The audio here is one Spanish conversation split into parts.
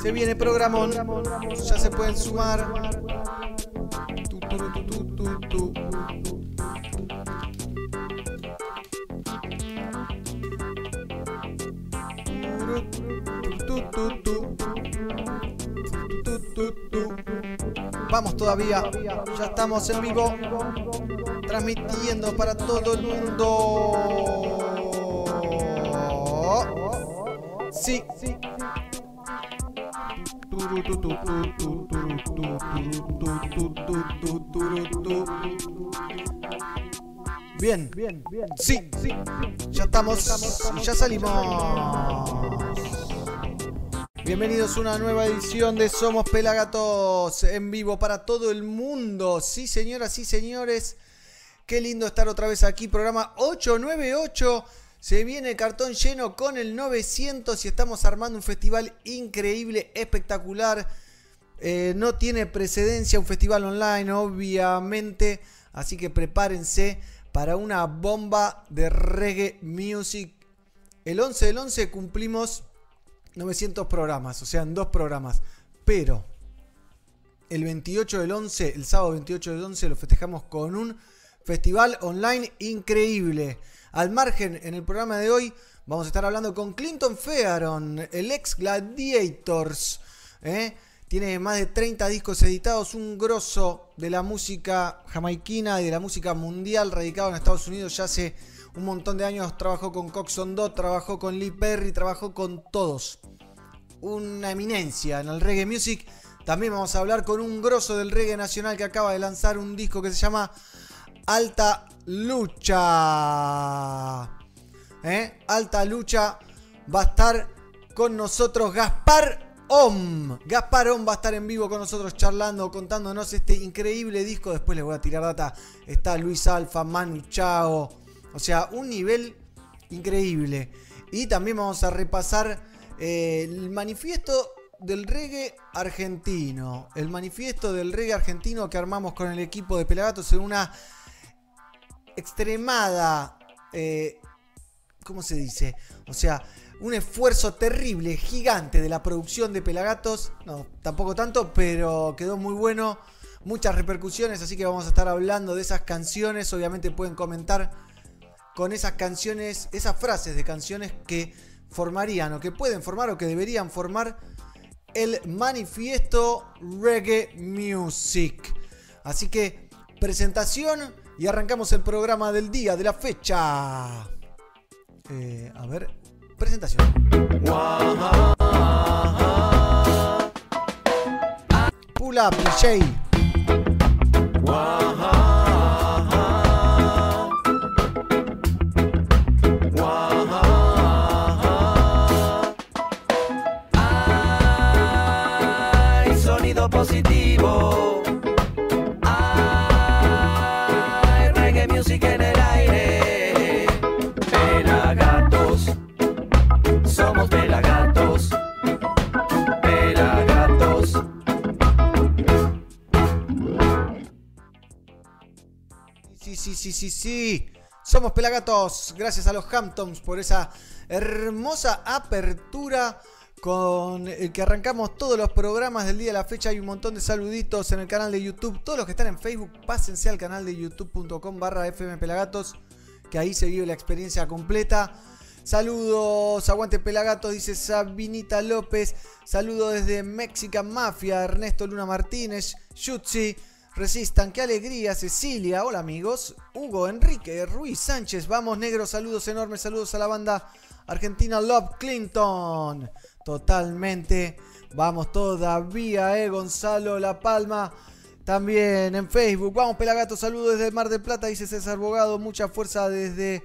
Se viene programón. Ya se pueden sumar. Vamos todavía, ya estamos en vivo, transmitiendo para todo el mundo. Sí. Bien, bien, bien. Sí, sí, ya estamos, ya salimos. Bienvenidos a una nueva edición de Somos Pelagatos en vivo para todo el mundo. Sí, señoras y señores. Qué lindo estar otra vez aquí. Programa 898. Se viene el cartón lleno con el 900 y estamos armando un festival increíble, espectacular. Eh, no tiene precedencia un festival online, obviamente. Así que prepárense para una bomba de reggae music. El 11 del 11 cumplimos 900 programas, o sea, en dos programas. Pero el 28 del 11, el sábado 28 del 11, lo festejamos con un festival online increíble. Al margen, en el programa de hoy vamos a estar hablando con Clinton Fearon, el ex Gladiators. ¿eh? Tiene más de 30 discos editados, un grosso de la música jamaiquina y de la música mundial, radicado en Estados Unidos ya hace un montón de años. Trabajó con Coxon Dot, trabajó con Lee Perry, trabajó con todos. Una eminencia en el reggae music. También vamos a hablar con un grosso del reggae nacional que acaba de lanzar un disco que se llama Alta Lucha. ¿Eh? Alta Lucha va a estar con nosotros Gaspar Om. Gaspar Om va a estar en vivo con nosotros charlando, contándonos este increíble disco. Después les voy a tirar data. Está Luis Alfa, Manu Chao. O sea, un nivel increíble. Y también vamos a repasar eh, el manifiesto del reggae argentino. El manifiesto del reggae argentino que armamos con el equipo de Pelagatos en una extremada... Eh, ¿Cómo se dice? O sea, un esfuerzo terrible, gigante de la producción de Pelagatos. No, tampoco tanto, pero quedó muy bueno. Muchas repercusiones, así que vamos a estar hablando de esas canciones. Obviamente pueden comentar con esas canciones, esas frases de canciones que formarían o que pueden formar o que deberían formar el manifiesto Reggae Music. Así que presentación y arrancamos el programa del día, de la fecha. Eh, a ver, presentación. Pull up, Sí, sí, sí. Somos Pelagatos. Gracias a los Hamptons por esa hermosa apertura con el que arrancamos todos los programas del día de la fecha. Hay un montón de saluditos en el canal de YouTube. Todos los que están en Facebook, pásense al canal de youtube.com barra FM Pelagatos, que ahí se vive la experiencia completa. Saludos, aguante Pelagatos, dice Sabinita López. Saludos desde Mexican Mafia, Ernesto Luna Martínez, Yutzi. Resistan, qué alegría, Cecilia, hola amigos, Hugo, Enrique, Ruiz Sánchez, vamos negros, saludos enormes, saludos a la banda Argentina Love Clinton, totalmente, vamos todavía, eh, Gonzalo La Palma, también en Facebook, vamos Pelagato, saludos desde Mar del Plata, dice César Bogado, mucha fuerza desde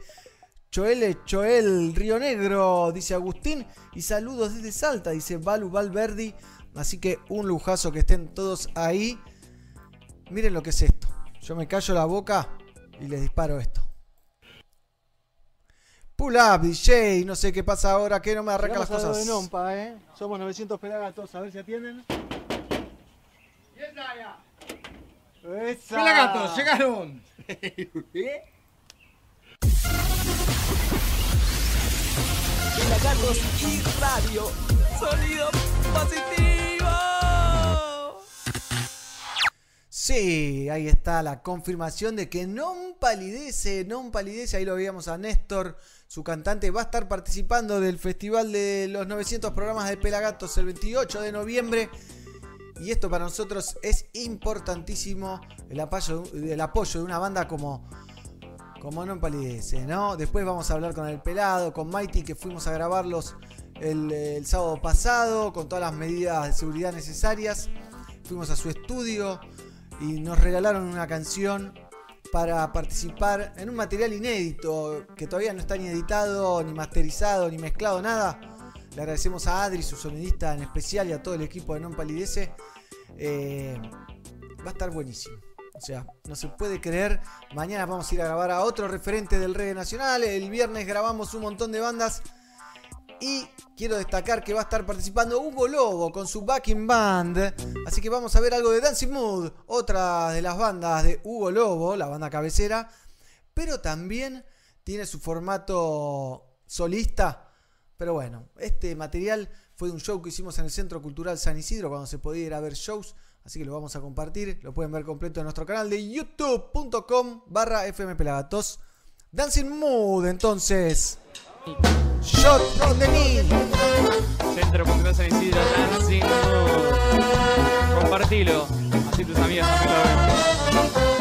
Choel, Choel, Río Negro, dice Agustín, y saludos desde Salta, dice Balu Valverdi, así que un lujazo que estén todos ahí. Miren lo que es esto. Yo me callo la boca y les disparo esto. Pull up, DJ. No sé qué pasa ahora, que no me arranca las Llegamos cosas. de Nompa, ¿eh? Somos 900 pelagatos, a ver si atienden. ¡Esa! Pelagatos, llegaron. Pelagatos y radio. Sonido positivo. Sí, ahí está la confirmación de que non palidece, non palidece, ahí lo veíamos a Néstor, su cantante, va a estar participando del Festival de los 900 programas de Pelagatos el 28 de noviembre. Y esto para nosotros es importantísimo, el apoyo, de una banda como, como Non Palidece, ¿no? Después vamos a hablar con el pelado, con Mighty, que fuimos a grabarlos el sábado pasado, con todas las medidas de seguridad necesarias. Fuimos a su estudio y nos regalaron una canción para participar en un material inédito que todavía no está ni editado, ni masterizado, ni mezclado, nada. Le agradecemos a Adri, su sonidista en especial, y a todo el equipo de Non Palidece. Eh, va a estar buenísimo. O sea, no se puede creer. Mañana vamos a ir a grabar a otro referente del reggae nacional. El viernes grabamos un montón de bandas. Y quiero destacar que va a estar participando Hugo Lobo con su backing band. Así que vamos a ver algo de Dancing Mood, otra de las bandas de Hugo Lobo, la banda cabecera. Pero también tiene su formato solista. Pero bueno, este material fue un show que hicimos en el Centro Cultural San Isidro cuando se podía ir a ver shows. Así que lo vamos a compartir. Lo pueden ver completo en nuestro canal de youtube.com barra fmpelagatos. Dancing Mood, entonces. Shot in the knee. Centro Cultural San Isidro Dancing. Compartilo, así tus amigas también lo ven.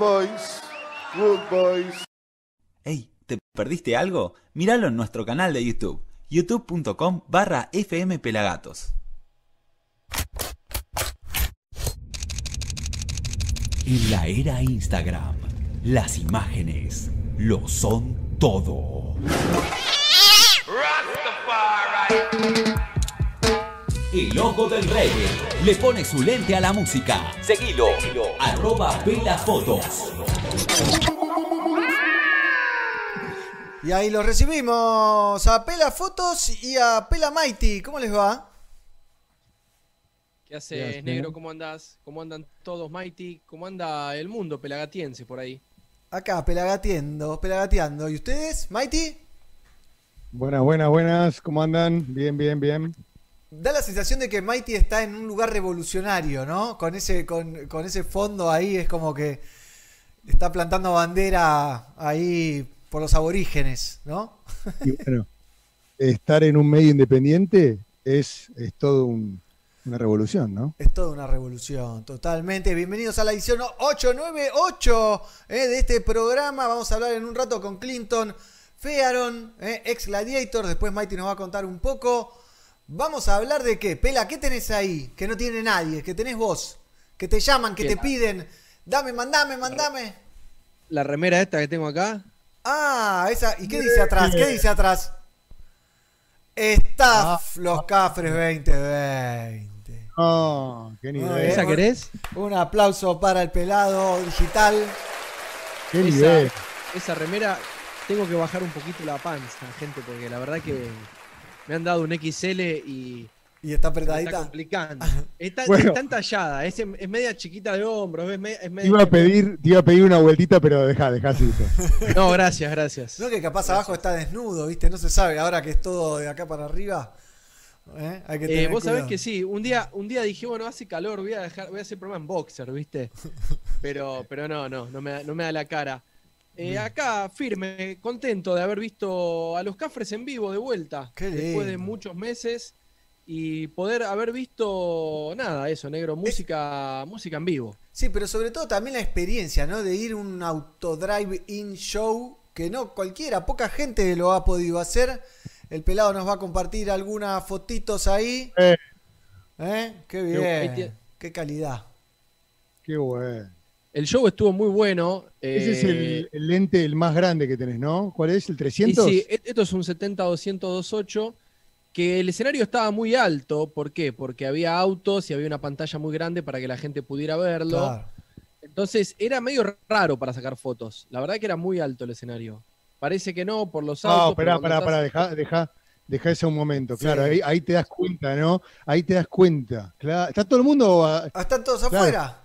Boys. Good boys. Hey, ¿te perdiste algo? Míralo en nuestro canal de YouTube, youtube.com barra fmpelagatos. En la era Instagram, las imágenes lo son todo. El ojo del reggae le pone su lente a la música. Seguilo, arroba pelafotos. Y ahí los recibimos a Pela Fotos y a Pela Mighty. ¿Cómo les va? ¿Qué haces, negro? negro. ¿Cómo andás? ¿Cómo andan todos, Mighty? ¿Cómo anda el mundo pelagatiense por ahí? Acá, pelagateando, pelagateando. ¿Y ustedes, Mighty? Buenas, buenas, buenas. ¿Cómo andan? Bien, bien, bien. Da la sensación de que Mighty está en un lugar revolucionario, ¿no? Con ese, con, con ese fondo ahí es como que está plantando bandera ahí por los aborígenes, ¿no? Y bueno, estar en un medio independiente es, es todo un- una revolución, ¿no? Es toda una revolución, totalmente. Bienvenidos a la edición 898 eh, de este programa. Vamos a hablar en un rato con Clinton Fearon, eh, ex Gladiator. Después Mighty nos va a contar un poco. Vamos a hablar de qué. Pela, ¿qué tenés ahí? Que no tiene nadie, que tenés vos. Que te llaman, que te piden. Dame, mandame, mandame. La remera esta que tengo acá. Ah, esa. ¿Y qué dice atrás? ¿Qué dice atrás? Staff los Cafres 2020. Oh, qué nivel. Muy bien. ¿Esa querés? Un aplauso para el pelado digital. Qué Esa, nivel. esa remera, tengo que bajar un poquito la panza, gente, porque la verdad que me han dado un XL y Y está me está apretadita. complicando. Está, Bueno. está entallada, es, es media chiquita de hombros, es, me- es Te media- iba a pedir, te iba a pedir una vueltita, pero deja, deja así. No, gracias, gracias. No que capaz abajo está desnudo, ¿viste? No se sabe. Ahora que es todo de acá para arriba. ¿eh? Hay que Eh, vos sabés que sí, un día, un día dije, bueno, hace calor, voy a dejar, voy a hacer programa en boxer, ¿viste? Pero, pero no, no, no me, da- no me da la cara. Eh, acá, firme, contento de haber visto a los Cafres en vivo de vuelta. Qué Después de muchos meses. Y poder haber visto nada, eso, negro, música, música en vivo. Sí, pero sobre todo también la experiencia, ¿no? De ir a un autodrive-in show que no cualquiera, poca gente lo ha podido hacer. El pelado nos va a compartir algunas fotitos ahí. Eh. ¿Eh? Qué bien. Qué calidad. Qué bueno. El show estuvo muy bueno. Ese es eh, el, el lente el más grande que tenés, ¿no? ¿Cuál es? ¿El Y 300? sí, e- esto es un 70-200-28, que el escenario estaba muy alto. ¿Por qué? Porque había autos y había una pantalla muy grande para que la gente pudiera verlo. Claro. Entonces era medio raro para sacar fotos. La verdad que era muy alto el escenario. Parece que no, por los No, autos. pero pará, pará, pará, deja, deja, deja eso un momento. Sí. Claro, ahí, ahí te das cuenta, ¿no? Ahí te das cuenta. Claro. ¿Está todo el mundo? ¿Están todos Claro. afuera?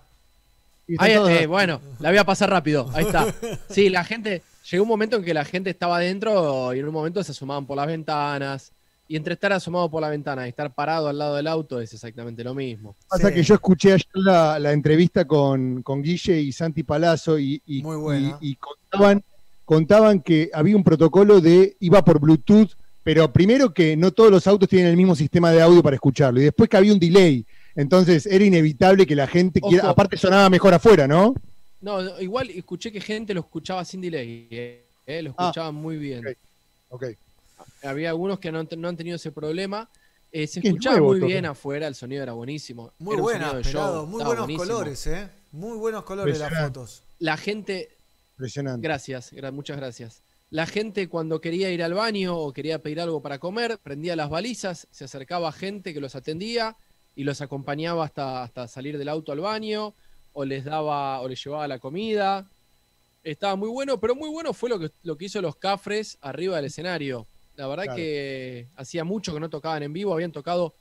Ahí, eh, bueno, la voy a pasar rápido. Ahí está. Sí, la gente. Llegó un momento en que la gente estaba adentro y en un momento se asomaban por las ventanas. Y entre estar asomado por la ventana y estar parado al lado del auto es exactamente lo mismo. Pasa Sí. que yo escuché ayer la, la entrevista con, con Guille y Santi Palazzo y, y- Muy buena. y- y contaban, contaban que había un protocolo de iba por Bluetooth, pero primero que no todos los autos tienen el mismo sistema de audio para escucharlo, y después que había un delay. Entonces era inevitable que la gente quiera, aparte sonaba mejor afuera, ¿no? No, no, igual escuché que gente lo escuchaba sin delay. eh, eh, lo Ah, escuchaban muy bien. ok. Ok. Había algunos que no, han- no han tenido ese problema. Eh, se escuchaba nuevo muy todo. bien afuera, el sonido era buenísimo. Muy Era de show, pelado. Muy buenos buenísimo. colores, ¿eh? Muy buenos colores las fotos. La gente, Impresionante. gracias, gra- muchas gracias. La gente cuando quería ir al baño o quería pedir algo para comer, prendía las balizas, se acercaba gente que los atendía y los acompañaba hasta, hasta salir del auto al baño, o les daba, o les llevaba la comida. Estaba muy bueno, pero muy bueno fue lo que, lo que hizo los Cafres arriba del escenario. La verdad Claro. que hacía mucho que no tocaban en vivo, habían tocado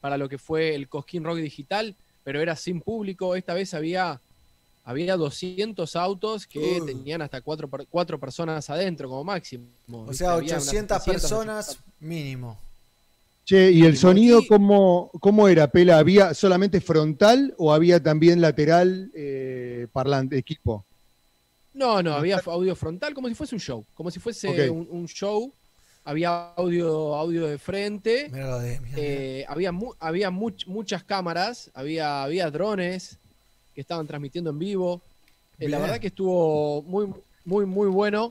para lo que fue el Cosquín Rock Digital, pero era sin público. Esta vez había, había 200 autos que tenían hasta cuatro, cuatro personas adentro como máximo. O sea, Había unas 800 700, personas mínimo. Che, ¿y el sonido cómo, cómo era, Pela? ¿Había solamente frontal o había también lateral eh, parlante, equipo? No, no, había audio frontal como si fuese un show, como si fuese un, un show. Había audio, audio de frente. Mira lo de. mirá, mirá. Eh, había mu- había much- muchas cámaras, había, había drones que estaban transmitiendo en vivo. Eh, la verdad que estuvo muy, muy, muy bueno.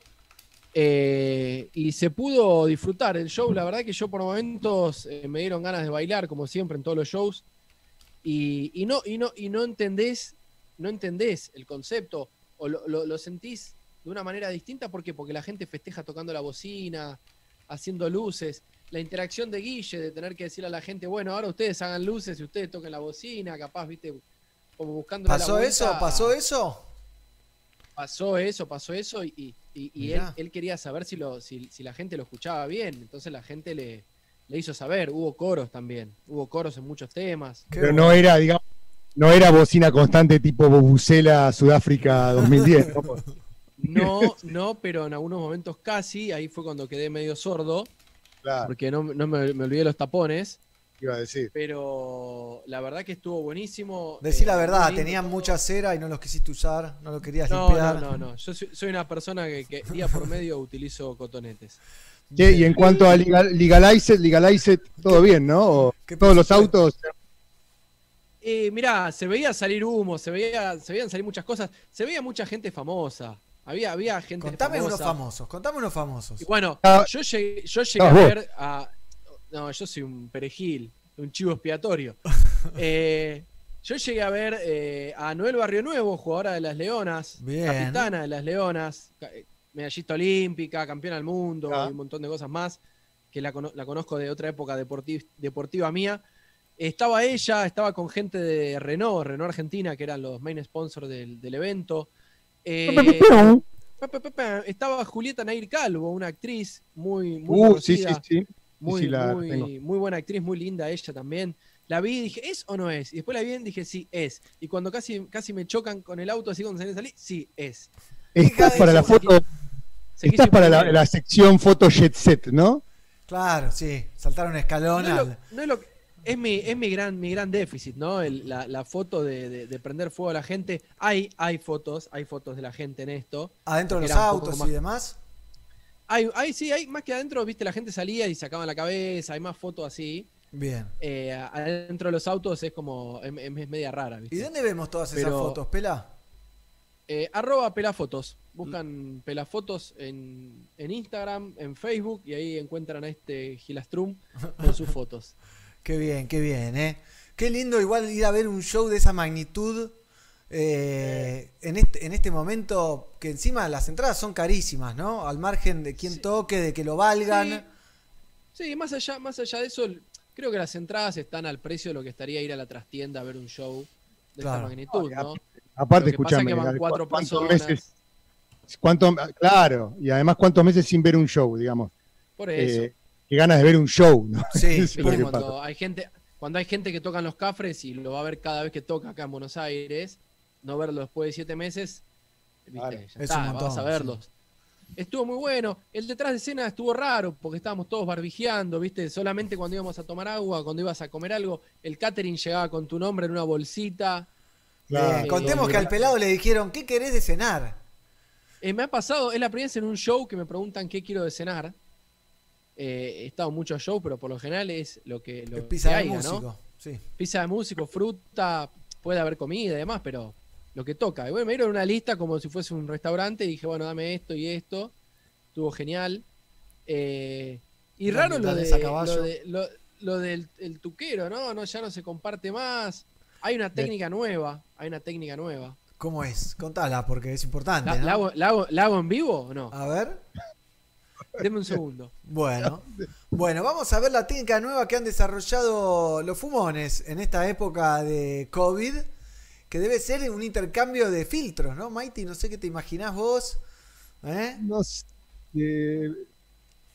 Eh, y se pudo disfrutar el show. La verdad que yo por momentos eh, me dieron ganas de bailar, como siempre en todos los shows. Y, y no, y no, y no entendés, no entendés el concepto, o lo, lo- lo sentís de una manera distinta. ¿Por qué? Porque la gente festeja tocando la bocina, haciendo luces. La interacción de Guille, de tener que decirle a la gente, bueno, ahora ustedes hagan luces y ustedes toquen la bocina, capaz, viste, como buscando ¿Pasó eso? ¿Pasó eso? Pasó eso, pasó eso y, y- y- y él, él quería saber si, lo, si, si la gente lo escuchaba bien. Entonces la gente le, le hizo saber. Hubo coros también. Hubo coros en muchos temas. Pero no era, digamos, no era bocina constante tipo Bobusela Sudáfrica 2010. ¿no? No, no, pero en algunos momentos casi. Ahí fue cuando quedé medio sordo. Claro, Porque no, no me, me olvidé los tapones. Iba a decir. Pero la verdad que estuvo buenísimo. Decí eh, la muy verdad, tenían todo. mucha cera y no los quisiste usar, no los querías No, limpiar. no, no, no. Yo soy, soy una persona que, que día por medio utilizo cotonetes. Che, y en cuanto a legal, Legalized, Legalized, todo bien, ¿no? O qué todos los autos. Eh, mirá, se veía salir humo, se veía, se veían salir muchas cosas, se veía mucha gente famosa. Había, había gente Contame unos famosa. famosos, contame unos famosos. Y bueno, Ah, yo llegué, yo llegué a ver a. No, yo soy un perejil, un chivo expiatorio. Eh, yo llegué a ver eh, a Noel Barrio Nuevo, jugadora de las Leonas, Bien. capitana de las Leonas, eh, medallista olímpica, campeona del mundo Ah. y un montón de cosas más, que la, cono- la conozco de otra época deporti- deportiva mía. Estaba ella, estaba con gente de Renault, Renault Argentina, que eran los main sponsors del, del evento. Eh, pa, pa, pa, pa, estaba Julieta Nair Calvo, una actriz muy, muy Uh, sí, sí, conocida, sí. Muy, sí, la muy, muy buena actriz, muy linda ella también. La vi y dije, ¿es o no es? Y después la vi y dije, sí, es. Y cuando casi, casi me chocan con el auto, así cuando salí, salí, sí, es. Estás para la foto, Se estás quiso para la, sección foto jet set, ¿no? Claro, sí, saltaron escalón No es, lo- no es lo que- es mi, es mi gran, mi gran déficit, ¿no? El- la, la foto de, de- de prender fuego a la gente. Hay, hay fotos, hay fotos de la gente en esto. adentro de los un autos más- y demás. Hay, hay, sí, hay más que adentro, viste, la gente salía y sacaban la cabeza, hay más fotos así. Bien. Eh, adentro de los autos es como, es, es media rara, ¿viste? ¿Y dónde vemos todas esas Pero- fotos, Pela? Eh, arroba pelafotos. Buscan pelafotos en, en Instagram, en Facebook y ahí encuentran a este Gilastrum con sus fotos. Qué bien, qué bien, ¿eh? Qué lindo igual ir a ver un show de esa magnitud eh, en, este, en este momento, que encima las entradas son carísimas, ¿no? Al margen de quién Sí. toque, de que lo valgan. Sí, sí, más allá, más allá de eso, creo que las entradas están al precio de lo que estaría ir a la trastienda a ver un show de Claro. esta magnitud, ¿no? Aparte, Lo que pasa es escúchame, que van cuatro ¿cuántos personas. meses? cuánto- claro, y además cuántos meses sin ver un show, digamos. Por eso. Eh, qué ganas de ver un show, ¿no? Sí, que cuando hay gente, cuando hay gente que toca en los cafres y lo va a ver cada vez que toca acá en Buenos Aires, no verlo después de siete meses, viste, Claro, ya es está, un montón, vas a verlos. Estuvo muy bueno. El detrás de escena estuvo raro porque estábamos todos barbijeando, viste, solamente cuando íbamos a tomar agua, cuando ibas a comer algo, el catering llegaba con tu nombre en una bolsita. Claro. Bien, contemos Eh, que al pelado le dijeron, ¿qué querés de cenar? Eh, me ha pasado, es la primera vez en un show que me preguntan qué quiero de cenar. Eh, he estado en muchos shows, pero por lo general es lo que, lo Es pizza que de haya, ¿no? músico. Sí. pizza de músico, fruta, puede haber comida y demás, pero lo que toca. Y bueno, me dieron una lista como si fuese un restaurante y dije, bueno, dame esto y esto. Estuvo genial. Eh, y raro lo, de, lo, de- lo- lo del el tuquero, ¿no? ¿no? Ya no se comparte más. Hay una técnica nueva, hay una técnica nueva. ¿Cómo es? Contala, porque es importante, ¿La, ¿no? la hago, la hago- la hago en vivo o no? A ver. Deme un segundo. Bueno, bueno, vamos a ver la técnica nueva que han desarrollado los fumones en esta época de COVID, que debe ser un intercambio de filtros, ¿no, Mighty? No sé qué te imaginás vos. ¿Eh? No sé, eh,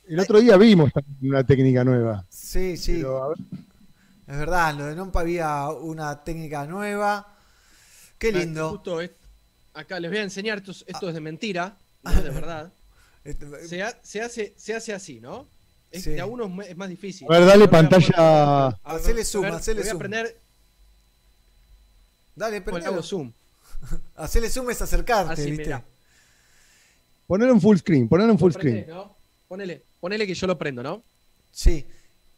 el otro día vimos también una técnica nueva. Sí, sí, pero, a ver, es verdad, en lo de Nompa había una técnica nueva. Qué lindo. Justo acá les voy a enseñar, esto es, esto es de mentira, no es de verdad. Este, Se, ha- se hace, se hace así, ¿no? Es, Sí. De a uno es más difícil. a ver, dale pantalla. Hacele zoom, hacele voy a zoom. Dale, prendelo. hago zoom. Hacele zoom es acercarte, Así, ¿viste? Ponelo en full screen, ponelo en full Lo prendés, screen. ¿no? Ponele, ponele que yo lo prendo, ¿no? Sí.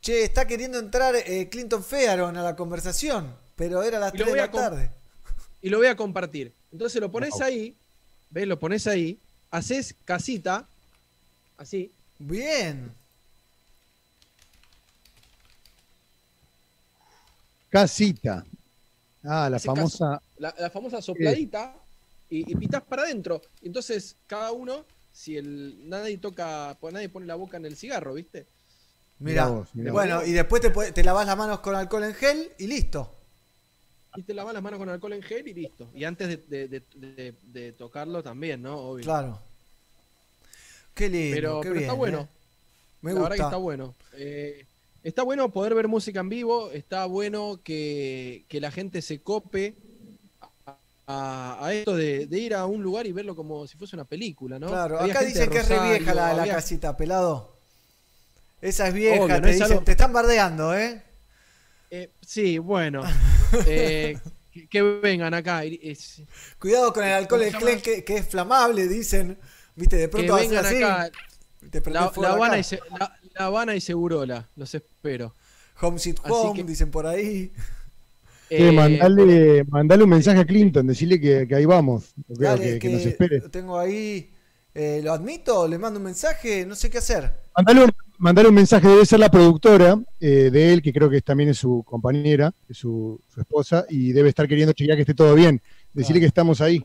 Che, está queriendo entrar eh, Clinton Fearon a la conversación, pero era las Y lo 3 de la tarde. Y lo voy a compartir. Entonces lo pones Wow. ahí ¿ves? Lo pones ahí, haces casita, así, Bien. Casita. Ah, la famosa. la, la famosa sopladita, y, y pitás para adentro. Entonces, cada uno, si el nadie toca, pues nadie pone la boca en el cigarro, ¿viste? Mira. Bueno, y después te, te lavas las manos con alcohol en gel y listo. Y te lavas las manos con alcohol en gel y listo. Y antes de, de- de- de- de tocarlo también, ¿no? Obvio. Claro. Qué lindo. pero qué pero está bueno. ¿eh? Me la gusta. verdad que está bueno. Eh, está bueno poder ver música en vivo, está bueno que, que la gente se cope a, esto de, de ir a un lugar y verlo como si fuese una película, ¿no? Claro, Había acá dicen que es re vieja la, la había- casita, pelado. Esa es vieja, Obvio, no te es dicen, algo- te están bardeando, ¿eh? Eh, sí, bueno. eh, que, que vengan acá. es- Cuidado con el alcohol en ¿Cómo se gel que, que es flamable, dicen. Viste, de que pronto hace vengan así. acá. Te La, fuego la acá. Habana y, Se- la, La Habana y Segurola, los espero. Home Sweet Así Home, que- dicen por ahí. Eh, mandale, mandale un mensaje a Clinton, decirle que, que ahí vamos. que- Dale, que, que nos espere. Tengo ahí. eh, ¿Lo admito? ¿Le mando un mensaje? No sé qué hacer. Mandale un, mandale un mensaje, debe ser la productora eh, de él, que creo que también es su compañera, es su, su esposa, y debe estar queriendo chequear que esté todo bien. Decirle que estamos ahí.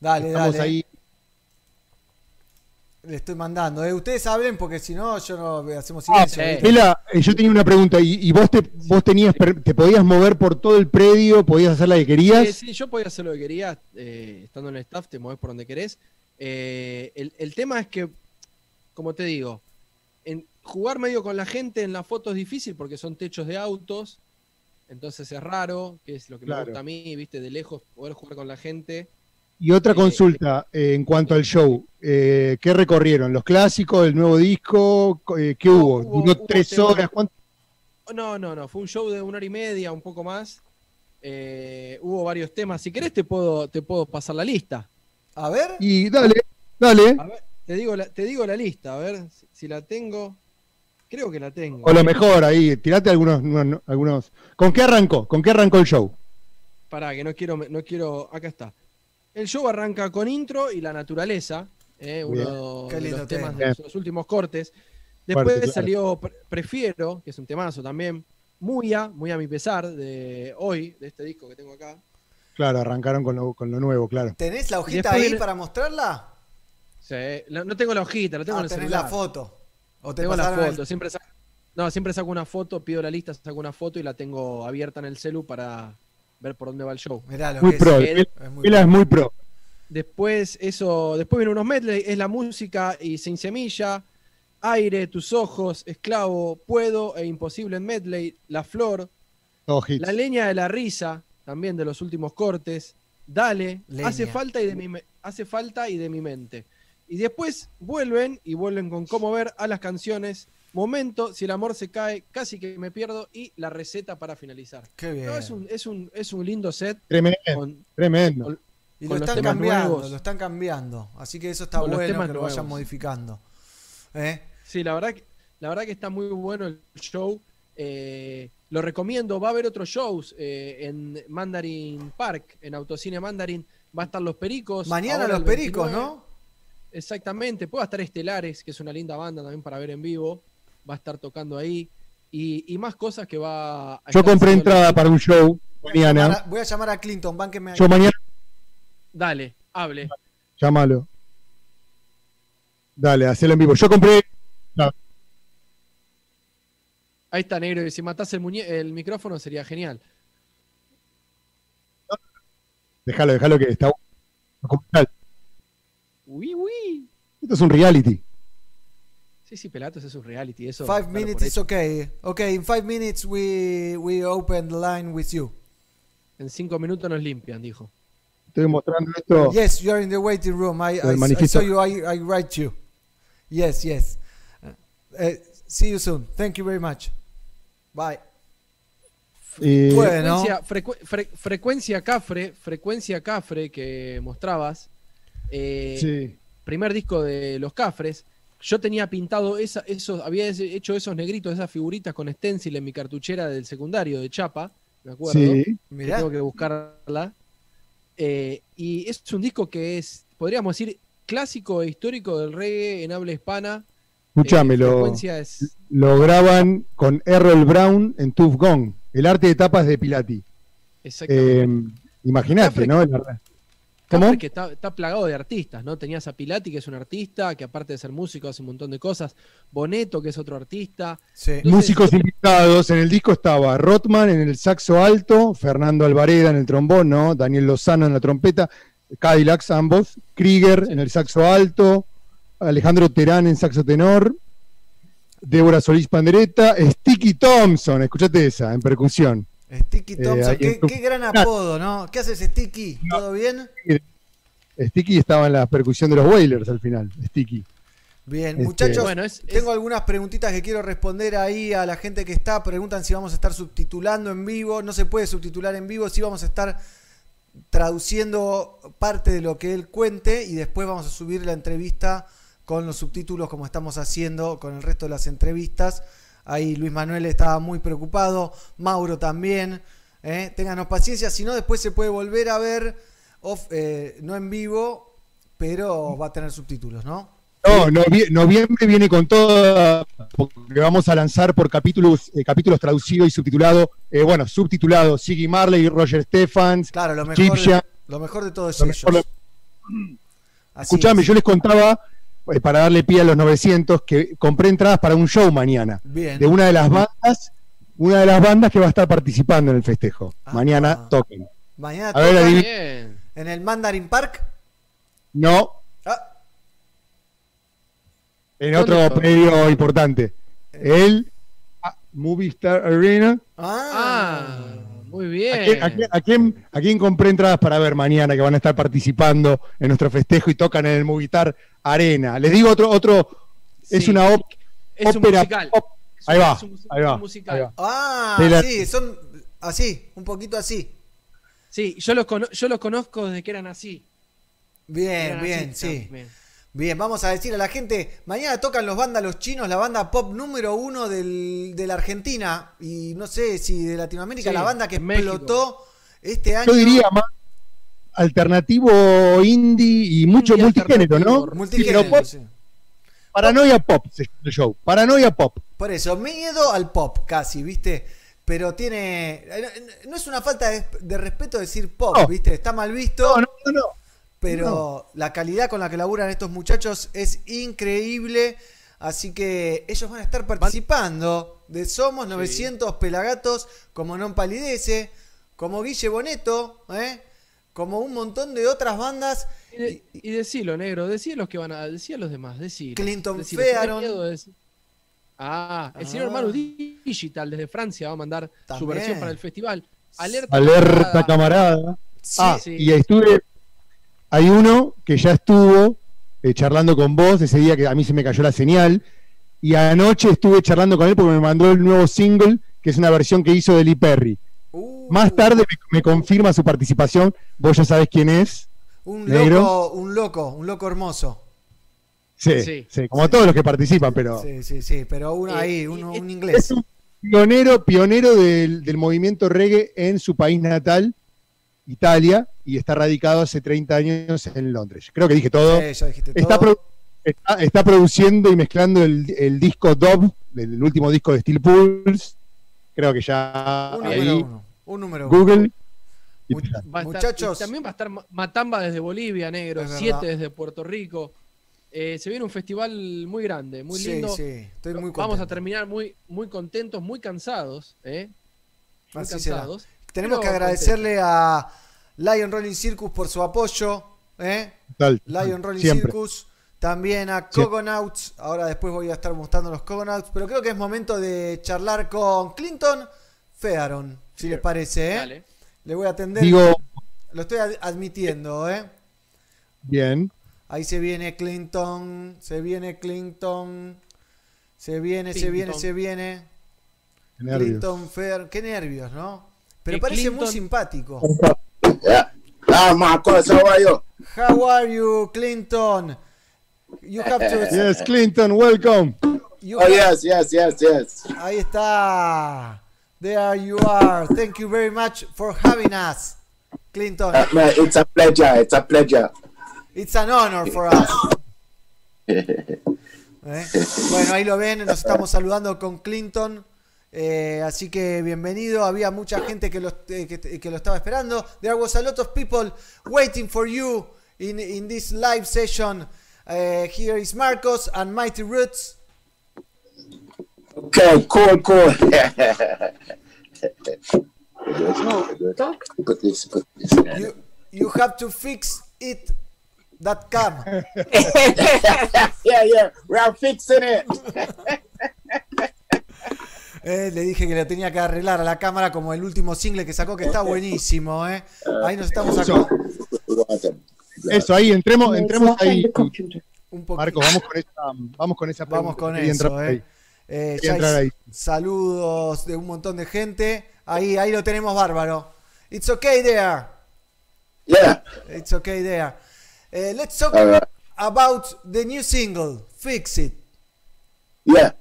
Dale, estamos dale. ahí. Le estoy mandando. eh. Ustedes hablen porque si no, yo no hacemos Ah, silencio. eh, yo tenía una pregunta, ¿y, y vos te vos tenías te podías mover por todo el predio, podías hacer la que Sí, querías? sí, yo podía hacer lo que quería, eh, estando en el staff, te mueves por donde querés. Eh, el, el tema es que, como te digo, en, jugar medio con la gente en la foto es difícil porque son techos de autos, entonces es raro, que es lo que Claro. me gusta a mí, viste, de lejos poder jugar con la gente. Y otra consulta eh, en cuanto al show, eh, ¿qué recorrieron? ¿Los clásicos, el nuevo disco? Eh, ¿Qué No, hubo? hubo- ¿Duró hubo tres horas? ¿Cuánto? No, no, no, fue un show de una hora y media, un poco más. Eh, hubo varios temas. Si querés te puedo, te puedo pasar la lista. A ver. Y dale, dale. A ver, te digo la, te digo la lista, a ver si, si la tengo. Creo que la tengo. O lo mejor ahí, tirate algunos, no- algunos. ¿Con qué arrancó? ¿Con qué arrancó el show? Pará, que no quiero, no quiero. Acá está. El show arranca con intro y la naturaleza. eh, uno Qué de los temas tema. de los últimos cortes. Después Fuerte, salió Pre- Prefiero, que es un temazo también. Muy a, muy a mi pesar, de hoy, de este disco que tengo acá. Claro, arrancaron con lo, con lo nuevo, claro. ¿Tenés la hojita después ahí para mostrarla? Sí, no, no tengo la hojita, la tengo Ah, en el tenés celular. la foto. O te tengo la el- foto. Siempre saco, no, siempre saco una foto, pido la lista, saco una foto y la tengo abierta en el celu para ver por dónde va el show. Mirá lo Muy que es. pro. Eh, Es muy es muy pro. Después eso, después vienen unos medley, es la música y sin semilla, aire, tus ojos, esclavo, puedo e imposible en medley, la flor, la leña de la risa, también de los últimos cortes, dale, Leña. hace falta y de mi hace falta y de mi mente. Y después vuelven y vuelven con cómo ver a las canciones, momento, si el amor se cae, casi que me pierdo y la receta para finalizar. Qué bien. No, es un, es un, es un lindo set Tremendo, con, tremendo. con- Y lo están cambiando, nuevos. lo están cambiando. Así que eso está Con bueno que lo vayan modificando. ¿Eh? Sí, la verdad, que, la verdad que está muy bueno el show. Eh, lo recomiendo. Va a haber otros shows eh, en Mandarin Park, en Autocine Mandarin. Va a estar Los Pericos. Mañana ahora los pericos, 29. ¿no? Exactamente. Puede estar Estelares, que es una linda banda también para ver en vivo. Va a estar tocando ahí. Y, y más cosas que va a Yo compré entrada la- para un show Voy a, llamar mañana. a, voy a llamar a Clinton, bánqueme ahí. Yo mañana, Dale, hable. llámalo. Dale, hacelo en vivo. Yo compré. Ahí está, negro. Y si matás el, muñe- el micrófono sería genial. Déjalo, déjalo que está. Uy, uy. Esto es un reality. Sí, sí, Pelatos es un reality. Eso, Five minutes is okay. Okay, in five minutes we, we open the line with you. En cinco minutos nos limpian, dijo. Estoy mostrando esto. Yes, you are in the waiting room. I, I, I saw you. I, I write you. Yes, yes. Uh, uh, see you soon. Thank you very much. Bye. Eh, Bueno. Frecuencia, frecue- fre- frecuencia Cafre, frecuencia Cafre que mostrabas. eh, sí. Primer disco de los Cafres. Yo tenía pintado esa, esos, había hecho esos negritos, esas figuritas con stencil en mi cartuchera del secundario de Chapa, me acuerdo. Sí. Mirá. tengo que buscarla. Eh, y es un disco que es podríamos decir, clásico e histórico del reggae en habla hispana. Escúchame, Eh, lo, frecuencia es- lo graban con Errol Brown en Tuff Gong, el arte de tapas de Pilati. exactamente. Eh, Imagínate, ¿no? ¿Cómo? que está, está plagado de artistas, ¿no? Tenías a Pilati, que es un artista, que aparte de ser músico hace un montón de cosas. Boneto, que es otro artista. Sí. Entonces- Músicos invitados, en el disco estaba Rotman en el saxo alto, Fernando Alvareda en el trombón, ¿no? Daniel Lozano en la trompeta, Cadillacs ambos, Krieger Sí. en el saxo alto, Alejandro Terán en saxo tenor, Débora Solís Pandereta, Sticky Thompson, escuchate esa, en percusión. Sticky Eh, Thompson, qué, en tu- qué gran apodo, ¿no? ¿Qué haces, Sticky? ¿Todo bien? Sticky estaba en la percusión de los Wailers al final, Sticky. Bien, Este- muchachos, Bueno, es- es- tengo algunas preguntitas que quiero responder ahí a la gente que está. Preguntan si vamos a estar subtitulando en vivo. No se puede subtitular en vivo, sí vamos a estar traduciendo parte de lo que él cuente y después vamos a subir la entrevista con los subtítulos como estamos haciendo con el resto de las entrevistas. Ahí Luis Manuel estaba muy preocupado, Mauro también. ¿eh? Ténganos paciencia, si no después se puede volver a ver, off- eh, no en vivo, pero va a tener subtítulos, ¿no? No, novie- noviembre viene con todo, porque vamos a lanzar por capítulos, eh, capítulos traducidos y subtitulados, eh, bueno, subtitulados, Siggy Marley, Roger Stephens, Claro, lo mejor, de, lo mejor de todo es Lo ellos. Escuchame, es. yo les contaba, para darle pie a los 900, que compré entradas para un show mañana, Bien. de una de las bandas, una de las bandas que va a estar participando en el festejo. Ah. Mañana toquen. Mañana A ver, Bien. en el Mandarin Park. No, Ah, en ¿Dónde otro predio importante. El ah, Movie Star Arena. ah, Muy ¿A bien. quién, a quién- a quién- a quién compré entradas para ver mañana que van a estar participando en nuestro festejo y tocan en el Movistar Arena? Les digo otro, otro, es Sí. una op- Es un ópera musical. pop. Es un- Ahí va, es un mus- ahí va, un musical. ahí va. Ah, la- sí, son así, un poquito así. Sí, yo los, cono- yo los conozco desde que eran así. Bien, Eran bien, así sí. también. Bien, vamos a decir a la gente, mañana tocan los vándalos chinos, la banda pop número uno del- de la Argentina y no sé si de Latinoamérica, Sí, la banda que explotó este año. Yo diría más alternativo indie y mucho Indie multigénero, ¿no? Multigénero, pop- sí. Paranoia Pop se llama el show. Paranoia Pop. Por eso, miedo al pop casi, ¿viste? Pero tiene... No es una falta de, de respeto decir pop, No. ¿viste? Está mal visto. No, no, no, no. Pero la calidad con la que laburan estos muchachos es increíble. Así que ellos van a estar participando de Somos 900 Pelagatos, como Non Palidece, como Guille Boneto, ¿eh? como un montón de otras bandas. Y, de- y decilo, negro, decí los que van a decir a los demás, decilo. Clinton Decilo, Fearon. Ah, el Ah. señor Manu Digital desde Francia va a mandar su versión para el festival. Alerta. Alerta camarada. camarada. Sí, Ah, sí. y estuve. Hay uno que ya estuvo eh, charlando con vos ese día que a mí se me cayó la señal. Y anoche estuve charlando con él porque me mandó el nuevo single, que es una versión que hizo de Lee Perry. Uh, Más tarde me, me confirma su participación. Vos ya sabés quién es. un negro. loco, un loco, un loco hermoso. Sí, Sí. sí, como todos los que participan, pero. Sí, sí, sí, pero uno Eh, ahí, uno, un Es inglés. un pionero, pionero del, del movimiento reggae en su país natal, Italia, y está radicado hace 30 años en Londres. Creo que dije todo. Sí, ya dijiste Está, todo. pro- está, está produciendo y mezclando el, el disco Dove, el último disco de Steel Pulse. Creo que ya un ahí, número uno. Un número uno. Google. Va estar- Muchachos. también va a estar Ma- Matamba desde Bolivia, negro. Es verdad. Siete desde Puerto Rico. Eh, se viene un festival muy grande, muy sí, lindo. sí, estoy muy contento. Vamos a terminar muy, muy contentos, muy cansados. ¿eh? Muy Así será. cansados. Tenemos pero que agradecerle a Lion Rolling Circus por su apoyo. ¿eh? Tal, Lion Rolling siempre. Circus. También a Sí. Cogonauts. Ahora después voy a estar mostrando los Cogonauts. Pero creo que es momento de charlar con Clinton Fearon. Si les parece. ¿eh? Dale. Le voy a atender. Digo, Lo estoy ad- admitiendo. ¿eh? bien. Ahí se viene Clinton. Se viene Clinton. Se viene, se viene, se viene. nervios. Clinton Fair. Qué nervios, ¿no? Pero Eh, parece muy simpático. Yeah. Ah, Marcos, how are you? How are you, Clinton? You have to. Yes, Clinton, welcome. you Oh, have- yes, yes, yes, yes. Ahí está. There you are. Thank you very much for having us, Clinton. Uh, man, it's a pleasure. It's a pleasure. It's an honor for us. ¿Eh? Bueno, ahí lo ven, nos estamos saludando con Clinton. Eh, así que bienvenido. Había mucha gente que lo, eh, que, que lo estaba esperando. There was a lot of people waiting for you in, in this live session. Uh, here is Marcos and Mighty Roots. Okay, cool, cool. put this, put this. You, you have to fix it. That cam. yeah, yeah, we are fixing it. Eh, le dije que le tenía que arreglar a la cámara como el último single que sacó, que está buenísimo. Eh. Ahí nos estamos acá. Eso, ahí, entremos, entremos ahí. Un. Marco, vamos con esa, vamos con esa Vamos con eso, eh. ahí. Eh, ya entrar hay ahí. Saludos de un montón de gente. Ahí, ahí lo tenemos bárbaro. It's okay there. Yeah. It's okay there. Eh, let's talk right. about the new single, Fix It. Yeah.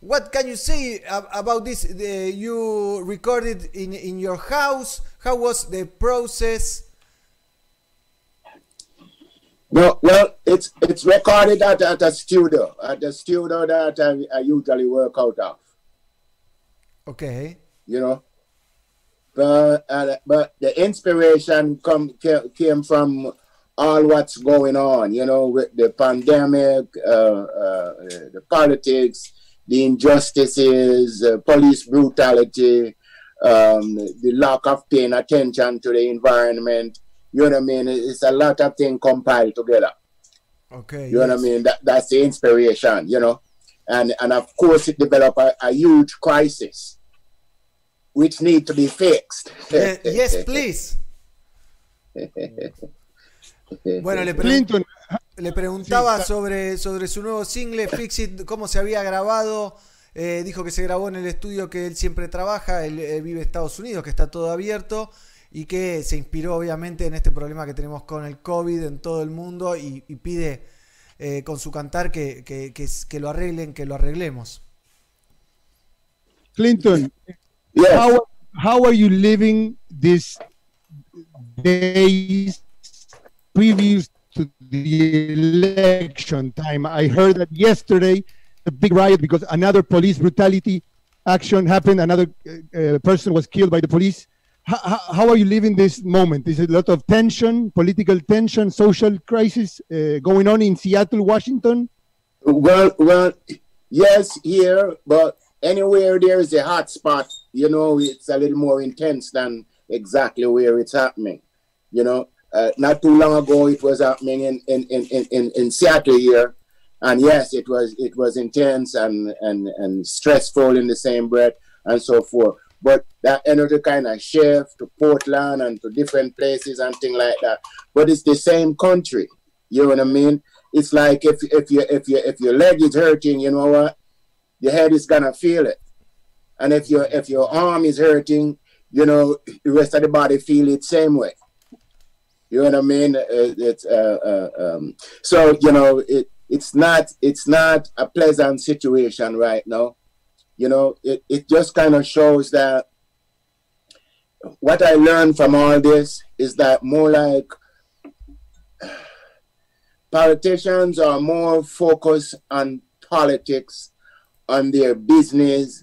What can you say about this? The, you recorded in, in your house. How was the process? No, well, it's it's recorded at, at a studio, at the studio that I, I usually work out of. Okay. you know. But uh, but the inspiration come came from all what's going on, you know, with the pandemic, uh, uh, the politics, the injustices, uh, police brutality, um, the lack of paying attention to the environment. You know what I mean? It's a lot of things compiled together. Okay. You know what I mean? That, that's the inspiration, you know. And and of course it developed a, a huge crisis which need to be fixed. Eh, yes, please. Bueno, le, pre- Clinton, le preguntaba Sí, sobre, sobre su nuevo single, Fix It, cómo se había grabado. Eh, dijo que se grabó en el estudio que él siempre trabaja, él, él vive en Estados Unidos, que está todo abierto y que se inspiró obviamente en este problema que tenemos con el COVID en todo el mundo y, y pide eh, con su cantar que, que- que lo arreglen, que lo arreglemos. Clinton, Yes. how how are you living these days previous the election time? I heard that yesterday a big riot because another police brutality action happened. Another uh, uh, person was killed by the police. How, how, are you living this moment? Is a lot of tension, political tension, social crisis uh, going on in Seattle, Washington? Well, well, yes, here, but anywhere there is a hot spot, you know, it's a little more intense than exactly where it's happening. You know, uh, not too long ago, it was happening in in, in, in, in Seattle here, and yes, it was it was intense and and and stressful in the same breath and so forth. But that energy kind of shift to Portland and to different places and things like that. But it's the same country. You know what I mean? It's like if if you if you if your leg is hurting, you know what? Your head is gonna feel it. And if your if your arm is hurting, you know the rest of the body feel it same way. You know what I mean? Uh, it's uh, uh, um, so you know it. It's not it's not a pleasant situation right now. You know it, it just kind of shows that what I learned from all this is that more like politicians are more focused on politics, on their business,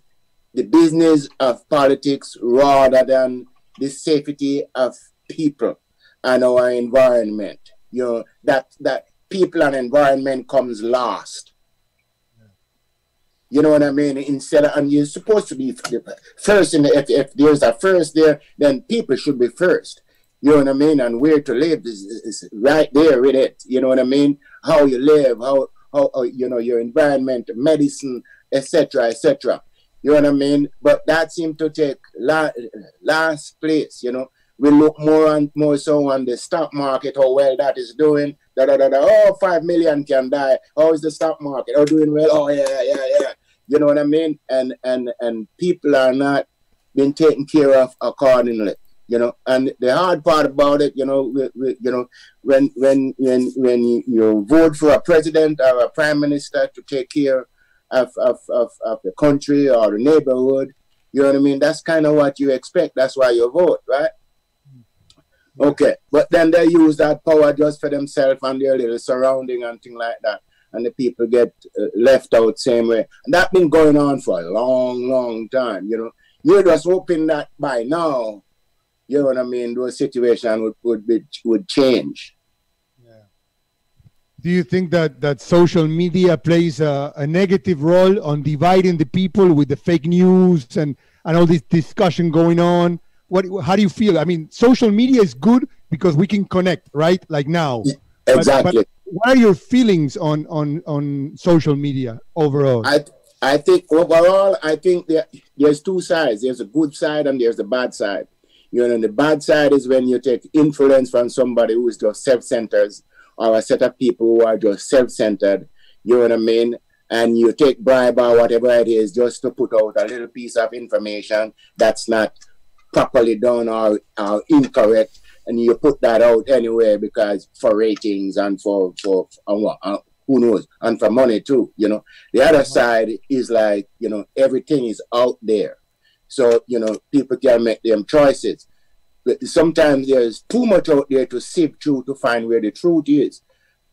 the business of politics, rather than the safety of people and our environment. You know that that people and environment comes last. You know what I mean? Instead of, and you're supposed to be first in the, if, if there's a first there, then people should be first. You know what I mean? And where to live is, is, right there with it. You know what I mean? How you live, how, how, how you know, your environment, medicine, etc., etc. You know what I mean? But that seemed to take la- last place, you know. We look more and more so on the stock market, how well that is doing. Da, da, da, da. Oh, five million can die. How is the stock market? Oh, doing well. Oh, yeah, yeah, yeah. You know what I mean? And and and people are not being taken care of accordingly. You know, and the hard part about it, you know, we, we, you know, when when when when you, you vote for a president or a prime minister to take care of of, of, of the country or the neighborhood, you know what I mean? That's kind of what you expect. That's why you vote, right? Okay, but then they use that power just for themselves and their little surrounding and thing like that, and the people get uh, left out same way. And that been going on for a long, long time. You know, you're just hoping that by now, you know what I mean, those situation would would be would change. Do you think that, that social media plays a, a negative role on dividing the people with the fake news and, and all this discussion going on? What, how do you feel? I mean, social media is good because we can connect, right? Like now. Exactly. But, what are your feelings on, on, on social media overall? I I think overall, I think there, there's two sides. There's a good side and there's a bad side. You know, the bad side is when you take influence from somebody who is just self-centered or a set of people who are just self-centered. You know what I mean? And you take bribe or whatever it is just to put out a little piece of information that's not properly done or, or incorrect, and you put that out anyway because for ratings and for for and what, uh, who knows and for money too. You know, the other side is like you know everything is out there, so you know people can make them choices. But sometimes there's too much out there to sift through to find where the truth is.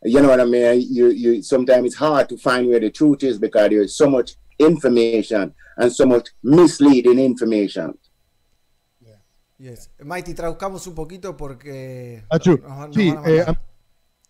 You know what I mean? You you sometimes it's hard to find where the truth is because there's so much information and so much misleading information. Yes. Mighty, traduzcamos un poquito porque. Ah, nos nos Sí, eh. I'm,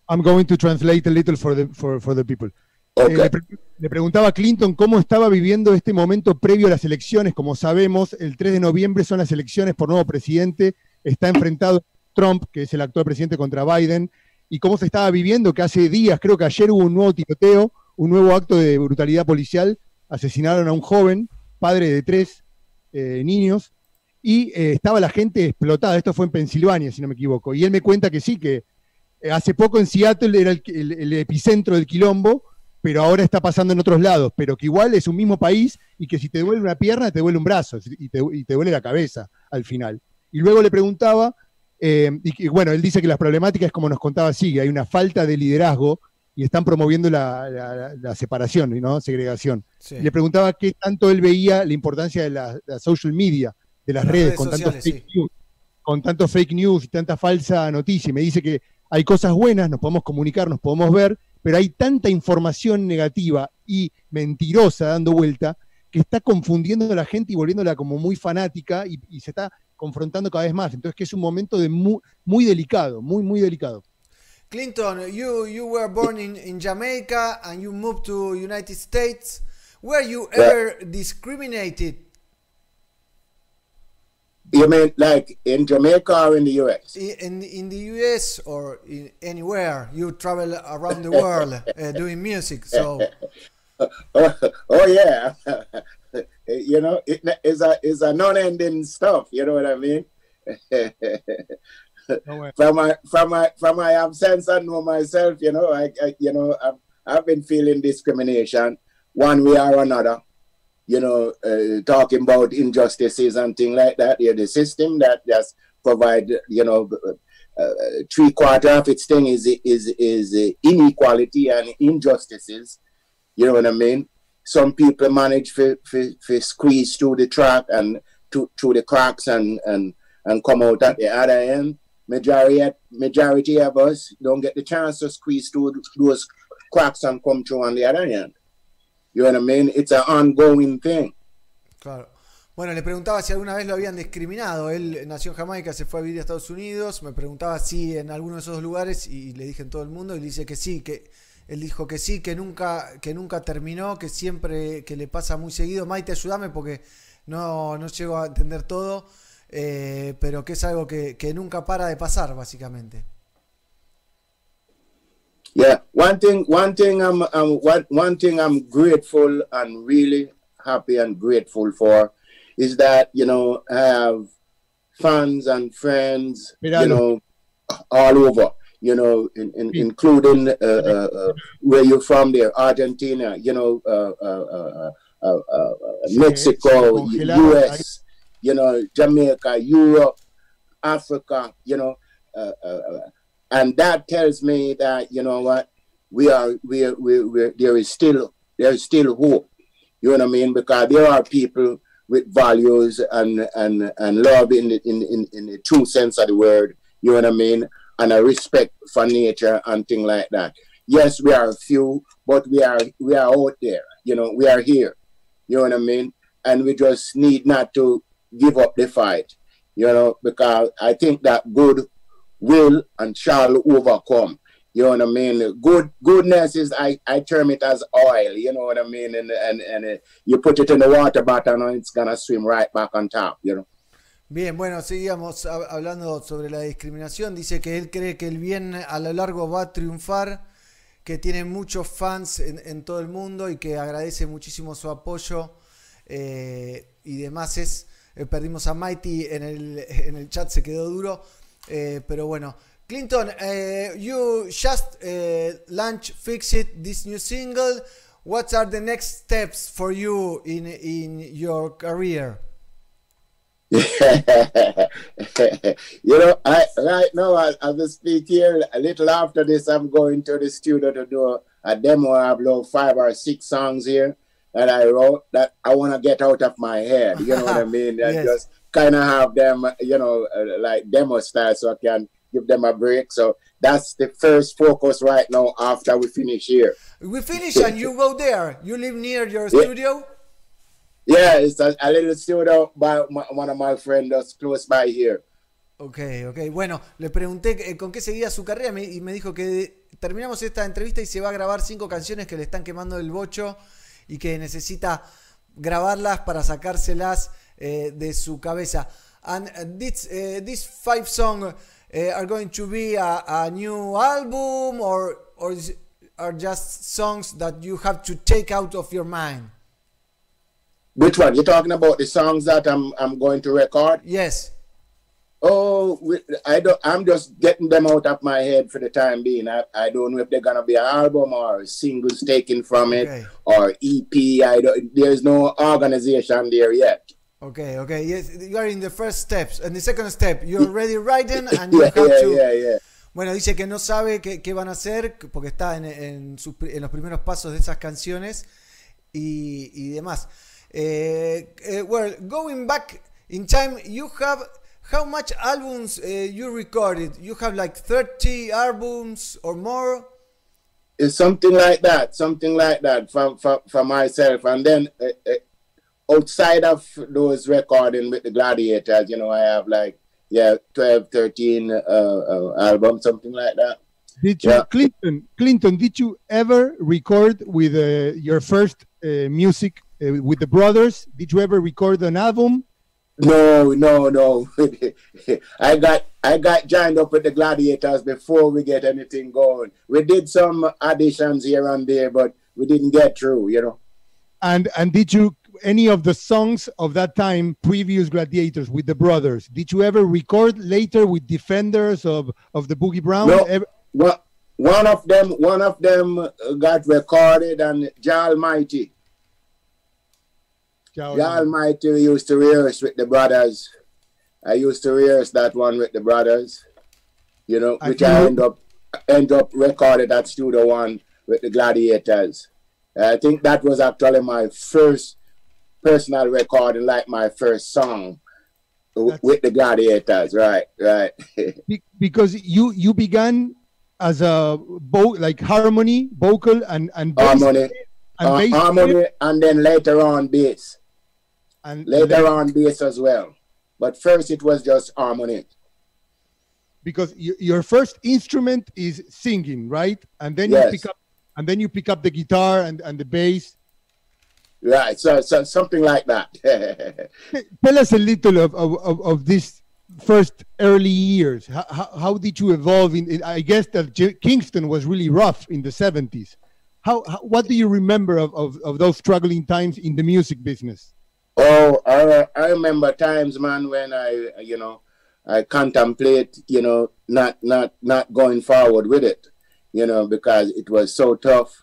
I'm going to translate a little for the, for, for the people. Eh, Okay. le, pre- le preguntaba a Clinton cómo estaba viviendo este momento previo a las elecciones. Como sabemos, el 3 de noviembre son las elecciones por nuevo presidente. Está enfrentado Trump, que es el actual presidente, contra Biden. Y cómo se estaba viviendo que hace días, creo que ayer hubo un nuevo tiroteo, un nuevo acto de brutalidad policial. Asesinaron a un joven, padre de tres eh, niños. Y eh, estaba la gente explotada. Esto fue en Pensilvania, si no me equivoco. Y él me cuenta que sí, que eh, hace poco en Seattle era el, el- el epicentro del quilombo, pero ahora está pasando en otros lados, pero que igual es un mismo país y que si te duele una pierna, te duele un brazo y te, y te duele la cabeza al final. Y luego le preguntaba, eh, y, que, bueno, él dice que las problemáticas, como nos contaba, sigue, hay una falta de liderazgo y están promoviendo la, la- la separación, ¿no? segregación. Sí. Y le preguntaba qué tanto él veía la importancia de la, la social media, de las Las redes, redes con tantos fake news, con tanto fake news y tanta falsa noticia. Y me dice que hay cosas buenas, nos podemos comunicar, nos podemos ver, pero hay tanta información negativa y mentirosa dando vuelta que está confundiendo a la gente y volviéndola como muy fanática y, y se está confrontando cada vez más. Entonces que es un momento de muy, muy delicado, muy, muy delicado. Clinton, you you were born in, in Jamaica and you moved to United States. Were you ever discriminated You mean like in Jamaica or in the US? in in the US or in anywhere? You travel around the world uh, doing music, so oh, oh yeah. you know, it, it's a it's a non-ending stuff. You know what I mean? from my from my from my absence, I know myself. You know, I, I you know I've, I've been feeling discrimination one way or another. You know, uh, talking about injustices and things like that. Yeah, the system that just provide you know uh, three quarter of its thing is is is inequality and injustices. You know what I mean? Some people manage to squeeze through the track and to, through the cracks and, and, and come out at the other end. Majority, majority of us don't get the chance to squeeze through those cracks and come through on the other end. You know what I mean? It's an ongoing thing. Claro. Bueno, le preguntaba si alguna vez lo habían discriminado. Él nació en Jamaica, se fue a vivir a Estados Unidos. Me preguntaba si en alguno de esos lugares y le dije en todo el mundo y le dice que sí, que él dijo que sí, que nunca, que nunca terminó, que siempre, que le pasa muy seguido. Maite, ayúdame porque no, no llego a entender todo, eh, pero que es algo que, que nunca para de pasar, básicamente. Yeah, one thing, one thing I'm, I'm one, one thing I'm grateful and really happy and grateful for is that you know I have fans and friends, you know, all over. You know, in, in, including uh, uh, uh, where you're from there, Argentina. You know, uh, uh, uh, uh, uh, uh, Mexico. U.S. You know, Jamaica, Europe, Africa. You know, uh, uh, uh, and that tells me that you know what we are we are, we we there is still there is still hope you know what i mean because there are people with values and and and love in the in in, in the true sense of the word You know what I mean? And a respect for nature and thing like that. Yes, we are few, but we are we are out there. You know, we are here. You know what I mean? And we just need not to give up the fight. You know, because I think that good will and shall overcome. You know what I mean? Good goodness is I, I term it as oil. You know what I mean? And and and uh, you put it in the water bottle and it's gonna swim right back on top. You know. Bien, bueno, seguíamos hab- hablando sobre la discriminación. Dice que él cree que el bien a lo largo va a triunfar, que tiene muchos fans en, en todo el mundo y que agradece muchísimo su apoyo eh, y demás. Es, eh, perdimos a Mighty en el, en el chat, se quedó duro. Eh, pero bueno, Clinton, eh, you just eh, launch Fix It, this new single. What are the next steps for you in, in your career? you know, I right now as, as I speak here, a little after this, I'm going to the studio to do a, demo. I have about five or six songs here that I wrote that I want to get out of my head. You know what I mean? Yes. just kind of have them, you know, uh, like demo style, so I can give them a break. So that's the first focus right now. After we finish here, We finish and you go there. You live near your Yeah. studio. yeah, it's a, a little studio by my, one of my friends that's close by here. Ok, ok. Bueno, le pregunté eh, con qué seguía su carrera me- y me dijo que terminamos esta entrevista y se va a grabar cinco canciones que le están quemando el bocho y que necesita grabarlas para sacárselas de su cabeza. And this, eh, these five songs eh, are going to be a, a new album or, or is- are just songs that you have to take out of your mind? Which one? You're talking about the songs that I'm I'm going to record? Yes. Oh, I don't. I'm just getting them out of my head for the time being. I, I don't know if they're gonna be an album or singles taken from it Okay. or EP. I don't. There's no organization there yet. Okay, okay. Yes, you are in the first steps. And the second step, you're already writing and you Yeah, have to. yeah, yeah. Bueno, dice que no sabe qué, qué van a hacer porque está en, en pri- en los primeros pasos de esas canciones y, y demás. Eh, eh, well, going back in time, you have how much albums eh, you recorded? You have like 30 albums or more? It's something like that. Something like that for for, for myself. And then uh, outside of those recording with the Gladiators, you know, I have like yeah, 12, 13 uh, uh, albums, something like that. Did you, Yeah. Clinton? Clinton, did you ever record with uh, your first uh, music uh, with the brothers? Did you ever record an album? No, no, no. I got I got joined up with the Gladiators before we get anything going. We did some auditions here and there, but we didn't get through. You know. And and did you any of the songs of that time, previous Gladiators with the brothers? Did you ever record later with Defenders of of the Boogie Brown? No. Ever- One one of them one of them uh, got recorded and Jah Almighty. Jah Almighty used to rehearse with the brothers. I used to rehearse that one with the brothers. You know, I which I end up end up recorded at Studio One with the Gladiators. I think that was actually my first personal recording, like my first song w- with the Gladiators. Right, right. Be- because you you began as a vo- like harmony, vocal, and and bass, harmony, and uh, bass harmony, and then later on bass. and Later on bass as well. But first it was just harmony. because y- your first instrument is singing, right? And then Yes. you pick up and then you pick up the guitar and, and the bass. Right, so, so something like that. Tell us a little of, of, of, this first early years. How, how, how did you evolve? In, in I guess that J- Kingston was really rough in the 70s. How, how what do you remember of, of, of those struggling times in the music business? Oh, I, I remember times, man, when I, you know, I contemplate, you know, not not not going forward with it, you know, because it was so tough.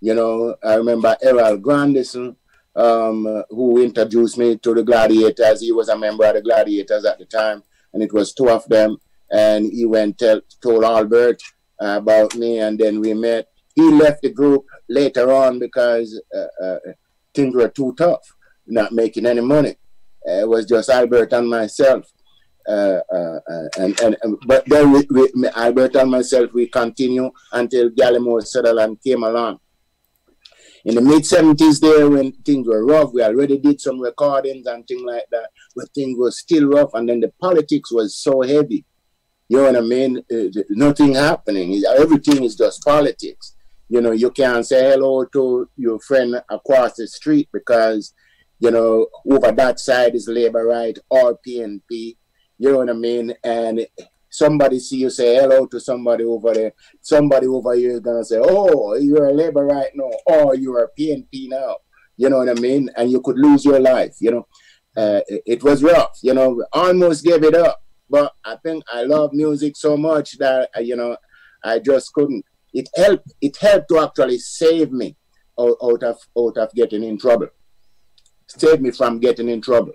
You know, I remember Errol Grandison, um, who introduced me to the Gladiators. He was a member of the Gladiators at the time, and it was two of them. And he went tell, told Albert uh, about me, and then we met. He left the group later on because uh, uh, things were too tough not making any money. It was just Albert and myself. Uh, uh, uh, and, and, and but then we, we, Albert and myself we continue until Gallimore Sutherland came along. In the mid seventies, there when things were rough, we already did some recordings and things like that, but things were still rough, and then the politics was so heavy. You know what I mean? Uh, nothing happening. Everything is just politics. You know, you can't say hello to your friend across the street because, you know, over that side is Labor Right or PNP. You know what I mean? And somebody see you say hello to somebody over there. Somebody over here is gonna say, "Oh, you're a Labor Right now, or you're a PNP now." You know what I mean? And you could lose your life. You know, uh, it, it was rough. You know, almost gave it up. But I think I love music so much that uh, you know, I just couldn't. It helped. It helped to actually save me out, out of out of getting in trouble. Save me from getting in trouble.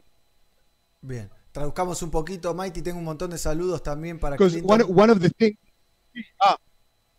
Bien. Traduzcamos un poquito, Mighty. Tengo un montón de saludos también para Clinton. one, one of the things. Ah,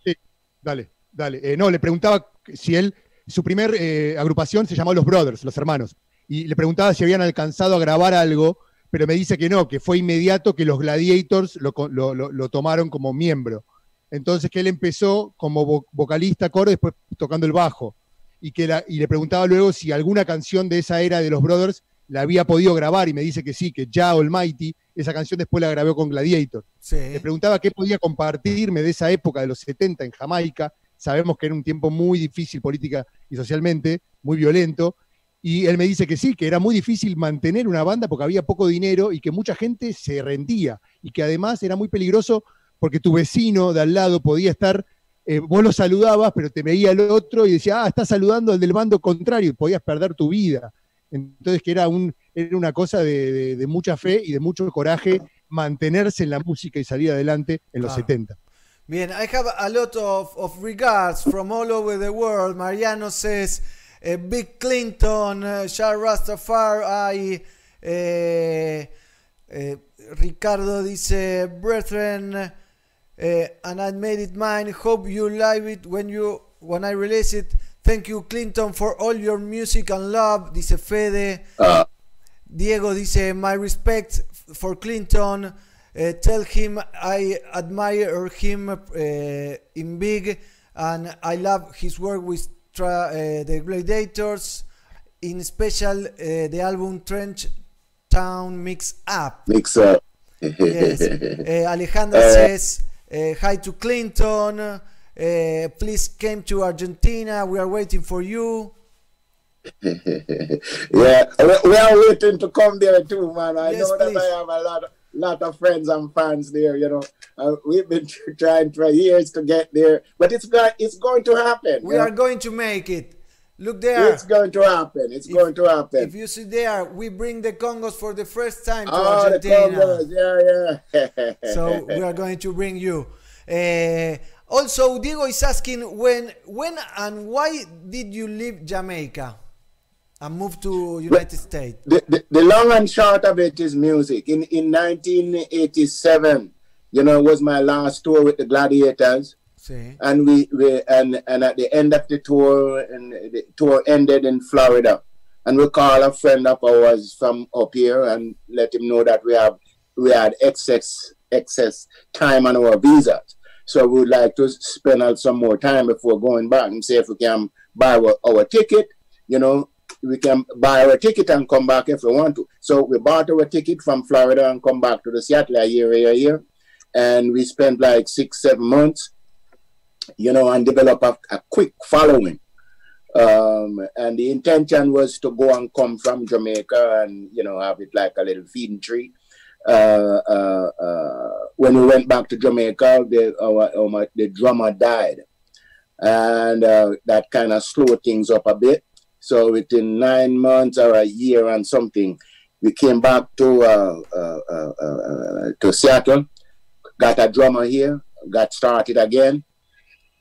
sí, dale, dale. Eh, no, le preguntaba si él, su primer eh, agrupación se llamó Los Brothers, los hermanos. Y le preguntaba si habían alcanzado a grabar algo, pero me dice que no, que fue inmediato que los Gladiators lo, lo- lo- lo tomaron como miembro. Entonces que él empezó como vo- vocalista, coro, después tocando el bajo. Y, que la- y le preguntaba luego si alguna canción de esa era de los Brothers la había podido grabar y me dice que sí, que ya Almighty, esa canción después la grabó con Gladiator. Sí. Le preguntaba qué podía compartirme de esa época de los 70 en Jamaica. Sabemos que era un tiempo muy difícil política y socialmente, muy violento. Y él me dice que sí, que era muy difícil mantener una banda porque había poco dinero y que mucha gente se rendía. Y que además era muy peligroso porque tu vecino de al lado podía estar, eh, vos lo saludabas, pero te veía el otro y decía, ah, está saludando al del bando contrario y podías perder tu vida. Entonces que era, un, era una cosa de, de- de mucha fe y de mucho coraje mantenerse en la música y salir adelante en los Claro. 70. Bien, I have a lot of, of regards from all over the world. Mariano says, eh, Big Clinton, uh, Shah Rastafari, eh, eh, Ricardo dice, Brethren, eh, and I made it mine. Hope you like it when you when I release it. Thank you, Clinton, for all your music and love. Dice Fede. Uh, Diego dice, my respect for Clinton. Uh, tell him I admire him uh, in big and I love his work with tra- uh, the Gladiators, in special uh, the album Trench Town Mix Up. mix up. Yes. Uh, Alejandra Uh, says, hi to Clinton. Uh, please came to Argentina. We are waiting for you. yeah, we, are waiting to come there too, man. I Yes, know that. I have a lot, of, lot of friends and fans there. You know, uh, we've been trying for years to get there, but it's going, it's going to happen. We are know. going to make it. Look there. It's going to happen. It's going to happen. If you see there, we bring the Congos for the first time to oh, the Argentina. Congos, yeah, yeah. so we are going to bring you. Uh, also, Diego is asking when, when and why did you leave Jamaica and move to United States? the, the, the long and short of it is music. In in 1987, you know, it was my last tour with the Gladiators. Sí. and we, we and and at the end of the tour and the tour ended in Florida and we call a friend of ours from up here and let him know that we have we had excess excess time on our visas so we would like to spend out some more time before going back and see if we can buy our, our ticket you know we can buy our ticket and come back if we want to so we bought our ticket from Florida and come back to the Seattle area here and we spent like six seven months you know, and develop a, a quick following. Um, and the intention was to go and come from Jamaica and, you know, have it like a little feeding tree. Uh, uh, uh, when we went back to Jamaica, the, our, our, the drummer died. And uh, that kind of slowed things up a bit. So within nine months or a year and something, we came back to uh, uh, uh, uh, to Seattle, got a drummer here, got started again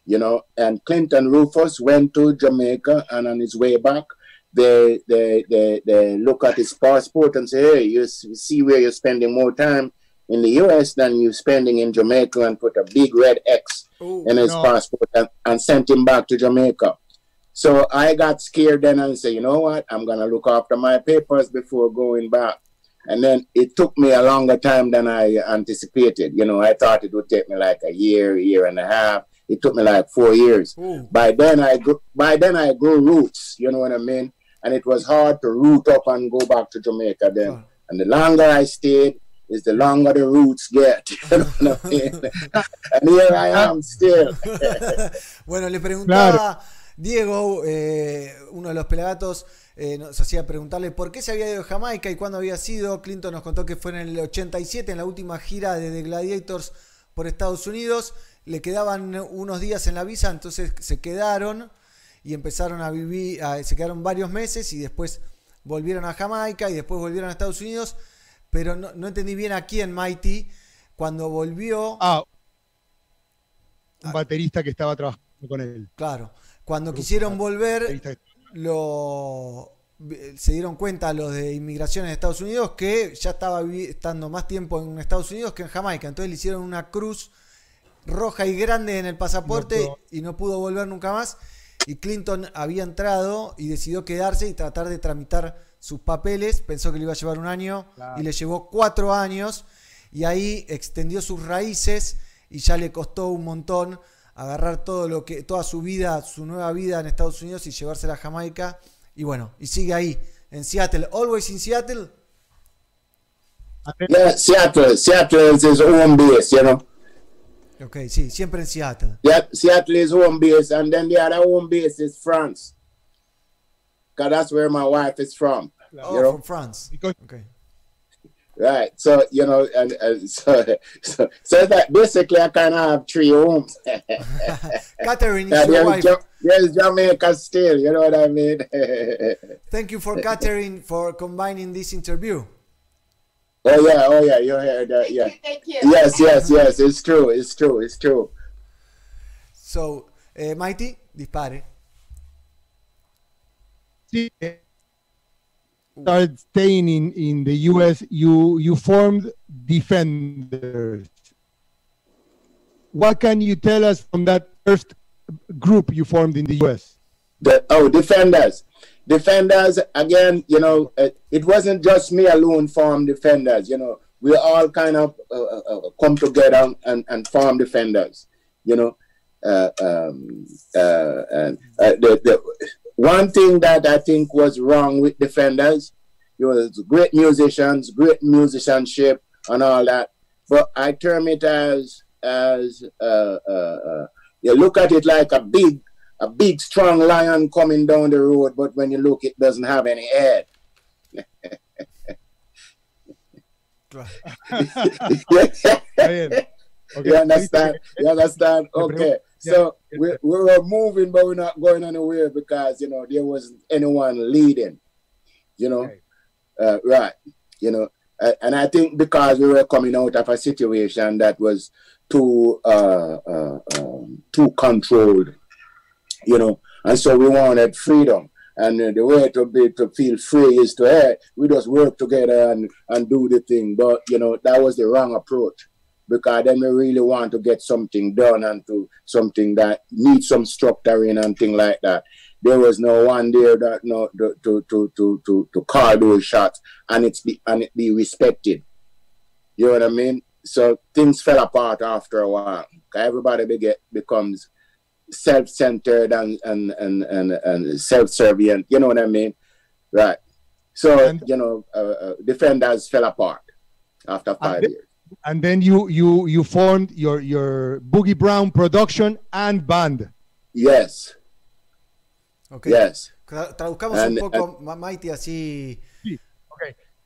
you know. And Clinton Rufus went to Jamaica, and on his way back, they they they, they look at his passport and say, "Hey, you see where you're spending more time in the U.S. than you're spending in Jamaica," and put a big red X Oh, in his no. passport and, and sent him back to Jamaica. So I got scared then and said, "You know what? I'm gonna look after my papers before going back." And then it took me a longer time than I anticipated. You know, I thought it would take me like a year, year and a half. It took me like four years. Uh, By then I grew, by then I grew roots. You know what I mean? And it was hard to root up and go back to Jamaica then. And the longer I stayed, is the longer the roots get. You know what I mean? and here I am still. bueno, le preguntaba Diego, eh, uno de los pelagatos, eh, nos hacía preguntarle por qué se había ido de Jamaica y cuándo había sido. Clinton nos contó que fue en el 87, en la última gira de The Gladiators por Estados Unidos. Le quedaban unos días en la visa, entonces se quedaron y empezaron a vivir, a- se quedaron varios meses y después volvieron a Jamaica y después volvieron a Estados Unidos. Pero no, no entendí bien a quién, Mighty. Cuando volvió, Ah, un baterista que estaba trabajando con él. claro, cuando quisieron volver, lo se dieron cuenta los de inmigración en Estados Unidos que ya estaba estando más tiempo en Estados Unidos que en Jamaica. Entonces le hicieron una cruz roja y grande en el pasaporte No y no pudo volver nunca más. Y Clinton había entrado y decidió quedarse y tratar de tramitar sus papeles. Pensó que le iba a llevar un año Claro. y le llevó cuatro años. Y ahí extendió sus raíces y ya le costó un montón agarrar todo lo que, toda su vida, su nueva vida en Estados Unidos y llevársela a Jamaica. Y bueno, y sigue ahí, en Seattle. Always in Seattle. Yeah, Seattle. Seattle is his home base, you know. Ok, sí, siempre en Seattle. Yeah, Seattle is home base, and then the other home base is France. Because that's where my wife is from. Oh, You know? from France. Because- Ok. Right. So, you know, and, and so, so, so that basically I kind of have three homes. Catherine Yeah, is your there's, wife. Ja- there's Jamaica still, you know what I mean? Thank you for Catherine for combining this interview. oh, yeah, oh, yeah, you heard that, yeah. Thank you. Yes, yes, yes, it's true, it's true, it's true. So, eh, Mighty, dispare. Sí, eh, started staying in, in the US, you, you formed Defenders. What can you tell us from that first group you formed in the US? The, oh, defenders. Defenders, again, you know, it wasn't just me alone form defenders, you know, we all kind of uh, uh, uh, come together and, and form defenders, you know. Uh, um, uh, and the, the one thing that I think was wrong with defenders, you was great musicians, great musicianship, and all that. But I term it as as uh, uh, uh, you look at it like a big a big strong lion coming down the road, but when you look, it doesn't have any head. Está bien. Ok, you understand? You understand? Okay. So we, we were moving, but we're not going anywhere because you know there wasn't anyone leading. You know, Okay. uh, right? You know, uh, and I think because we were coming out of a situation that was too uh, uh, um, too controlled, you know, and so we wanted freedom. And uh, the way to be to feel free is to hey, we just work together and and do the thing. But you know that was the wrong approach because then we really want to get something done and to something that needs some structuring and thing like that. There was no one there that no to to to to to, to call those shots and it's be and it be respected. You know what I mean? So things fell apart after a while. Everybody beget, becomes self-centered and and and and, and self-servient. You know what I mean? Right. So And- you know, uh, uh, defenders fell apart after five years. And then you, you, you formed your, your Boogie Brown production and band. Yes. Ok. Yes. Tra- Traduzcamos And- un poco, Mighty, así.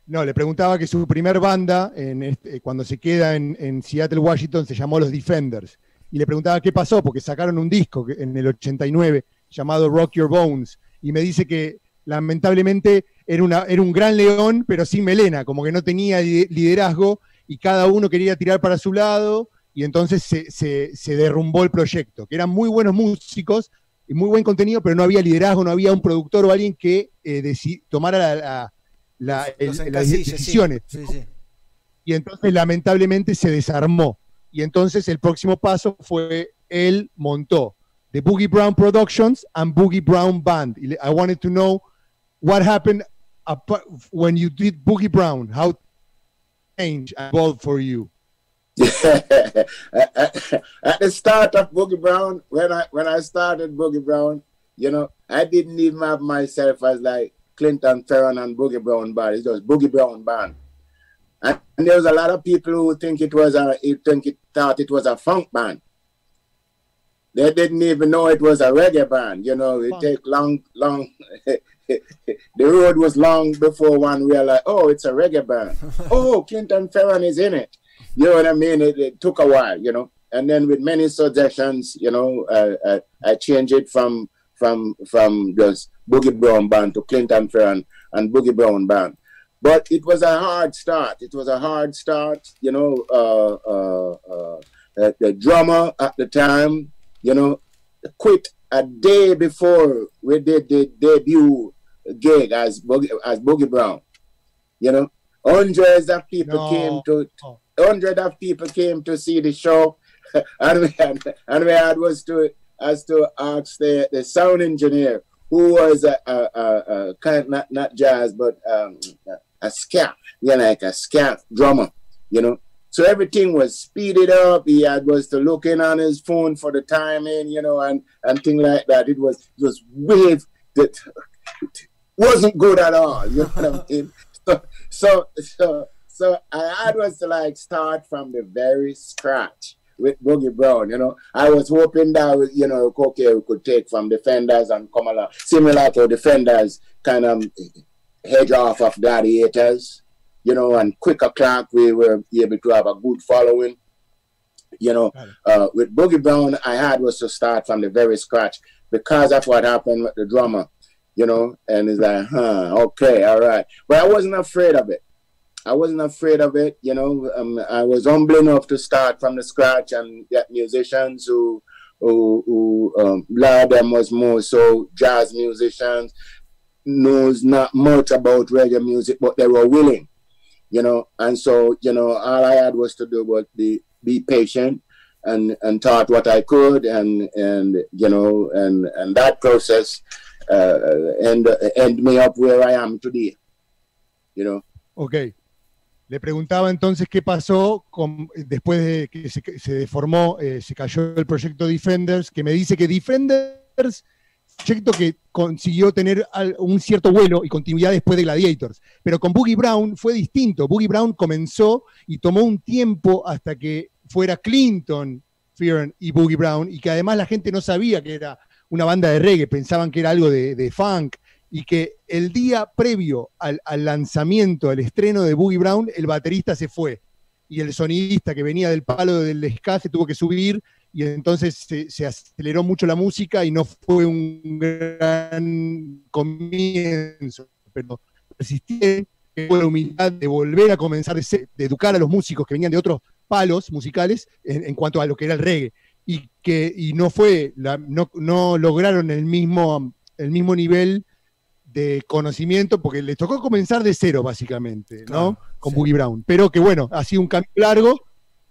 No, le preguntaba que su primer banda, en este- cuando se queda en, en Seattle, Washington, se llamó Los Defenders. Y le preguntaba qué pasó, porque sacaron un disco en el 89 llamado Rock Your Bones. Y me dice que lamentablemente era, una, era un gran león, pero sin melena, como que no tenía li- liderazgo y cada uno quería tirar para su lado. Y entonces se, se- se derrumbó el proyecto, que eran muy buenos músicos y muy buen contenido, pero no había liderazgo, no había un productor o alguien que eh, tomara la- la- la- el- Los las sí. decisiones. Sí, sí. Y entonces lamentablemente se desarmó. Y entonces el próximo paso fue él montó The Boogie Brown Productions and Boogie Brown Band. I wanted to know what happened when you did Boogie Brown. How change and for you? at the start of Boogie Brown, when I when I started Boogie Brown, you know, I didn't even have myself as like Clinton Ferron and Boogie Brown band. It was Boogie Brown band. And, and there was a lot of people who think it was a who think it thought it was a funk band. They didn't even know it was a reggae band. You know, it Funk. take long, long. the road was long before one realized, oh, it's a reggae band. oh, Clinton Ferron is in it. You know what I mean? It, it took a while, you know. And then with many suggestions, you know, uh, uh, I changed it from from from just Boogie Brown band to Clinton Ferron and Boogie Brown band. But it was a hard start. It was a hard start, you know. Uh, uh, uh, uh, the drummer at the time, you know, quit a day before we did the debut gig as Boogie, as Boogie Brown. You know, hundreds of people No. came to Oh. hundred of people came to see the show, and we had and we had was to as to ask the, the sound engineer who was a, a, a, a kind not not jazz but um, a, you know, like a ska drummer, you know. So everything was speeded up. He had was to look in on his phone for the timing, you know, and and thing like that. It was it was way that wasn't good at all. You know what I mean? So so so so I had was to like start from the very scratch with Boogie Brown. You know, I was hoping that you know okay we could take from defenders and come along similar to defenders kind of hedge off of gladiators. You know, and quicker clock we were able to have a good following. You know, uh, with Boogie Brown, I had was to start from the very scratch because of what happened with the drummer. You know, and it's like, huh, okay, all right. But I wasn't afraid of it. I wasn't afraid of it. You know, um, I was humble enough to start from the scratch and get musicians who, who, who um, a lot of them was more so jazz musicians, knows not much about reggae music, but they were willing. You know, and so you know, all I had was to do was be be patient and and taught what I could, and and you know, and and that process end end me up where I am today. You know. Ok. Le preguntaba entonces qué pasó después de que se, deformó, eh, se cayó el proyecto Defenders, que me dice que Defenders, proyecto que consiguió tener un cierto vuelo y continuidad después de Gladiators. Pero con Boogie Brown fue distinto. Boogie Brown comenzó y tomó un tiempo hasta que fuera Clinton, Fearon y Boogie Brown, y que además la gente no sabía que era una banda de reggae, pensaban que era algo de, funk, y que el día previo al, lanzamiento, al estreno de Boogie Brown, el baterista se fue. Y el sonidista que venía del palo del ska se tuvo que subir y entonces se, aceleró mucho la música y no fue un gran comienzo. Pero persistieron, fue la humildad de volver a comenzar, de, ser- educar a los músicos que venían de otros palos musicales en, en cuanto a lo que era el reggae. Y que y no fue, la- no, no lograron el mismo, el mismo nivel de conocimiento, porque les tocó comenzar de cero, básicamente, ¿no? Claro, Con sí. Boogie Brown. Pero que bueno, ha sido un camino largo.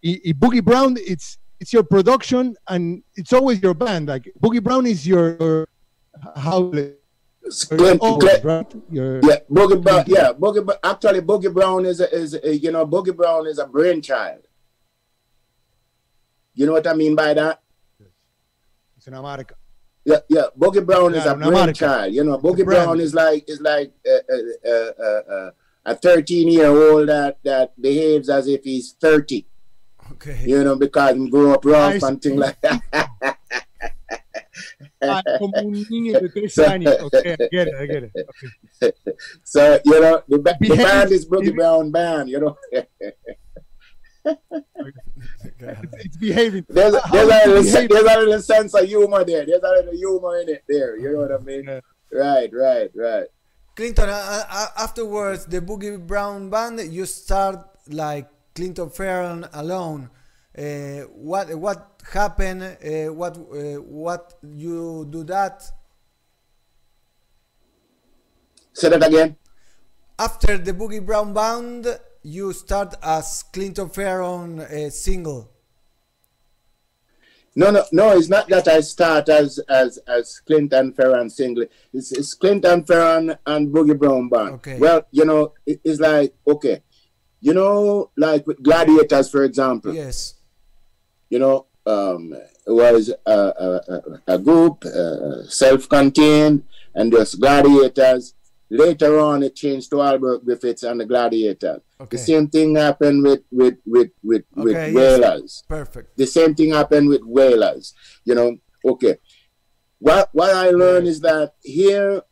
Y, y Boogie Brown, it's, it's your production and it's always your band. Like Boogie Brown is your, how, Clint- oh, Clint- right? Your, Yeah, Boogie Brown. Yeah, Boogie. Actually, Boogie Brown is a, is a, you know Boogie Brown is a brainchild. You know what I mean by that? It's an marca. Yeah, yeah. Boogie Brown is a marca. brainchild. You know, Boogie. Brown is like is like uh, uh, uh, a 13 year old that that behaves as if he's 30. Okay. You know, because he grew up rough and things like that. Ah, como un niño de 13 años. Okay, I get it, I get it. Okay. so you know, the, the band is Boogie Brown band. You know. It's behaving. There's a, there's, a little, behaving? there's a little sense of humor there. There's a little humor in it there. You know what I mean? Yeah. Right, right, right. Clinton, uh, uh, afterwards, the Boogie Brown band, you start like Clinton Farron alone. Uh, what what happened? Uh, what uh, what you do that Say that again. after the Boogie Brown band? You start as Clinton Ferron uh, single. No, no, no. It's not that I start as as as Clinton Ferron single. It's, it's Clinton Ferron and Boogie Brown band. Okay. Well, you know, it, it's like okay, you know, like with Gladiators, for example. Yes. You know, um, it was a, a, a- a group, uh, self-contained, and just Gladiators. Later on, it changed to Albert Griffiths and the Gladiators. Okay. The same thing happened with with with with, with Okay, yes. Whalers. Perfect. The same thing happened with whalers. You know, okay. What what I learned is that here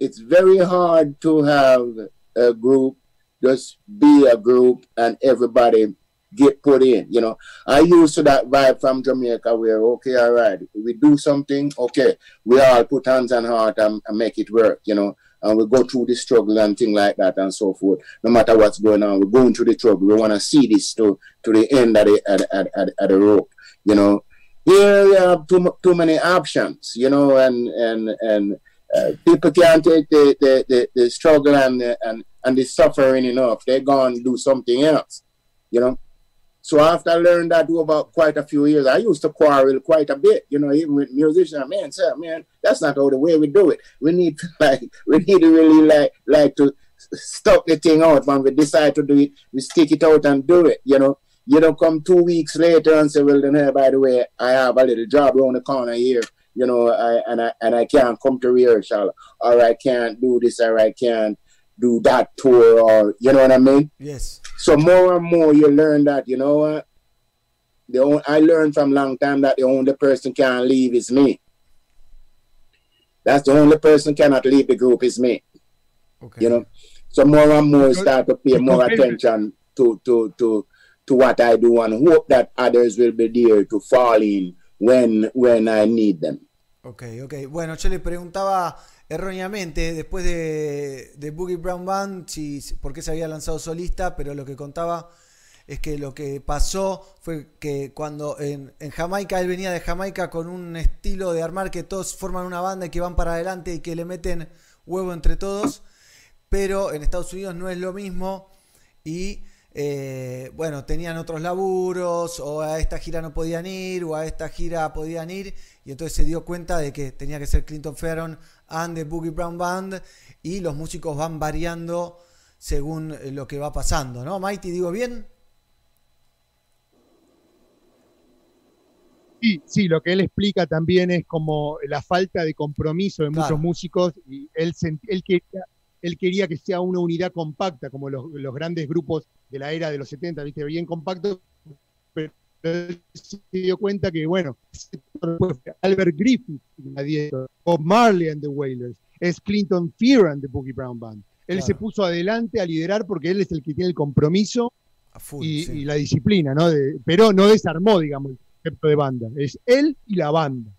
it's very hard to have a group just be a group and everybody get put in. You know, I used to that vibe from Jamaica where okay, all right, we do something, okay, we all put hands on heart and, and make it work. You know. And we go through the struggle and things like that and so forth. No matter what's going on, we're going through the struggle. We want to see this to, to the end of the, at, at, at, at the rope you know here you have too, too many options you know and and and uh, people can't take the, the, the, the struggle and the, and and the suffering enough they go and do something else you know so after I learned that over quite a few years, I used to quarrel quite a bit, you know, even with musicians. Man, sir, man, that's not how the way we do it. We need to like, we need to really like, like to stop the thing out. When we decide to do it, we stick it out and do it. You know, you don't come two weeks later and say, well, then, hey, by the way, I have a little job around the corner here. You know, I, and I and I can't come to rehearsal, or I can't do this, or I can't do that tour, or you know what I mean. Yes. So more and more you learn that, you know what? The only, I learned from long time that the only person can leave is me. That's the only person cannot leave the group is me. Okay. You know. So more and more start to pay more attention to to to to what I do and hope that others will be there to fall in when when I need them. Ok, ok. Bueno, yo le preguntaba erróneamente después de, Boogie Brown Band si, por qué se había lanzado solista, pero lo que contaba es que lo que pasó fue que cuando en, en Jamaica, él venía de Jamaica con un estilo de armar que todos forman una banda y que van para adelante y que le meten huevo entre todos, pero en Estados Unidos no es lo mismo y eh, bueno, tenían otros laburos o a esta gira no podían ir o a esta gira podían ir y entonces se dio cuenta de que tenía que ser Clinton Ferron and the Boogie Brown Band y los músicos van variando según eh, lo que va pasando, ¿no? Mighty, digo bien? Sí, sí, lo que él explica también es como la falta de compromiso de Claro. muchos músicos y él, él, quería, él quería que sea una unidad compacta, como los, los grandes grupos de la era de los 70, ¿viste? Bien compacto, él se dio cuenta que, bueno, Albert Griffith, Bob Marley and the Wailers, es Clinton Fear and the Boogie Brown Band. Él Claro. se puso adelante a liderar porque él es el que tiene el compromiso full, y, sí. y la disciplina, ¿no? De- pero no desarmó, digamos, el concepto de banda. Es él y la banda.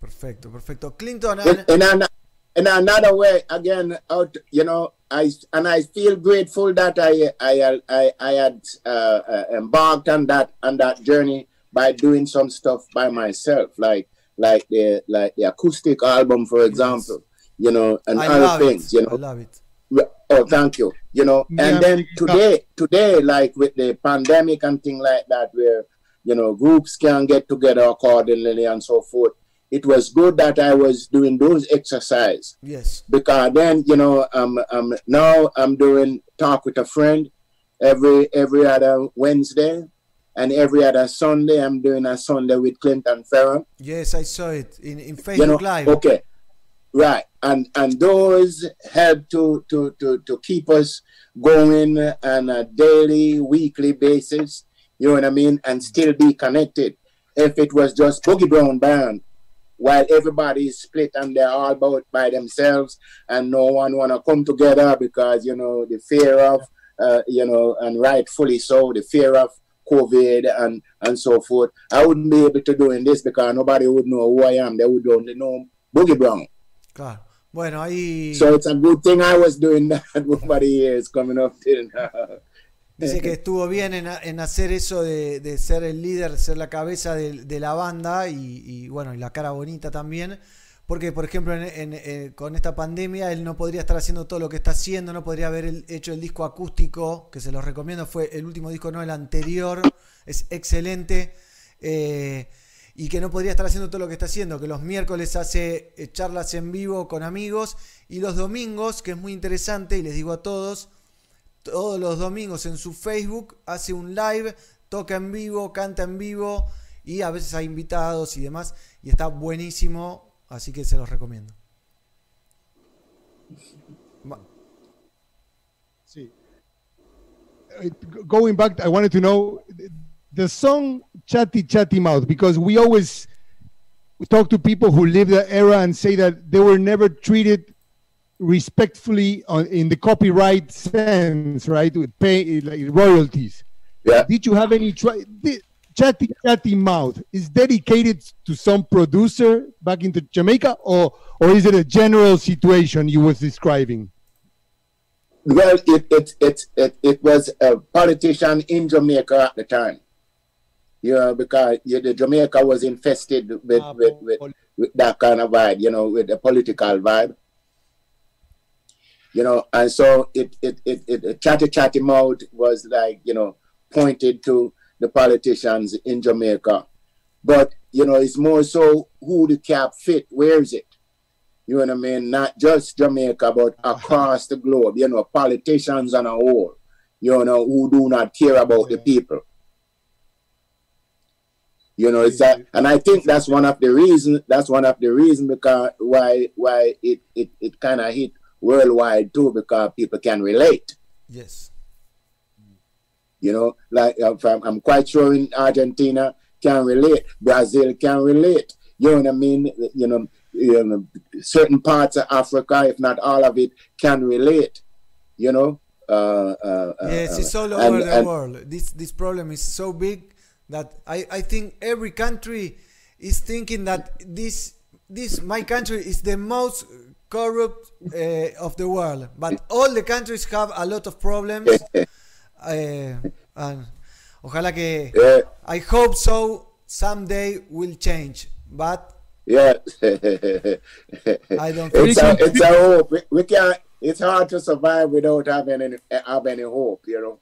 Perfecto, perfecto. Clinton, in, and- another way again out you know i and i feel grateful that i i i, I had uh, uh, embarked on that on that journey by doing some stuff by myself like like the like the acoustic album for example you know and I other things it. you I know love it. oh thank you you know Yeah, and then today today like with the pandemic and thing like that where you know groups can get together accordingly and so forth it was good that i was doing those exercise. Yes. because then you know um, um now i'm doing talk with a friend every every other wednesday and every other sunday i'm doing a sunday with clinton ferrum Yes, I saw it in, in Facebook you know Live. okay. Right. And and those help to to to to keep us going on a daily weekly basis. You know what i mean? And still be connected. If it was just boogie brown band while everybody is split and they're all about by themselves and no one want to come together because you know the fear of uh, you know and rightfully so the fear of covid and and so forth. I wouldn't be able to doing this because nobody would know who i am. They would only know boogie brown. Claro. Bueno, ahí so it's a good thing i was doing that. Nobody here is coming up till now dice que estuvo bien en, en hacer eso de, de ser el líder, ser la cabeza de, de la banda y, y, bueno, y la cara bonita también. Porque, por ejemplo, en- en- eh, con esta pandemia él no podría estar haciendo todo lo que está haciendo, no podría haber el- hecho el disco acústico, que se los recomiendo, fue el último disco, no el anterior, es excelente. eh, y que no podría estar haciendo todo lo que está haciendo, que los miércoles hace eh, charlas en vivo con amigos y los domingos, que es muy interesante, y les digo a todos, todos los domingos en su Facebook, hace un live, toca en vivo, canta en vivo y a veces hay invitados y demás. Y está buenísimo, así que se los recomiendo. See, uh, going back, I wanted to know the song "Chatty Chatty Mouth" because we always talk to people who lived that era and say that they were never treated respectfully on, in the copyright sense, right? With pay like royalties. Yeah. Did you have any try? Chatty Chatty Mouth is dedicated to some producer back into Jamaica, or or is it a general situation you was describing? Well, it it it it, it was a politician in Jamaica at the time. You know, because you the Jamaica was infested with, Ah, with, with, with that kind of vibe, you know, with the political vibe. You know, and so it it it, it chatty chatty mouth was like, you know, pointed to the politicians in Jamaica. But, you know, it's more so who the cap fit, where is it? You know what I mean? Not just Jamaica, but uh-huh. across the globe, you know, politicians on a whole, you know, who do not care about the people. You know, it's that, and I think that's one of the reasons. That's one of the reasons because why why it it, it kind of hit worldwide too because people can relate. Yes. You know, like uh, I'm quite sure in Argentina can relate, Brazil can relate. You know what I mean? You know, you know, certain parts of Africa, if not all of it, can relate. You know. Uh, uh, uh, Yes, it's all and- over the and- world. This this problem is so big that I, I think every country is thinking that this this my country is the most corrupt uh, of the world. But all the countries have a lot of problems. Eh, and ojalá que Yeah, I hope so someday will change. But yeah. I don't it's a, it's a hope. We, we can't. It's hard to survive without having any have any hope. You know,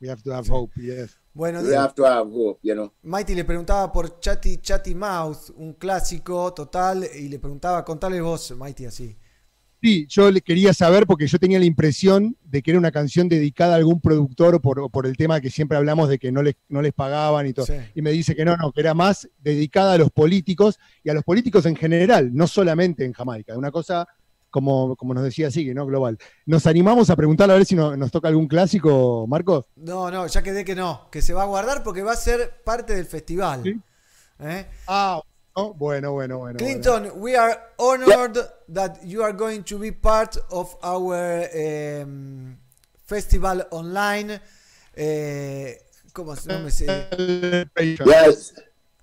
We have to have hope. Yes. Bueno, we have to have hope. You know. Mighty le preguntaba por Chatty Chatty Mouth, un clásico total, y le preguntaba, contale vos, Mighty, así. Sí, yo le quería saber porque yo tenía la impresión de que era una canción dedicada a algún productor por, por el tema que siempre hablamos de que no les, no les pagaban y todo. Sí. Y me dice que no, no, que era más dedicada a los políticos y a los políticos en general, no solamente en Jamaica. Una cosa, como, como nos decía Sigue, ¿no? Global. ¿Nos animamos a preguntarle a ver si no- nos toca algún clásico, Marcos? No, no, ya quedé que no, que se va a guardar porque va a ser parte del festival. Sí. ¿Eh? Ah, no, bueno, bueno, bueno. Clinton, we are honored that you are going to be part of our um, festival online. Eh, ¿Cómo se bueno. Yes.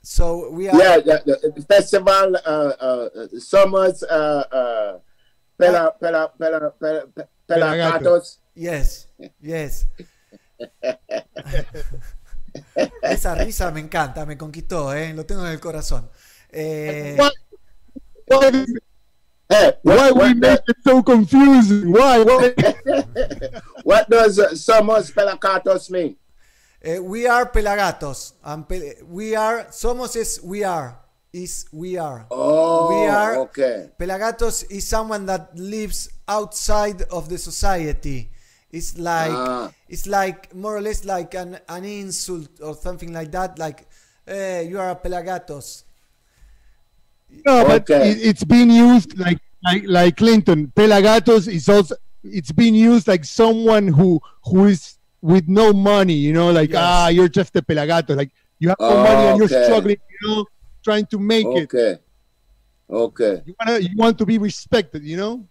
So we are. Yeah. The, the, the festival. Uh, uh, summers. Uh, Pela Pela Pela Pela Pela Pelagatos. Gatos. Yes, yes. Esa risa me encanta, me conquistó, ¿eh? lo tengo en el corazón. Eh, Why, why, Hey, why what, we make it so confusing? Why? why? what does uh, summers Pelagatos mean? eh, we are pelagatos. and pe- we are, somos es we are. Is we are. Oh, We are- okay. Pelagatos is someone that lives outside of the society. It's like Ah. it's like more or less like an, an insult or something like that. Like, eh, you are a pelagatos. No, but Okay. it, it's been used like like like Clinton. Pelagatos is also it's been used like someone who who is with no money. You know, like Yes. ah, you're just a pelagato. Like you have no money and you're struggling. You know, trying to make it. Okay. Okay. You wanna you want to be respected. You know.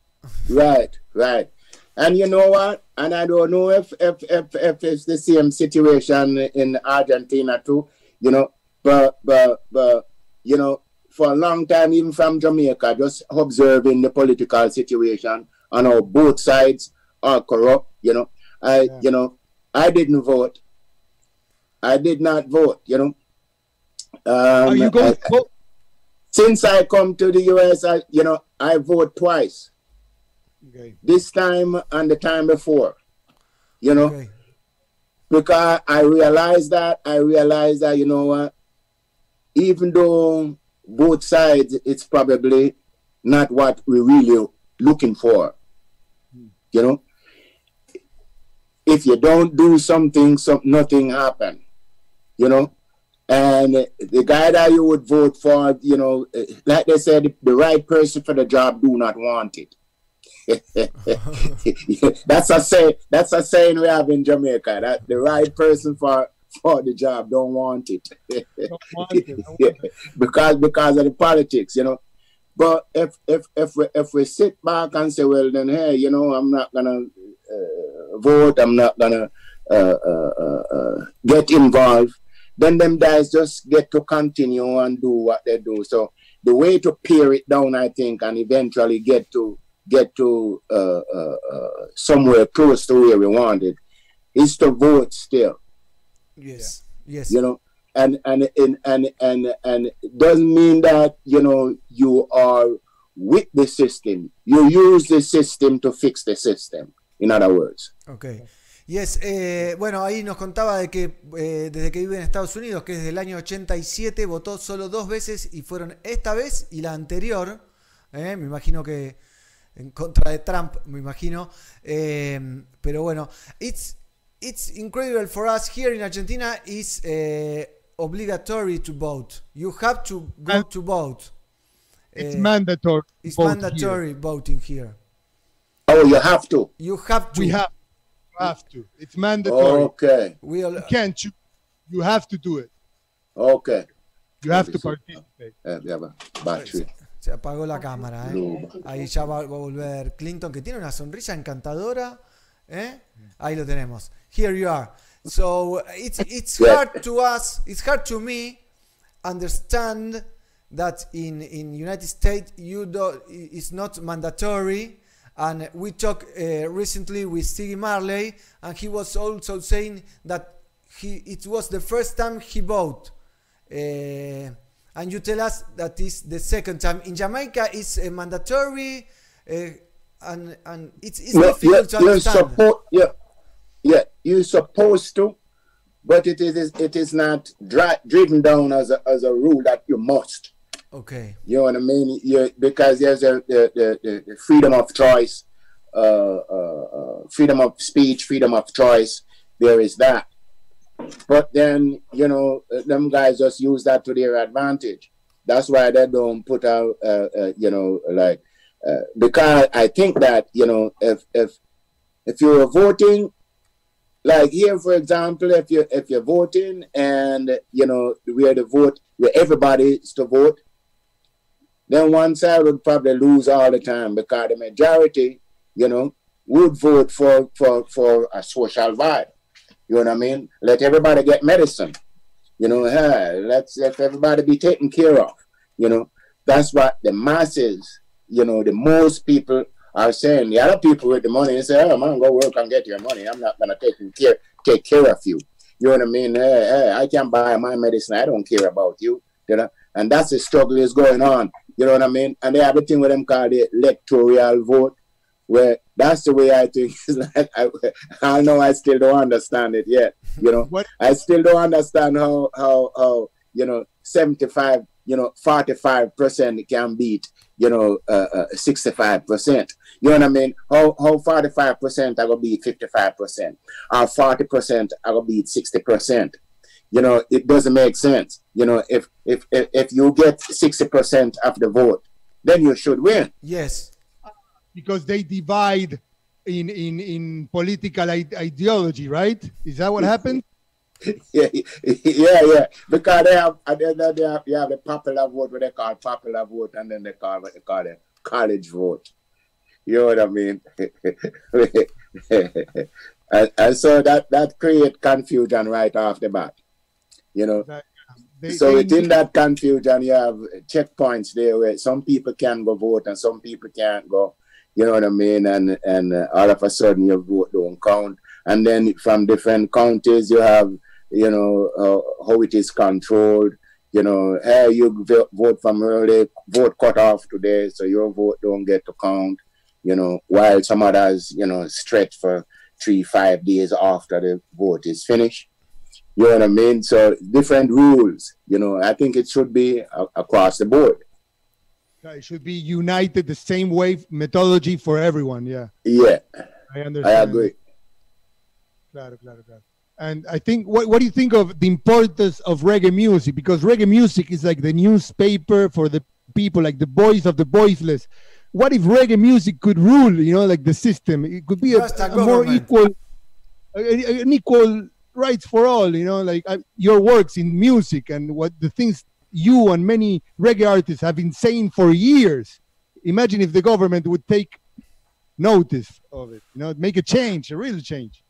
Right, right. And you know what? And I don't know if if if, if it's the same situation in Argentina too, you know, but but but you know, for a long time, even from Jamaica, just observing the political situation on how both sides are corrupt, you know. I Yeah. you know, I didn't vote. I did not vote, you know. Um, you going? I- well, since I come to the US, I you know, I vote twice okay. this time and the time before. You know, Okay. because I realized that I realized that you know what, even though both sides, it's probably not what we're really looking for. You know, if you don't do something, some nothing happen. You know, and the guy that you would vote for, you know, like they said, the right person for the job do not want it. that's a say. That's a saying we have in Jamaica. That the right person for for the job don't want it, Don't want it, don't want it. because because of the politics, you know. But if if if we if we sit back and say, well, then hey, you know, I'm not gonna uh, vote. I'm not gonna uh, uh, uh, uh, get involved. Then them guys just get to continue and do what they do. So the way to pare it down, I think, and eventually get to get to uh, uh, uh, somewhere close to where we wanted, is to vote still Yes. Yes. you know and and and and and, and it doesn't mean that you know you are with the system you use the system to fix the system in other words Ok. Yes, eh, bueno, ahí nos contaba de que eh, desde que vive en Estados Unidos, que desde el año 87 votó solo dos veces y fueron esta vez y la anterior, eh, me imagino que en contra de Trump, me imagino, eh, pero bueno, it's, it's incredible for us here in Argentina, is eh, obligatory to vote. You have to go to vote. It's Eh, mandatory. to It's vote mandatory voting here. oh you have to You have to. here. We have, you have to. It's mandatory. okay We all- You can't choose. You have to do it. okay You have to participate. Uh, we have a battery Se apagó la cámara, ¿eh? No. Ahí ya va, va a volver Clinton, que tiene una sonrisa encantadora. ¿eh? Ahí lo tenemos. Here you are. So it's it's hard to us, it's hard to me understand that in in United States you do it's not mandatory. And we talked uh, recently with Stevie Marley, and he was also saying that he it was the first time he voted. Uh, and you tell us that is the second time in Jamaica. It's uh, mandatory, uh, and and it's, it's No, difficult you're, to understand. suppo- yeah, yeah, you're supposed to, but it is it is not dri- driven down as a, as a rule that you must. Okay, You know what I mean? You, because there's a the, the, the, freedom of choice, uh, uh, uh, freedom of speech, freedom of choice. There is that. But then you know them guys just use that to their advantage. That's why they don't put out, uh, uh, you know, like uh, because I think that you know if if if you're voting, like here for example, if you if you're voting and you know where the vote where everybody is to vote, then one side would probably lose all the time because the majority, you know, would vote for for for a social vibe. You know what I mean? Let everybody get medicine. You know, hey, let's let everybody be taken care of. You know, that's what the masses, you know, the most people are saying. The other people with the money, they say, "Oh man, go work and get your money. I'm not gonna take care take care of you." You know what I mean? Hey, hey, I can buy my medicine. I don't care about you. You know, and that's the struggle is going on. You know what I mean? And they have a thing with them called the electoral vote, where that's the way I think. It's like I, I know I still don't understand it yet. You know, What? I still don't understand how how how you know seventy five, you know, forty five percent can beat you know uh, uh, sixty five percent. You know what I mean? How how forty five percent I gonna beat fifty five percent, or forty percent are gonna beat sixty percent you know it doesn't make sense. You know if if if, if you get 60% of the vote then you should win. Yes, Because they divide in in in political I- ideology, right? Is that what happened? yeah yeah yeah. Because they have and then they have, you have the popular vote what they call popular vote and then they call what they call the college vote. You know what i mean? And, and so that that create confusion right off the bat you know They, so they within that confusion, you have checkpoints there where some people can go vote and some people can't go. You know what I mean? And and uh, all of a sudden your vote don't count. And then from different counties, you have you know uh, how it is controlled. You know, hey, you vote from early, vote cut off today, so your vote don't get to count. You know, while some others, you know, stretch for three, five days after the vote is finished. You know what I mean? So different rules. You know, I think it should be a- across the board. it should be united the same way methodology for everyone. Yeah, Yeah, I understand. I understand. agree. Claro, claro, claro. And I think, what, what do you think of the importance of reggae music? Because reggae music is like the newspaper for the people, like the voice of the voiceless. What if reggae music could rule, you know, like the system? It could be a, Rasta a more government. equal, a- an equal rights for all, you know, like uh, your works in music and what the things you and many reggae artists have been saying for years. Imagine if the government would take notice of it, you know, make a change, a real change.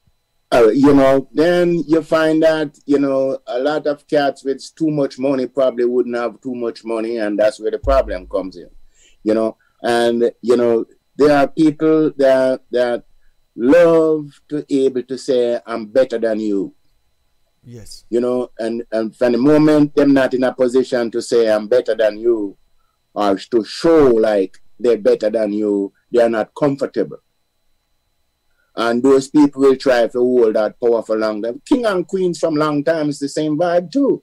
uh, you know, then you find that, you know, a lot of cats with too much money probably wouldn't have too much money, and that's where the problem comes in, you know. And, you know, there are people that, that love to able to say, I'm better than you, Yes. you know, and, and from the moment them not in a position to say, I'm better than you, or to show like they're better than you, they are not comfortable. And those people will try to hold that power for long time. King and queens from long time is the same vibe too.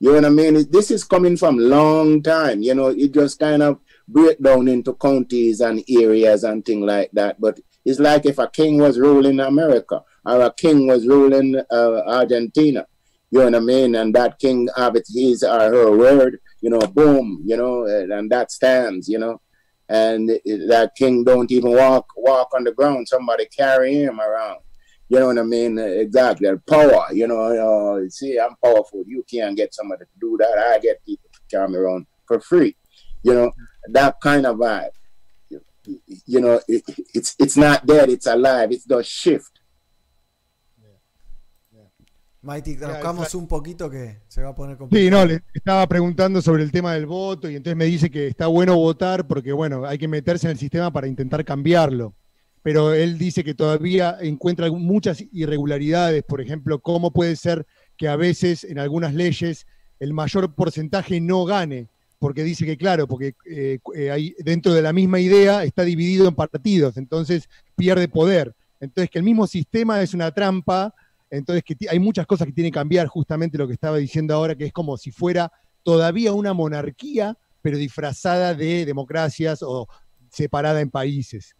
You know what I mean? This is coming from long time. You know, it just kind of break down into counties and areas and things like that. But it's like if a king was ruling America or a king was ruling uh, Argentina. You know what I mean? And that king have it his or her word. You know, boom. You know, and, that stands. You know and that king don't even walk walk on the ground. Somebody carry him around. You know what I mean? Exactly. Power. You know. Uh, see, I'm powerful. You can't get somebody to do that. I get people to carry me around for free. You know that kind of vibe. You, know, it, it's it's not dead. It's alive. It's the shift. Mighty, traduzcamos exacto. un poquito que se va a poner Sí, complicado. no, le estaba preguntando sobre el tema del voto y entonces me dice que está bueno votar porque, bueno, hay que meterse en el sistema para intentar cambiarlo. Pero él dice que todavía encuentra muchas irregularidades, por ejemplo, cómo puede ser que a veces en algunas leyes el mayor porcentaje no gane, porque dice que, claro, porque eh, eh, hay- dentro de la misma idea está dividido en partidos, entonces pierde poder. Entonces que el mismo sistema es una trampa entonces, que hay muchas cosas que tienen que cambiar, justamente lo que estaba diciendo ahora, que es como si fuera todavía una monarquía, pero disfrazada de democracias o separada en países.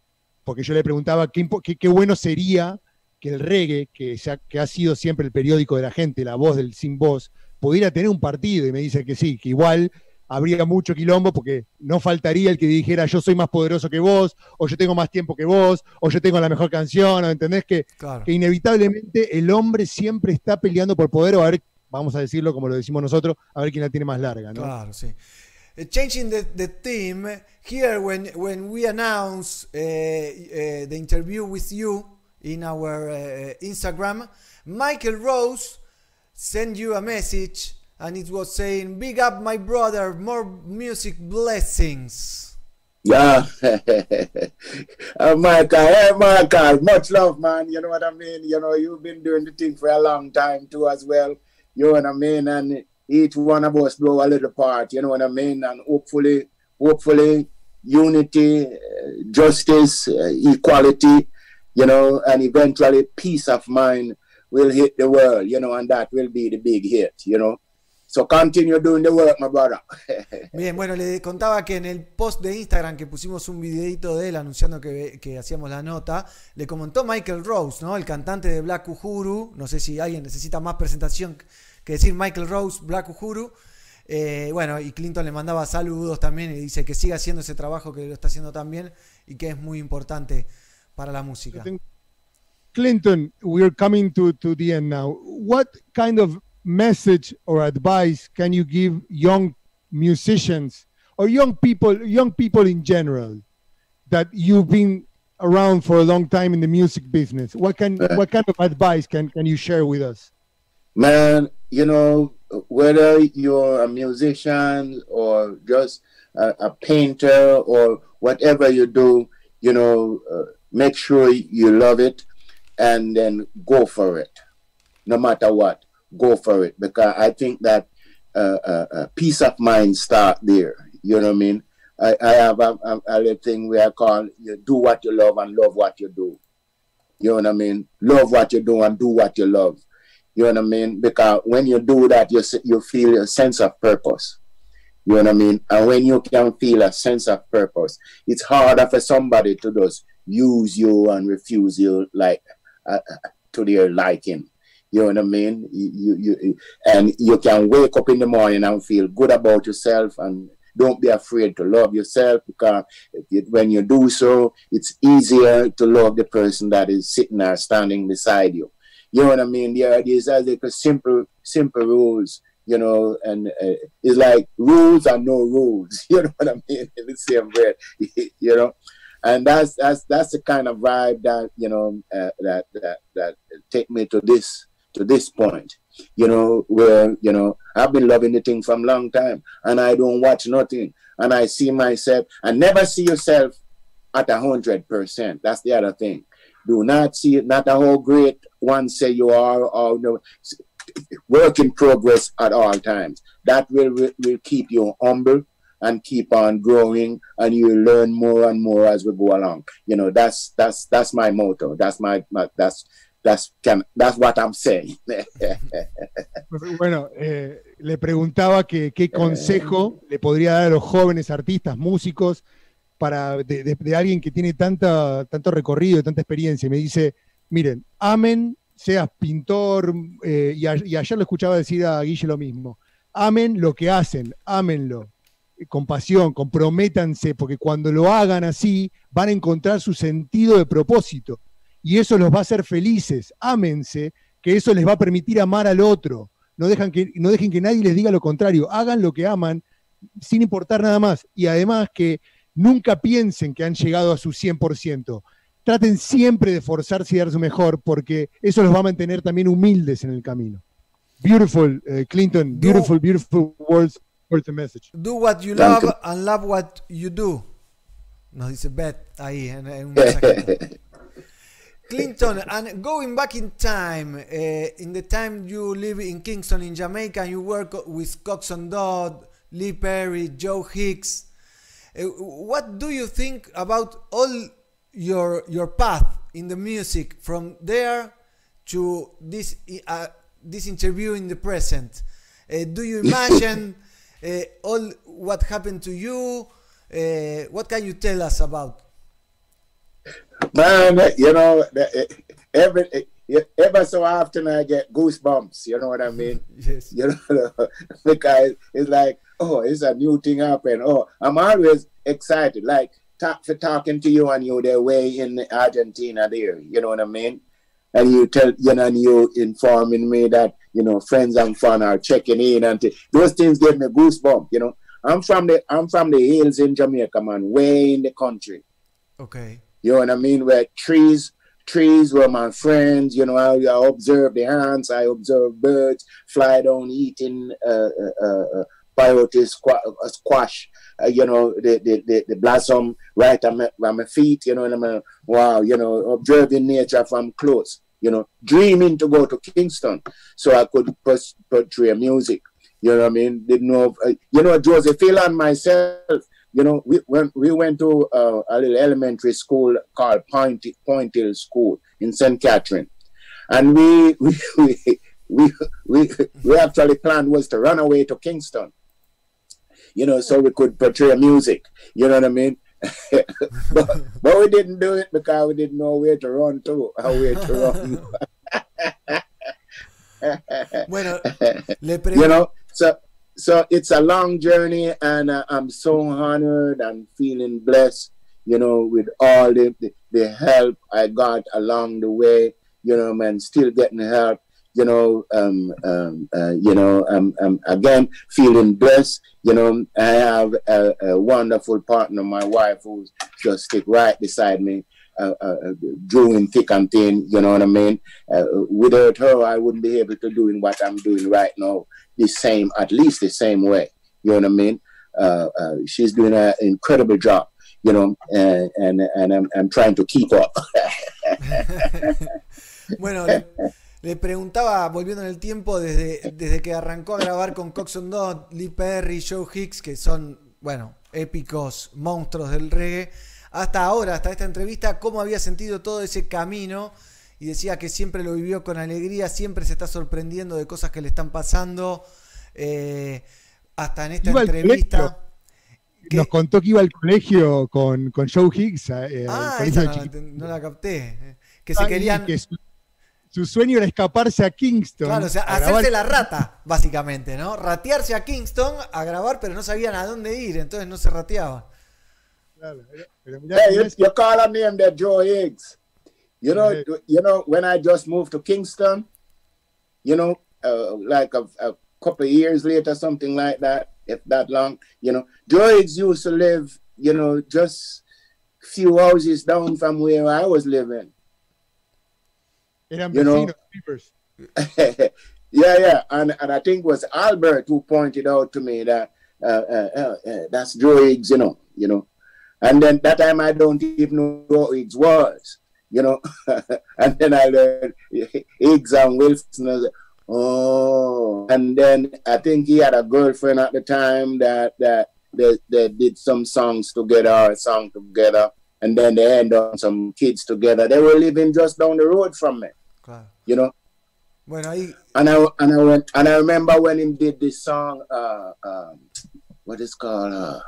Porque yo le preguntaba qué, qué- bueno sería que el reggae, que, se que ha sido siempre el periódico de la gente, la voz del sin voz, pudiera tener un partido. Y me dice que sí, que igual habría mucho quilombo porque no faltaría el que dijera yo soy más poderoso que vos, o yo tengo más tiempo que vos, o yo tengo la mejor canción, ¿o ¿entendés? Que, Claro. que inevitablemente el hombre siempre está peleando por poder, o a ver, vamos a decirlo como lo decimos nosotros, a ver quién la tiene más larga, ¿no? Claro, sí. Uh, changing the, the theme, here when, when we announce uh, uh, the interview with you in our uh, Instagram, Michael Rose sent you a message and it was saying, Big up my brother, more music blessings. Yeah. Michael, hey, Michael, much love, man. You know what I mean? You know, you've been doing the thing for a long time too, as well. You know what I mean? And each one of us blow a little part, you know what I mean? And hopefully, hopefully, unity, uh, justice, uh, equality, you know, and eventually peace of mind will hit the world, you know, and that will be the big hit, you know. So continue doing the work, my brother. Bien, bueno, le contaba que en el post de Instagram que pusimos un videito de él anunciando que, que hacíamos la nota, le comentó Michael Rose, ¿no? El cantante de Black Uhuru. No sé si alguien necesita más presentación que decir Michael Rose, Black Uhuru. Eh, bueno, y Clinton le mandaba saludos también y dice que siga haciendo ese trabajo que lo está haciendo tan bien y que es muy importante para la música. Clinton, we're coming to, to the end now. What kind of message or advice can you give young musicians or young people, young people in general, that you've been around for a long time in the music business? What can what kind of advice can, can you share with us? man, you know, whether you're a musician or just a, a painter or whatever you do, you know, uh, make sure you love it and then go for it. No matter what, go for it because I think that uh, uh, uh, peace of mind start there. You know what I mean? I, I have a, a, a little thing where I call you do what you love and love what you do. You know what I mean? Love what you do and do what you love. You know what I mean? Because when you do that, you you feel a sense of purpose. You know what I mean? And when you can feel a sense of purpose, it's harder for somebody to just use you and refuse you like uh, uh, to their liking. You know what I mean? You, you, you, and you can wake up in the morning and feel good about yourself and don't be afraid to love yourself because when you do so, it's easier to love the person that is sitting or standing beside you. You know what I mean? There are these like simple, simple rules, you know, and uh, it's like rules are no rules. You know what I mean? In the same way, you know, and that's that's that's the kind of vibe that you know uh, that that that take me to this to this point you know, where, you know, I've been loving the thing from a long time and I don't watch nothing. And I see myself and never see yourself at a hundred percent. That's the other thing. Do not see it, not whole great one say you are or no work in progress at all times. That will, will, will keep you humble and keep on growing and you learn more and more as we go along. You know, that's that's that's my motto. That's my, my that's That's, that's what I'm saying. bueno, eh, le preguntaba que, qué consejo le podría dar a los jóvenes artistas, músicos, para de, de, de alguien que tiene tanta, tanto recorrido, tanta experiencia. Y me dice, miren, amen, seas pintor, eh, y, a, y, ayer lo escuchaba decir a Guille lo mismo, amen lo que hacen, ámenlo, con pasión, comprométanse, porque cuando lo hagan así, van a encontrar su sentido de propósito y eso los va a hacer felices. Ámense, que eso les va a permitir amar al otro. No, dejan que, no dejen que nadie les diga lo contrario. Hagan lo que aman sin importar nada más. Y además que nunca piensen que han llegado a su 100%. Traten siempre de forzarse y dar su mejor, porque eso los va a mantener también humildes en el camino. Beautiful, uh, Clinton. Beautiful, beautiful words. words message. Do what you love and love what you do. Nos dice Beth ahí en, en un mensaje. Clinton, and going back in time, uh, in the time you live in Kingston, in Jamaica, and you work with Coxon Dodd, Lee Perry, Joe Hicks, uh, what do you think about all your your path in the music from there to this uh, this interview in the present? Do you imagine all what happened to you? What can you tell us about? Man, you know, eh, every eh, ever so often I get goosebumps. You know what I mean? Yes. You know, because it's like, oh, it's a new thing happen. Oh, I'm always excited. Like talk for talking to you and you there way in Argentina there. You know what I mean? And you tell you know, and you informing me that you know friends and fun are checking in and t- those things give me goosebumps. You know, I'm from the I'm from the hills in Jamaica, man, way in the country. Okay. You know what I mean? Where trees, trees were my friends. You know, I, I observe the ants, I observe birds fly down eating uh, uh, uh, peyote squash. squash uh, you know, the, the, the, the, blossom right at my, at my feet. You know, and I'm uh, wow. You know, observing nature from close. You know, dreaming to go to Kingston so I could portray music. You know what I mean? Didn't know. If, you know, Josephine and myself you know, we when we went to uh, a little elementary school called Point Point Hill School in St. Catherine, and we we, we we we we actually planned was to run away to Kingston, you know, so we could portray music. You know what I mean? but, but we didn't do it because we didn't know where to run to, how where to run. bueno, le you know, so so it's a long journey, and uh, I'm so honored and feeling blessed, you know, with all the, the, the, help I got along the way, you know, man, still getting help, you know, um, um, uh, you know, um, again, feeling blessed, you know, I have a, a wonderful partner, my wife, who's just stick right beside me. Uh, uh, doing thick and thin, you know what I mean? Uh, without her, I wouldn't be able to doing what I'm doing right now the same, at least the same way. You know what I mean? Uh, uh, she's doing an incredible job, you know, and, and, and I'm, I'm trying to keep up. bueno, le, le, preguntaba, volviendo en el tiempo, desde, desde que arrancó a grabar con Coxon Dodd, Lee Perry, Joe Hicks, que son, bueno, épicos monstruos del reggae, hasta ahora, hasta esta entrevista, cómo había sentido todo ese camino y decía que siempre lo vivió con alegría, siempre se está sorprendiendo de cosas que le están pasando. Eh, hasta en esta entrevista. Nos contó que iba al colegio con, con Joe Higgs. Eh, ah, esa no, no, la capté. Que se ah, querían. Que su sueño era escaparse a Kingston. Claro, o sea, grabar- hacerse la rata, básicamente, ¿no? Ratearse a Kingston a grabar, pero no sabían a dónde ir, entonces no se rateaban. Hey, you, you call a name there, Joe Higgs. You know, Yeah. you know, when I just moved to Kingston, you know, uh, like a, a couple of years later, something like that, if that long, you know, Joe Higgs used to live, you know, just few houses down from where I was living. you know- yeah, yeah, and and I think it was Albert who pointed out to me that uh, uh, uh, uh, that's Joe Higgs, you know, you know, and then that time I don't even know Joe Higgs was, you know, and then I learned Higgs and Wilson. I oh, and then I think he had a girlfriend at the time that that they, they did some songs together, a song together, and then they end on some kids together. They were living just down the road from me, you know. Bueno, ahí, And I and I went and I remember when he did this song, uh, um, what is called, uh,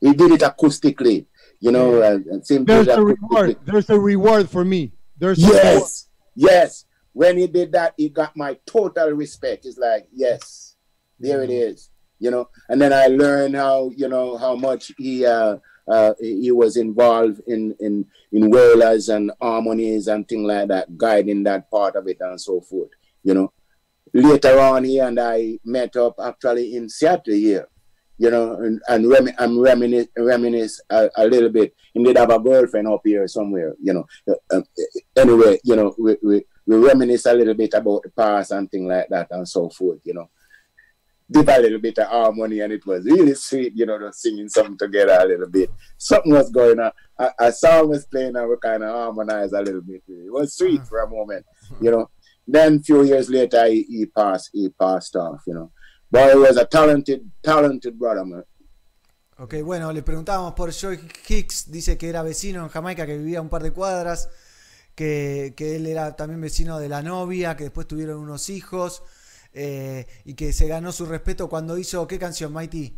he did it acoustically, you know, uh, and simply There's a reward. There's a reward for me. There's. Yes, yes. When he did that, he got my total respect. It's like, yes, there it is, you know. And then I learned how, you know, how much he uh, uh, he was involved in in in wailers and harmonies and things like that, guiding that part of it and so forth, you know. Later on, he and I met up actually in Seattle here, you know, and, and rem- and reminisce, reminisce a, a little bit. He did have a girlfriend up here somewhere, you know. Uh, um, anyway, you know, we, we, we reminisce a little bit about the past and things like that and so forth, you know. Did a little bit of harmony and it was really sweet, you know, just singing something together a little bit. Something was going on. A, a song was playing and we kind of harmonized a little bit. It was sweet for a moment, you know. Then a few years later, he, he passed. He passed off, you know. But he was a talented, talented brother, man. ok, bueno, le preguntábamos por Joy Hicks, dice que era vecino en Jamaica, que vivía a un par de cuadras, que, que él era también vecino de la novia, que después tuvieron unos hijos, eh, y que se ganó su respeto cuando hizo, ¿qué canción, Mighty?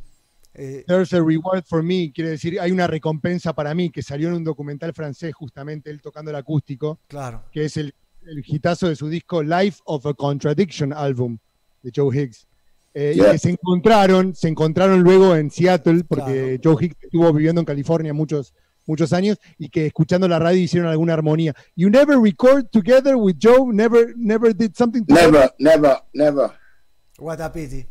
Eh, There's a reward for me, quiere decir, hay una recompensa para mí, que salió en un documental francés, justamente él tocando el acústico, claro, que es el, el hitazo de su disco Life of a Contradiction Album de Joe Higgs. Eh, Yeah. Y que se encontraron, se encontraron luego en Seattle, porque Claro. Joe Higgs estuvo viviendo en California muchos, muchos años, y que escuchando la radio hicieron alguna armonía. You never record together with Joe, never, never did something together. Never, never, never. what a pity.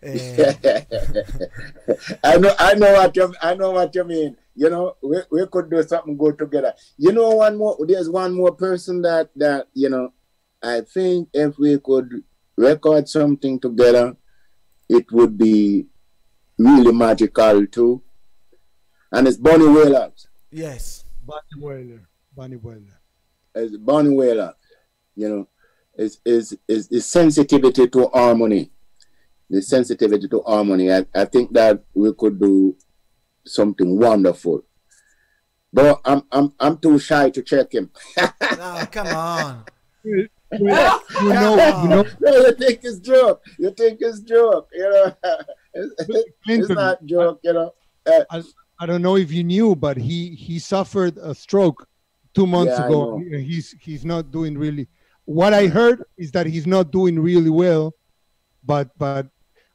Eh, I know, I know what you, I know what you mean. You know, we, we could do something good together. You know, one more. There's one more person that that you know. I think if we could record something together, it would be really magical too. And it's Bonnie Whaler. yes. Bonnie Wailer, Bonnie Wailer. It's Bonnie Whaler. You know, is is is the sensitivity to harmony. The sensitivity to harmony. I, I think that we could do something wonderful. But I'm I'm I'm too shy to check him. No, come on. You know, you know, no, you think it's joke. You think it's joke. You know, it's, it's not joke. You know. Uh, I don't know if you knew, but he he suffered a stroke two months Yeah, ago. He's he's not doing really. What I heard is that he's not doing really well, but but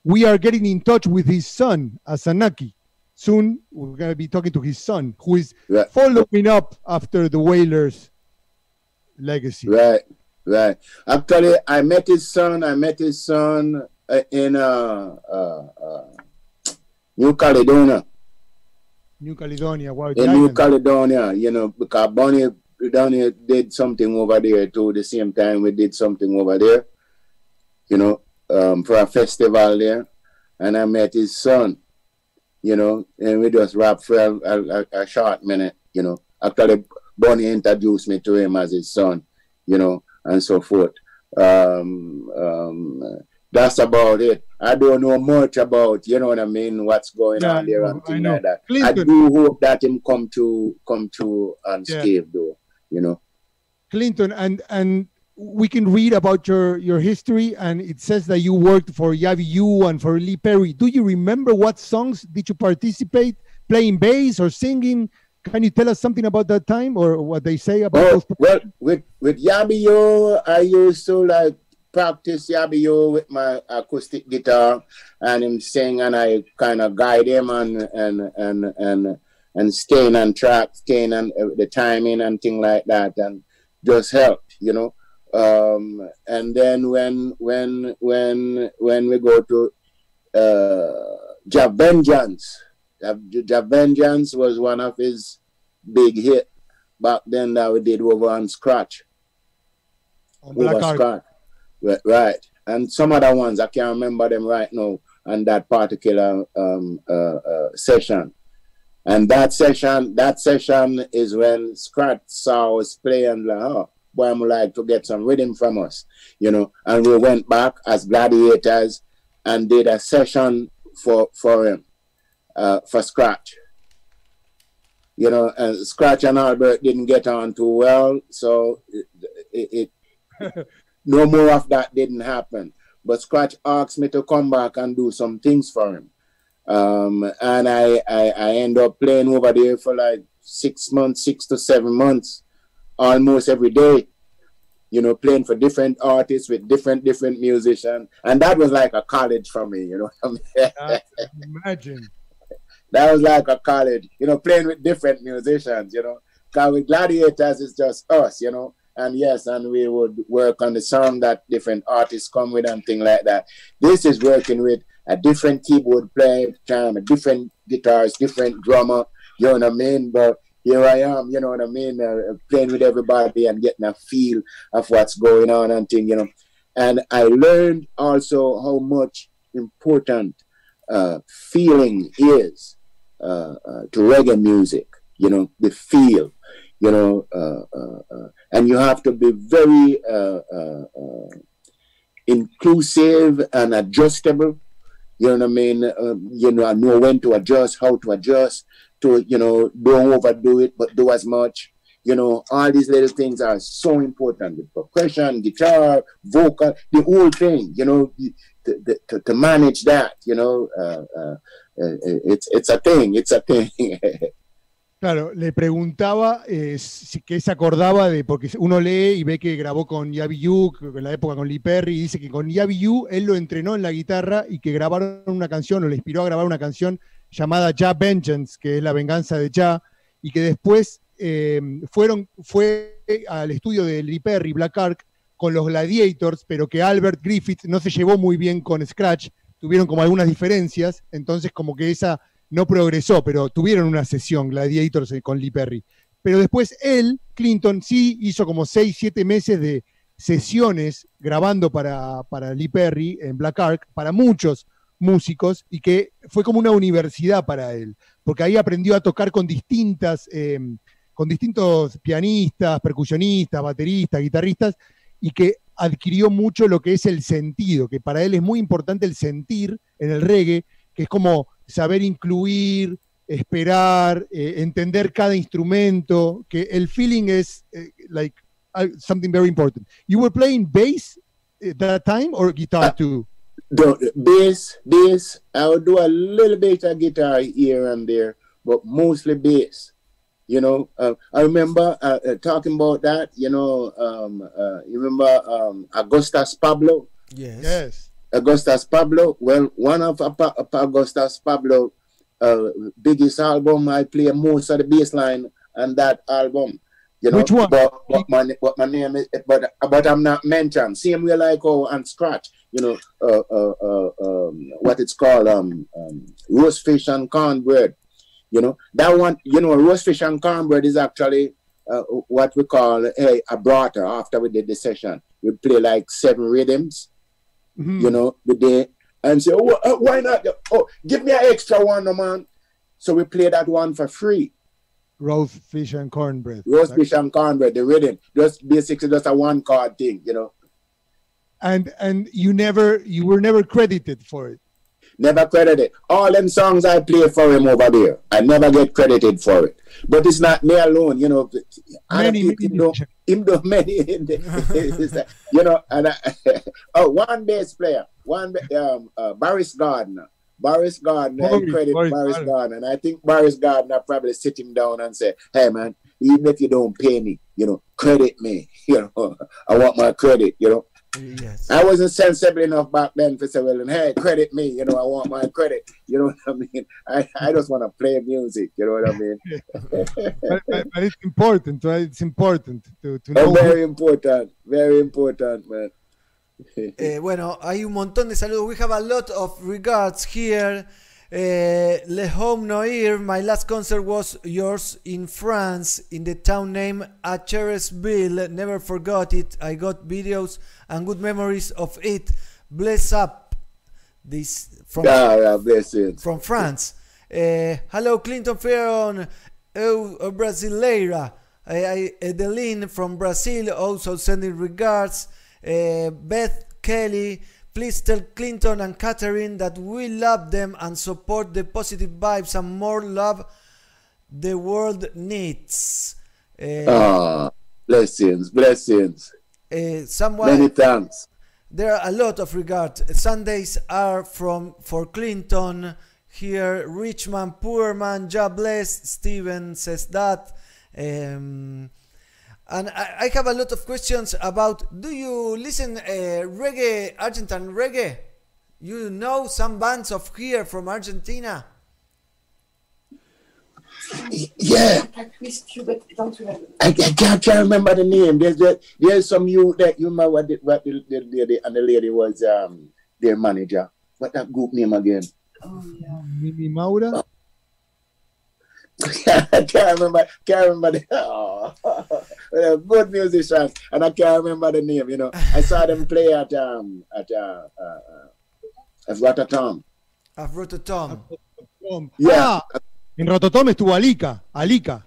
we are getting in touch with his son Asanaki. Soon we're gonna be talking to his son, who is Yeah. following up after the Whalers' legacy. Right, right. Actually, I met his son. I met his son uh, in uh, uh, uh, New Caledonia. New Caledonia, wow, in New Caledonia, you know, because Bonnie Downey did something over there too. The same time we did something over there, you know, um, for a festival there, and I met his son, you know, and we just rapped for a, a, a short minute, you know. Actually, Bonnie introduced me to him as his son, you know, and so forth. Um, um, that's about it. I don't know much about, you know what I mean, what's going Yeah, on there I and things like that. I Clinton. do hope that him come to come to unscathed though, you know. Clinton, and and we can read about your your history, and it says that you worked for Yavi U and for Lee Perry. Do you remember what songs did you participate, playing bass or singing? Can you tell us something about that time or what they say about Oh, those? well, with with Yabio, I used to like practice Yabio with my acoustic guitar, and him sing, and I kind of guide him and and and and and staying on track, staying on uh, the timing and thing like that, and just helped, you know. Um, and then when when when when we go to uh, Ja Vengeance, Ja, Ja Vengeance was one of his big hit back then that we did over on Scratch. Over? Scratch. Right, right. And some other ones, I can't remember them right now on that particular um, uh, uh, session. And that session, that session is when Scratch saw us playing and like, oh, boy, I'm like to get some rhythm from us, you know. And we went back as gladiators and did a session for for him, uh, for Scratch. You know, and Scratch and Albert didn't get on too well, so it, it, it no more of that didn't happen. But Scratch asked me to come back and do some things for him. Um, and I, I, I end up playing over there for like six months, six to seven months, almost every day. You know, playing for different artists with different different musicians, and that was like a college for me. You know, I mean? Imagine. That was like a college. You know, playing with different musicians. You know, because with Gladiators it's just us. You know, and yes, and we would work on the song that different artists come with and thing like that. This is working with a different keyboard player, time, a different guitars, different drummer. You know what I mean? But here I am, you know what I mean, uh, playing with everybody and getting a feel of what's going on and thing, you know. And I learned also how much important uh, feeling is uh, uh, to reggae music. You know, the feel. You know, uh, uh, uh, and you have to be very inclusive and adjustable. You know what I mean? Um, you know, I know when to adjust, how to adjust, to you know, don't overdo it, but do as much. You know, all these little things are so important The percussion, guitar, vocal, the whole thing. You know, to, to- manage that. You know, uh, uh, uh, it's it's a thing. It's a thing. Claro, le preguntaba eh, si que se acordaba de, porque uno lee y ve que grabó con Yabi Yu, en la época con Lee Perry, y dice que con Yabi Yu él lo entrenó en la guitarra y que grabaron una canción, o le inspiró a grabar una canción llamada Ja Vengeance, que es la venganza de Ja, y que después eh, fueron, fue al estudio de Lee Perry, Black Ark, con los Gladiators, pero que Albert Griffith no se llevó muy bien con Scratch, tuvieron como algunas diferencias, entonces como que esa no progresó, pero tuvieron una sesión Gladiators eh, con Lee Perry. Pero después él, Clinton, sí hizo como 6, 7 meses de sesiones grabando para, para Lee Perry en Black Ark, para muchos músicos, y que fue como una universidad para él, porque ahí aprendió a tocar con distintas, eh, con distintos pianistas, percusionistas, bateristas, guitarristas, y que adquirió mucho lo que es el sentido, que para él es muy importante el sentir en el reggae, que es como saber incluir, esperar, eh, entender cada instrumento, que el feeling es eh, like uh, something very important. You were playing bass at that time or guitar Uh, too? bass, bass. I would do a little bit of guitar here and there, but mostly bass. You know, uh, I remember uh, uh, talking about that. You know, um, uh, you remember um, Augustus Pablo. Yes. Yes. Augustus Pablo. Well, one of Apa- Apa- Augustus Pablo uh, biggest album, I play most of the bass line on that album. You know, Which one? But, but my but my name is but but I'm not mentioned. Same way like oh on scratch. You know, uh, uh, uh, um, what it's called um, um, roast fish and cornbread. You know that one. You know, roast fish and cornbread is actually uh, what we call a broader. After we did the session, we play like seven rhythms Mhm. you know, the day and say, oh, uh, why not? Oh, give me an extra one, no, man. So we play that one for free. Roast fish and cornbread. Roast fish and cornbread, the rhythm, just basically just a one card thing, you know. And and you never you were never credited for it. Never credited. All them songs I play for him over there, I never get credited for it. But it's not me alone, you know. I Many, many him do, him do many, the, you know. And I, oh, one bass player, one um, uh, Barris Gardner, Boris Gardner, I credit Boris Boris, Gardner. Gardner. And I think Boris Gardner probably sit him down and say, hey, man, even if you don't pay me, you know, credit me. You know, I want my credit, you know. Yes. I wasn't sensible enough back then for say, well, hey, credit me, you know, I want my credit. You know what I mean? I, I just want to play music, you know what I mean? but, but- but it's important, right? It's important to, to know. Oh, very important, very important, man. Eh, bueno, hay un montón de saludos. We have a lot of regards here. Eh, Le Home Noir, my last concert was yours in France, in the town named Acheresville. Never forgot it. I got videos and good memories of it. Bless up. This from God, bless from France. Eh, hello, Clinton Ferron, oh, oh, Brasileira. I, I, Edeline from Brazil also sending regards. Eh, Beth Kelly, please tell Clinton and Catherine that we love them and support the positive vibes and more love the world needs. Eh, Ah, blessings, blessings. eh, someone Many thanks. There are a lot of regard. Sundays are from for Clinton. Here, Rich man, poor man, job bless. Steven says that. Um, and I, I have a lot of questions about. Do you listen uh, reggae, Argentine reggae? You know some bands of here from Argentina. Yeah, I, I can't, can't remember the name. There's just, there's some you that you remember what the, what the, the lady and the lady was um their manager. What that group name again? Oh yeah. Mimi Maura. I can't remember. Can't remember the oh, they're good musicians, and I can't remember the name. You know, I saw them play at um at uh, uh, at Rotterdam. I've wrote a Tom. Tom. Yeah. Ah, en Rototom estuvo Alika. Alika.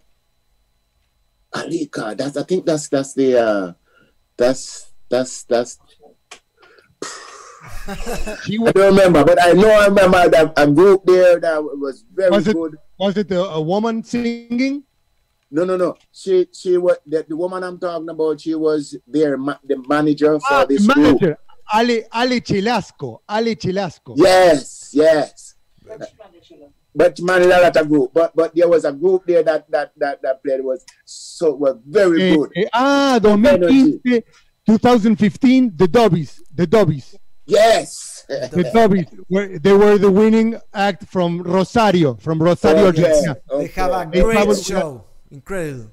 Alika. That's I think that's that's the uh that's that's that's I don't remember, but I know I remember that a group there that was very Was it- good. Was it a, a woman singing? No, no, no. She she was the, the woman I'm talking about. She was their ma- the manager for Ah, this group. manager. Ale, Ale Chelasco. Ale Chelasco. Yes, yes. But manager that a group. But but there was a group there that that that, that played was so was very Eh, good. eh, ah, 2015, 2015, the Dobbies. The Dobbies. Yes. The. Were, they were the winning act from Rosario, from Rosario, Okay, Argentina. They have a okay. They great show. Incredible.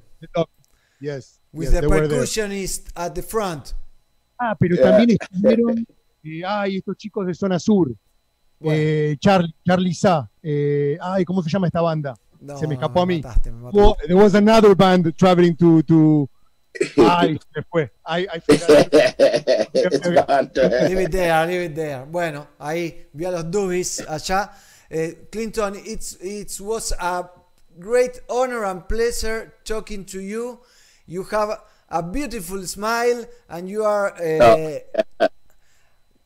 Yes. With yes, the percussionist at the front. Ah, pero Yeah. también estuvieron, eh, ay, estos chicos de Zona Sur, eh, Charlie, Charlie Sa, eh, ay, ¿cómo se llama esta banda? No, Se me escapó a mí. mataste, me mataste. Well, there was another band traveling to, to, ay, se fue, I, I forgot. it's gone to hell. Leave it there, leave it there. Bueno, ahí vi a los Doobies allá. Eh, Clinton, it's, it was a great honor and pleasure talking to you. You have a beautiful smile and you are. Uh,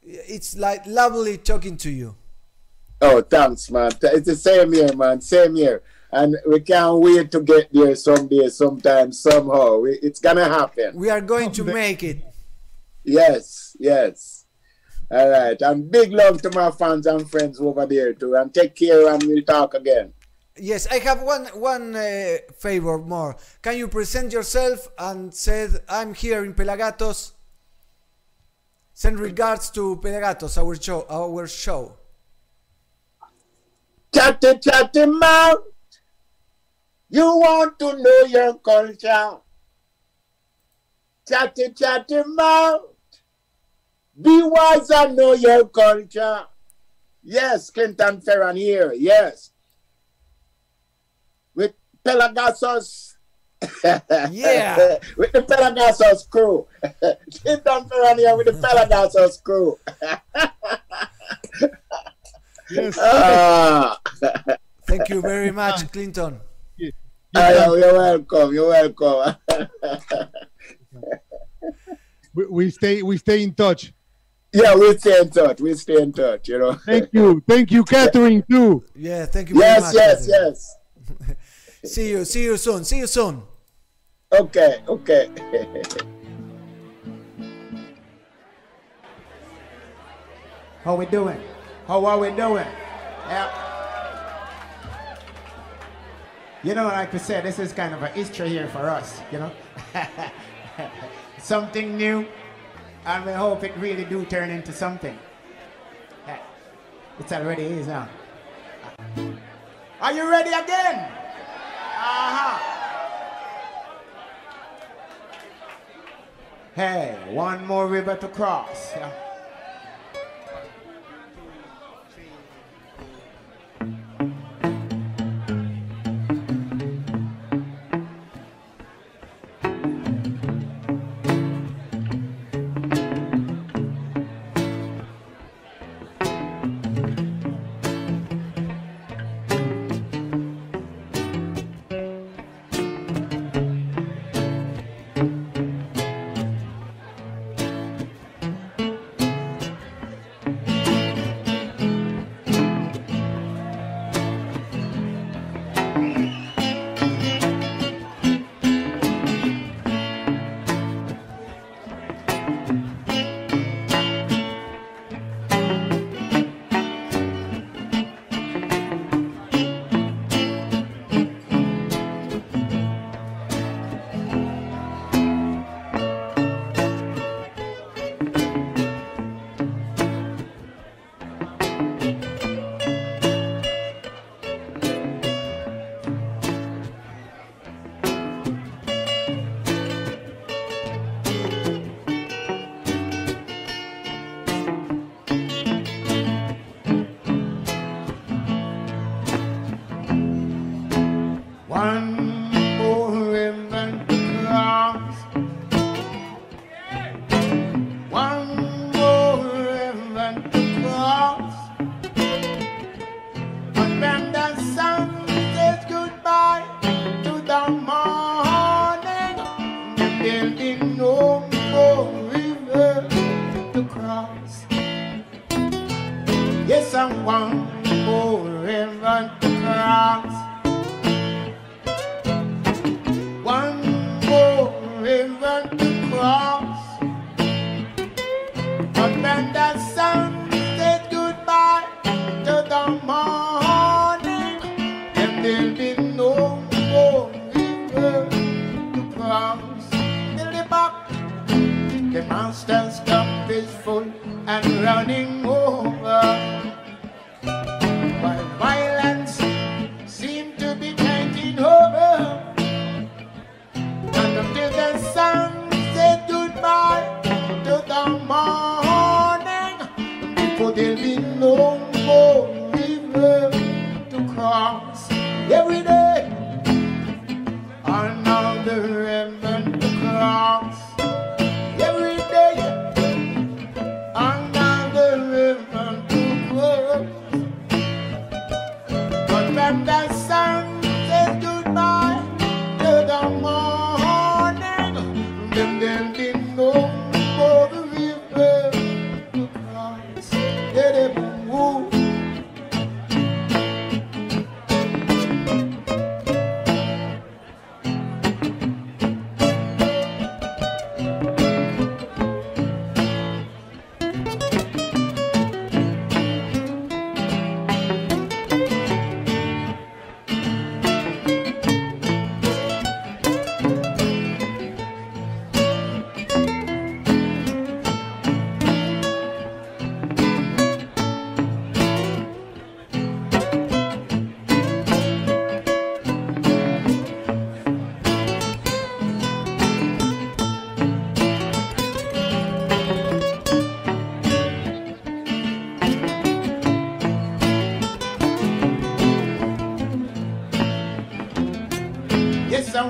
it's like lovely talking to you. Oh, thanks, man. It's the same here, man. Same here. And we can't wait to get there someday, sometime, somehow. We- It's gonna happen. We are going to make it. Yes, yes. All right. And big love to my fans and friends over there too. And take care and we'll talk again. Yes, I have one one uh, favor more. Can you present yourself and said I'm here in Pelagatos? Send regards to Pelagatos, our show, our show. Chatty, chatty mouth. You want to know your culture. Chatty, chatty mouth. Be wise and know your culture. Yes, Clinton Ferran here. Yes. With Pelagasos. Yeah. with the Pelagasos crew. Clinton Ferran here with the Pelagasos crew. Yes. ah. Thank you very much, Clinton know, you're welcome. You're welcome. we, we stay. We stay in touch. Yeah, we stay in touch. We stay in touch, you know. Thank you. Thank you, Catherine, too. Yeah, thank you yes, much, Yes, Catherine. yes, see you. See you soon. See you soon. Okay, okay. How we doing? How are we doing? Yeah. You know, like we said, this is kind of an Easter here for us, you know. something new, and we hope it really do turn into something. It's already is now. Are you ready again? Aha! Hey, one more river to cross.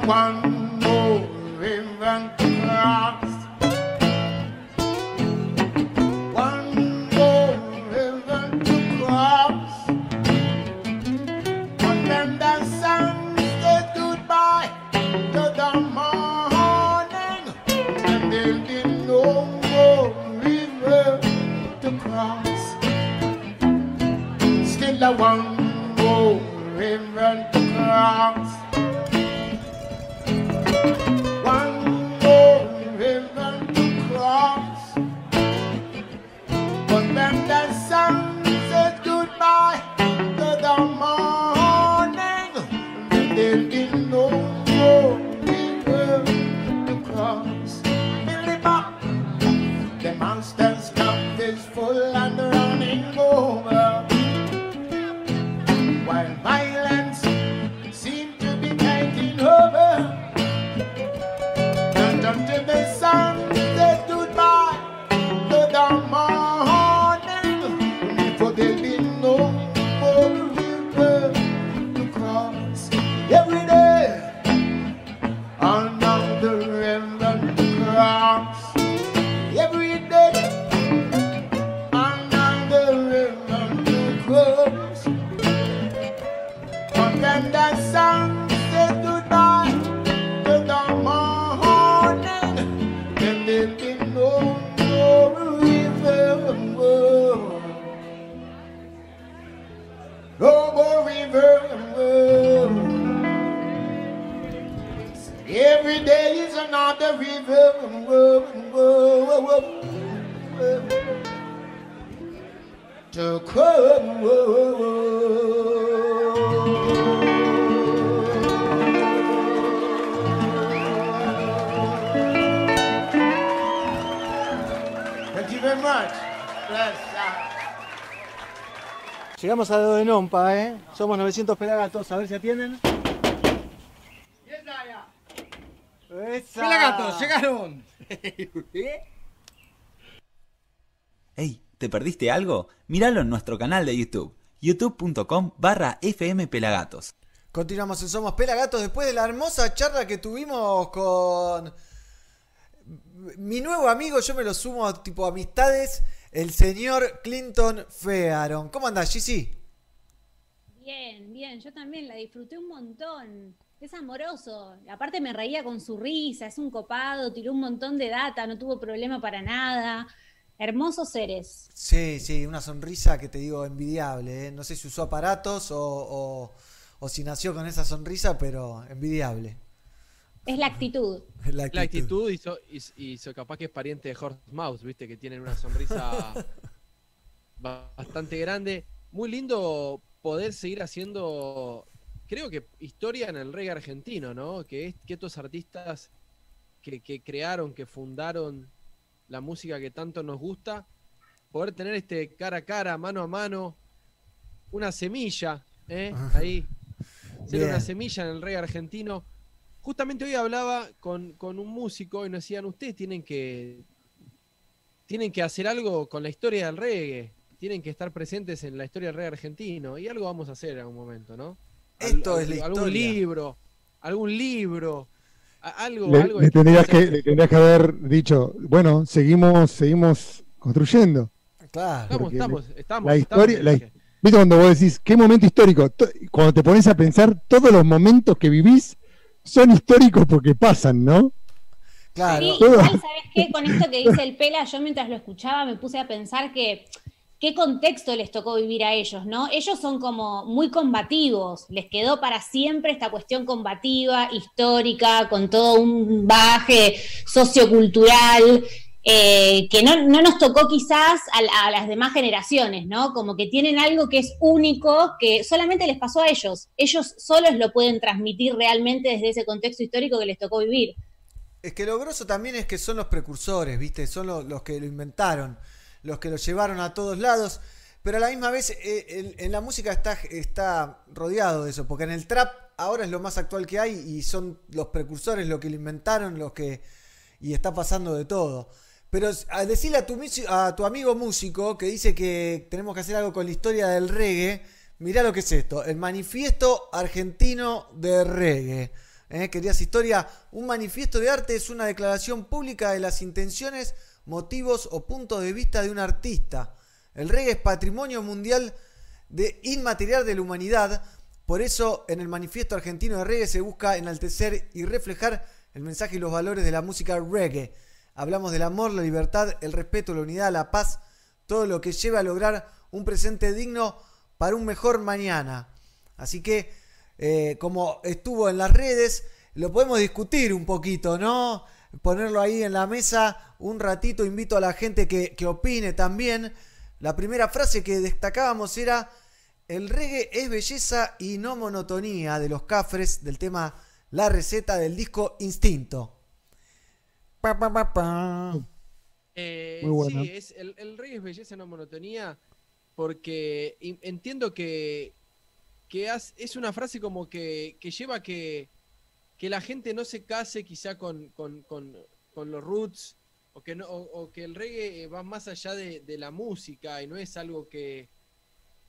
one ¿eh? Somos 900 pelagatos, a ver si atienden. ¡Esa! ¡Pelagatos, llegaron! Hey, ¿te perdiste algo? Míralo en nuestro canal de YouTube, youtube.com barra fmpelagatos. Continuamos en Somos Pelagatos después de la hermosa charla que tuvimos con mi nuevo amigo, yo me lo sumo a tipo amistades, el señor Clinton Fearon. ¿Cómo andás, Gigi? Bien, bien, yo también la disfruté un montón. Es amoroso. Aparte me reía con su risa, es un copado, tiró un montón de data, no tuvo problema para nada. Hermosos seres. Sí, sí, una sonrisa que te digo envidiable. ¿eh? No sé si usó aparatos o, o- o si nació con esa sonrisa, pero envidiable. Es la actitud. La actitud. La actitud hizo, hizo, hizo capaz que es pariente de Horst Mouse, viste, que tienen una sonrisa bastante grande. Muy lindo poder seguir haciendo, creo que historia en el reggae argentino, ¿no? Que, es, que estos artistas que, que crearon, que fundaron la música que tanto nos gusta, poder tener este cara a cara, mano a mano, una semilla, ¿eh? Ahí, ser Bien. una semilla en el reggae argentino. Justamente hoy hablaba con, con un músico y nos decían, ustedes tienen que, tienen que hacer algo con la historia del reggae, tienen que estar presentes en la historia del reggae argentino y algo vamos a hacer en algún momento, ¿no? Al- Esto es la Algún historia. libro, algún libro, a- algo, Le, algo le tendrías que, le tendrías que haber dicho, bueno, seguimos, seguimos construyendo. Claro. Estamos, estamos, estamos. la estamos, historia, la- dije. ¿Viste cuando vos decís qué momento histórico? To- Cuando te pones a pensar, todos los momentos que vivís son históricos porque pasan, ¿no? Claro. Sí, igual, ¿sabes qué? Con esto que dice el Pela, yo mientras lo escuchaba me puse a pensar que qué contexto les tocó vivir a ellos, ¿no? Ellos son como muy combativos, les quedó para siempre esta cuestión combativa, histórica, con todo un bagaje sociocultural, eh, que no, no nos tocó quizás a, la- a las demás generaciones, ¿no? Como que tienen algo que es único, que solamente les pasó a ellos. Ellos solos lo pueden transmitir realmente desde ese contexto histórico que les tocó vivir. Es que lo grosso también es que son los precursores, ¿viste? Son lo- los, que lo inventaron, los que lo llevaron a todos lados. Pero a la misma vez, eh, en, la música está, está rodeado de eso, porque en el trap ahora es lo más actual que hay y son los precursores los que lo inventaron, los que. y está pasando de todo. Pero al decirle a tu, a tu amigo músico que dice que tenemos que hacer algo con la historia del reggae, mirá lo que es esto: el manifiesto argentino de reggae. ¿Eh? Querías historia, un manifiesto de arte es una declaración pública de las intenciones, motivos o puntos de vista de un artista. El reggae es patrimonio mundial de inmaterial de la humanidad. Por eso en el manifiesto argentino de reggae se busca enaltecer y reflejar el mensaje y los valores de la música reggae. Hablamos del amor, la libertad, el respeto, la unidad, la paz, todo lo que lleva a lograr un presente digno para un mejor mañana. Así que, eh, como estuvo en las redes, lo podemos discutir un poquito, ¿no? Ponerlo ahí en la mesa un ratito, invito a la gente que, que opine también. La primera frase que destacábamos era, El reggae es belleza y no monotonía de los cafres del tema La receta del disco Instinto. Pa, pa, pa, pa. Eh, Muy buena. Sí, es, el, el reggae es belleza, no monotonía, porque entiendo que, que has- es una frase como que, que lleva que, que la gente no se case quizá con, con, con- con los roots, o que, no, o, o que el reggae va más allá de, de la música y no es algo que,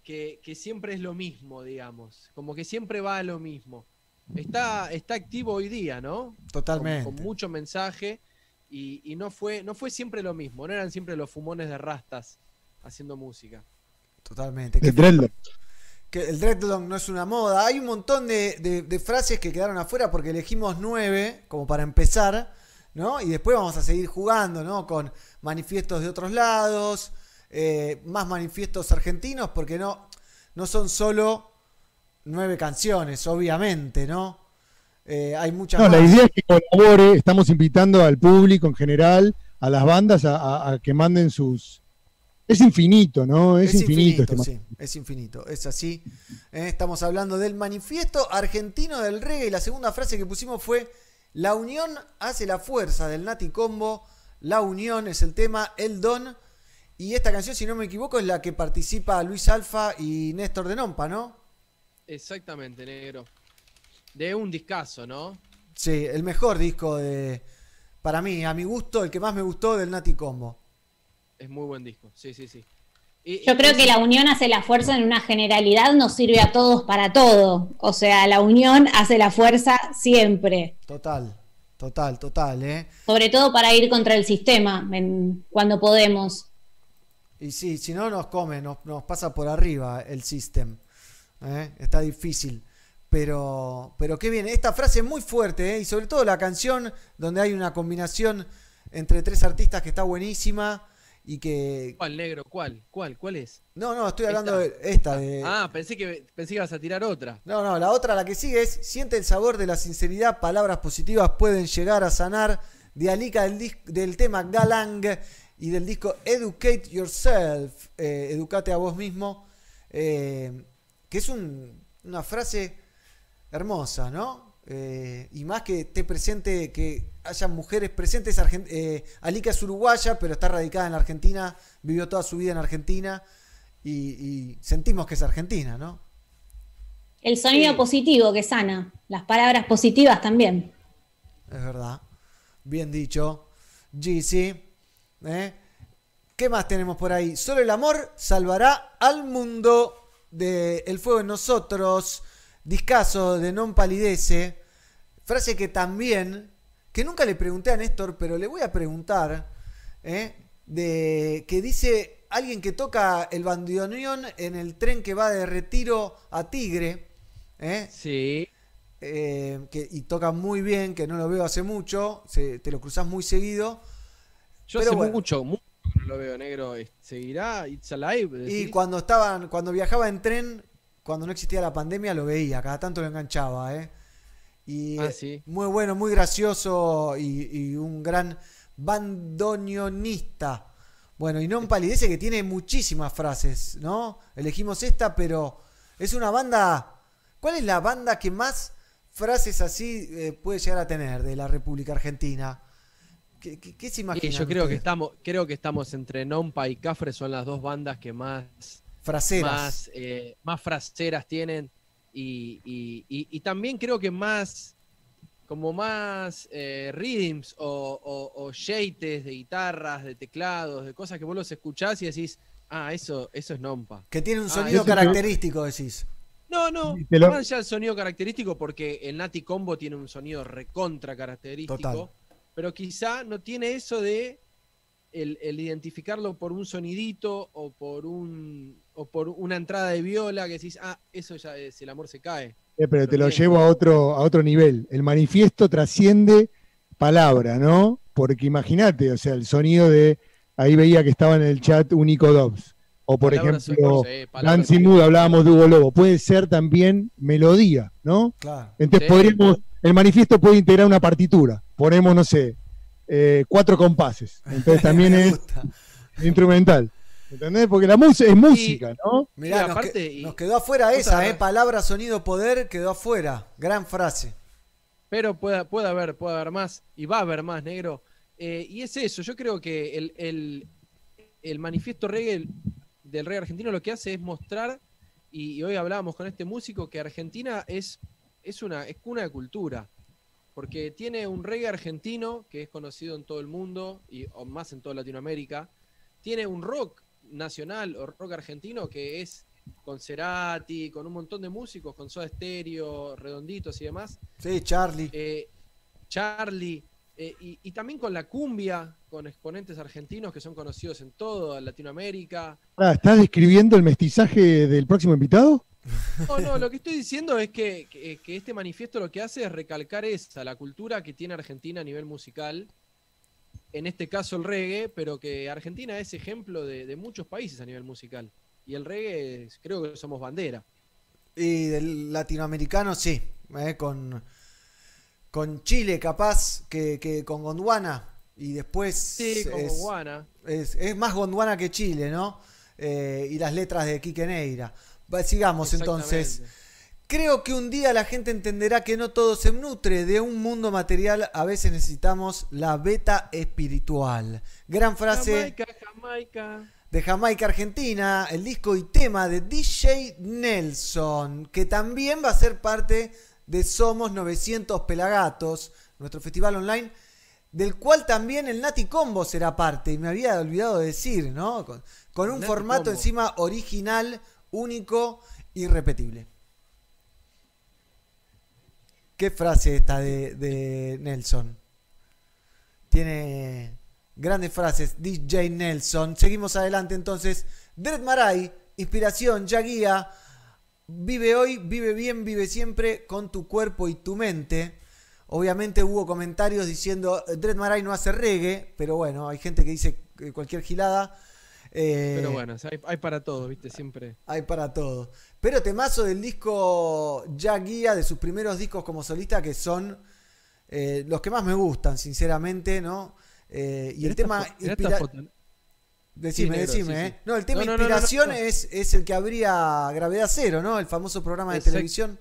que, que siempre es lo mismo, digamos, como que siempre va a lo mismo. Está, está activo hoy día, ¿no? Totalmente. con mucho mensaje y, y no fue no fue siempre lo mismo, no eran siempre los fumones de rastas haciendo música. Totalmente. De Que- Dreadlock. Que el dreadlock no es una moda. Hay un montón de, de- de frases que quedaron afuera porque elegimos nueve como para empezar, ¿no? Y después vamos a seguir jugando, ¿no? Con manifiestos de otros lados, eh, más manifiestos argentinos, porque no, no son solo nueve canciones, obviamente, ¿no? Eh, hay muchas No, la idea es que colabore, estamos invitando al público en general, a las bandas, a, a- a que manden sus... Es infinito, ¿no? Es, infinito, este sí, es infinito, es así. Eh, estamos hablando del manifiesto argentino del reggae y la segunda frase que pusimos fue La unión hace la fuerza del Nati Combo. La unión es el tema, el don. Y esta canción, si no me equivoco, es la que participa Luis Alfa y Néstor de Nompa, ¿no? Exactamente, negro. De un discazo, ¿no? Sí, el mejor disco de. Para mí, a mi gusto, el que más me gustó del Nati Combo. Es muy buen disco. Sí, sí, sí. Y- Yo y- creo que la unión hace la fuerza en una generalidad, nos sirve a todos para todo. O sea, la unión hace la fuerza siempre, Total, total, total, ¿eh? sobre todo para ir contra el sistema en- cuando podemos. Y sí, si no nos come, nos, nos pasa por arriba el system. ¿eh? Está difícil. Pero, pero qué bien. Esta frase es muy fuerte, ¿eh? y sobre todo la canción donde hay una combinación entre tres artistas que está buenísima y que... ¿Cuál, negro? ¿Cuál? ¿Cuál? ¿Cuál es? No, no, estoy hablando Esta. de esta. De... Ah, pensé que, pensé que ibas a tirar otra. No, no, la otra, la que sigue es Siente el sabor de la sinceridad, palabras positivas pueden llegar a sanar. De Alica del, del tema Galang y del disco Educate Yourself, eh, Educate a vos mismo, eh, que es un- una frase hermosa, ¿no? Eh, y más que esté presente, que haya mujeres presentes. Argen- eh, es uruguaya, pero está radicada en la Argentina, vivió toda su vida en Argentina y, y sentimos que es argentina, ¿no? El sonido Sí. positivo que sana, las palabras positivas también. Es verdad. Bien dicho. GC. ¿eh? ¿Qué más tenemos por ahí? Solo el amor salvará al mundo de El fuego en nosotros. Discaso de Non Palidece. Frase que también, que nunca le pregunté a Néstor, pero le voy a preguntar. ¿eh? De que dice alguien que toca el bandoneón en el tren que va de retiro a Tigre. ¿eh? Sí. eh, que, y toca muy bien, que no lo veo hace mucho, se- te lo cruzas muy seguido. Yo Pero hace bueno. mucho, mucho que no lo veo, negro. ¿Seguirá It's Alive? Y cuando estaban, cuando viajaba en tren, cuando no existía la pandemia, lo veía, cada tanto lo enganchaba, ¿eh? Y Ah, sí. muy bueno, muy gracioso y, y un gran bandoneonista. Bueno, y non palidece que tiene muchísimas frases, ¿no? Elegimos esta, pero es una banda. ¿Cuál es la banda que más frases así eh, puede llegar a tener de la República Argentina? ¿Qué, qué- qué se Y imaginan? yo creo que estamos, creo que estamos entre Nompa y Cafre, son las dos bandas que más, Fraseras. más, eh, más fraseras tienen. Y, y- y- y también creo que más, como más eh, rhythms o, o, de guitarras, de teclados, de cosas que vos los escuchás y decís, ah, eso, eso es Nompa. Que tiene un Ah, sonido eso- característico, decís. No, no, lo- más allá del sonido característico, porque el Nati Combo tiene un sonido recontra característico, Total. pero quizá no tiene eso de el, el identificarlo por un sonidito o por un o por una entrada de viola que decís, ah, eso ya es, el amor se cae. Eh, pero te lo llevo a otro, a otro nivel. El manifiesto trasciende palabra, ¿no? Porque imagínate, o sea, el sonido de. Ahí veía que estaba en el chat Único Dobbs. O por ejemplo, Nancy Mood, hablábamos de Hugo Lobo. Puede ser también melodía, ¿no? Claro. Entonces Sí. podríamos. El manifiesto puede integrar una partitura. Ponemos, no sé, eh, cuatro compases. Entonces también es instrumental. ¿Entendés? Porque la música es música, ¿no? Mirá, nos, aparte, que- y- nos quedó afuera esa. ¿eh? Palabra, sonido, poder, quedó afuera. Gran frase. Pero puede, puede haber, puede haber más, y va a haber más, negro. Eh, y es eso, yo creo que el, el- el manifiesto reggae del reggae argentino lo que hace es mostrar, y, y hoy hablábamos con este músico, que Argentina es, es una es cuna de cultura. Porque tiene un reggae argentino que es conocido en todo el mundo, y o más en toda Latinoamérica. Tiene un rock nacional o rock argentino que es con Cerati, con un montón de músicos, con Soda Stereo, Redonditos y demás. Sí, Charlie. Eh, Charlie, eh, y, y también con la cumbia, con exponentes argentinos que son conocidos en toda Latinoamérica. Ah, ¿Estás describiendo el mestizaje del próximo invitado? No, no, lo que estoy diciendo es que, que- que este manifiesto lo que hace es recalcar esa, la cultura que tiene Argentina a nivel musical, en este caso el reggae, pero que Argentina es ejemplo de, de muchos países a nivel musical. Y el reggae es- creo que somos bandera. Y del latinoamericano, sí. ¿eh? Con, con Chile, capaz, que, que con Gondwana. Y después. Sí, es, Guana. es, es más Gondwana que Chile, ¿no? Eh, y las letras de Quique Neira. Sigamos entonces. Creo que un día la gente entenderá que no todo se nutre de un mundo material, a veces necesitamos la beta espiritual. Gran frase Jamaica, Jamaica. de Jamaica Argentina, el disco y tema de DJ Nelson, que también va a ser parte de Somos 900 Pelagatos, nuestro festival online, del cual también el Nati Combo será parte, y me había olvidado de decir, ¿no? Con, con un Nati formato Combo. encima original, único, irrepetible. ¿Qué frase esta de, Nelson? Tiene grandes frases. DJ Nelson. Seguimos adelante entonces. Dread Marai, inspiración, ya guía. Vive hoy, vive bien, vive siempre con tu cuerpo y tu mente. Obviamente hubo comentarios diciendo Dread Marai no hace reggae, pero bueno, hay gente que dice eh, cualquier gilada. Eh, Pero bueno, o sea, hay, hay para todo, ¿viste? Siempre. hay para todo. Pero temazo del disco Ya Guía, de sus primeros discos como solista, que son eh, los que más me gustan, sinceramente, ¿no? Eh, y el tema. esta inspira-. Decime, Sí, negro, decime, sí, ¿eh? sí. No, el tema No, no, no, no, inspiración no. Es, es el que habría Gravedad Cero, ¿no? El famoso programa de Exact- televisión.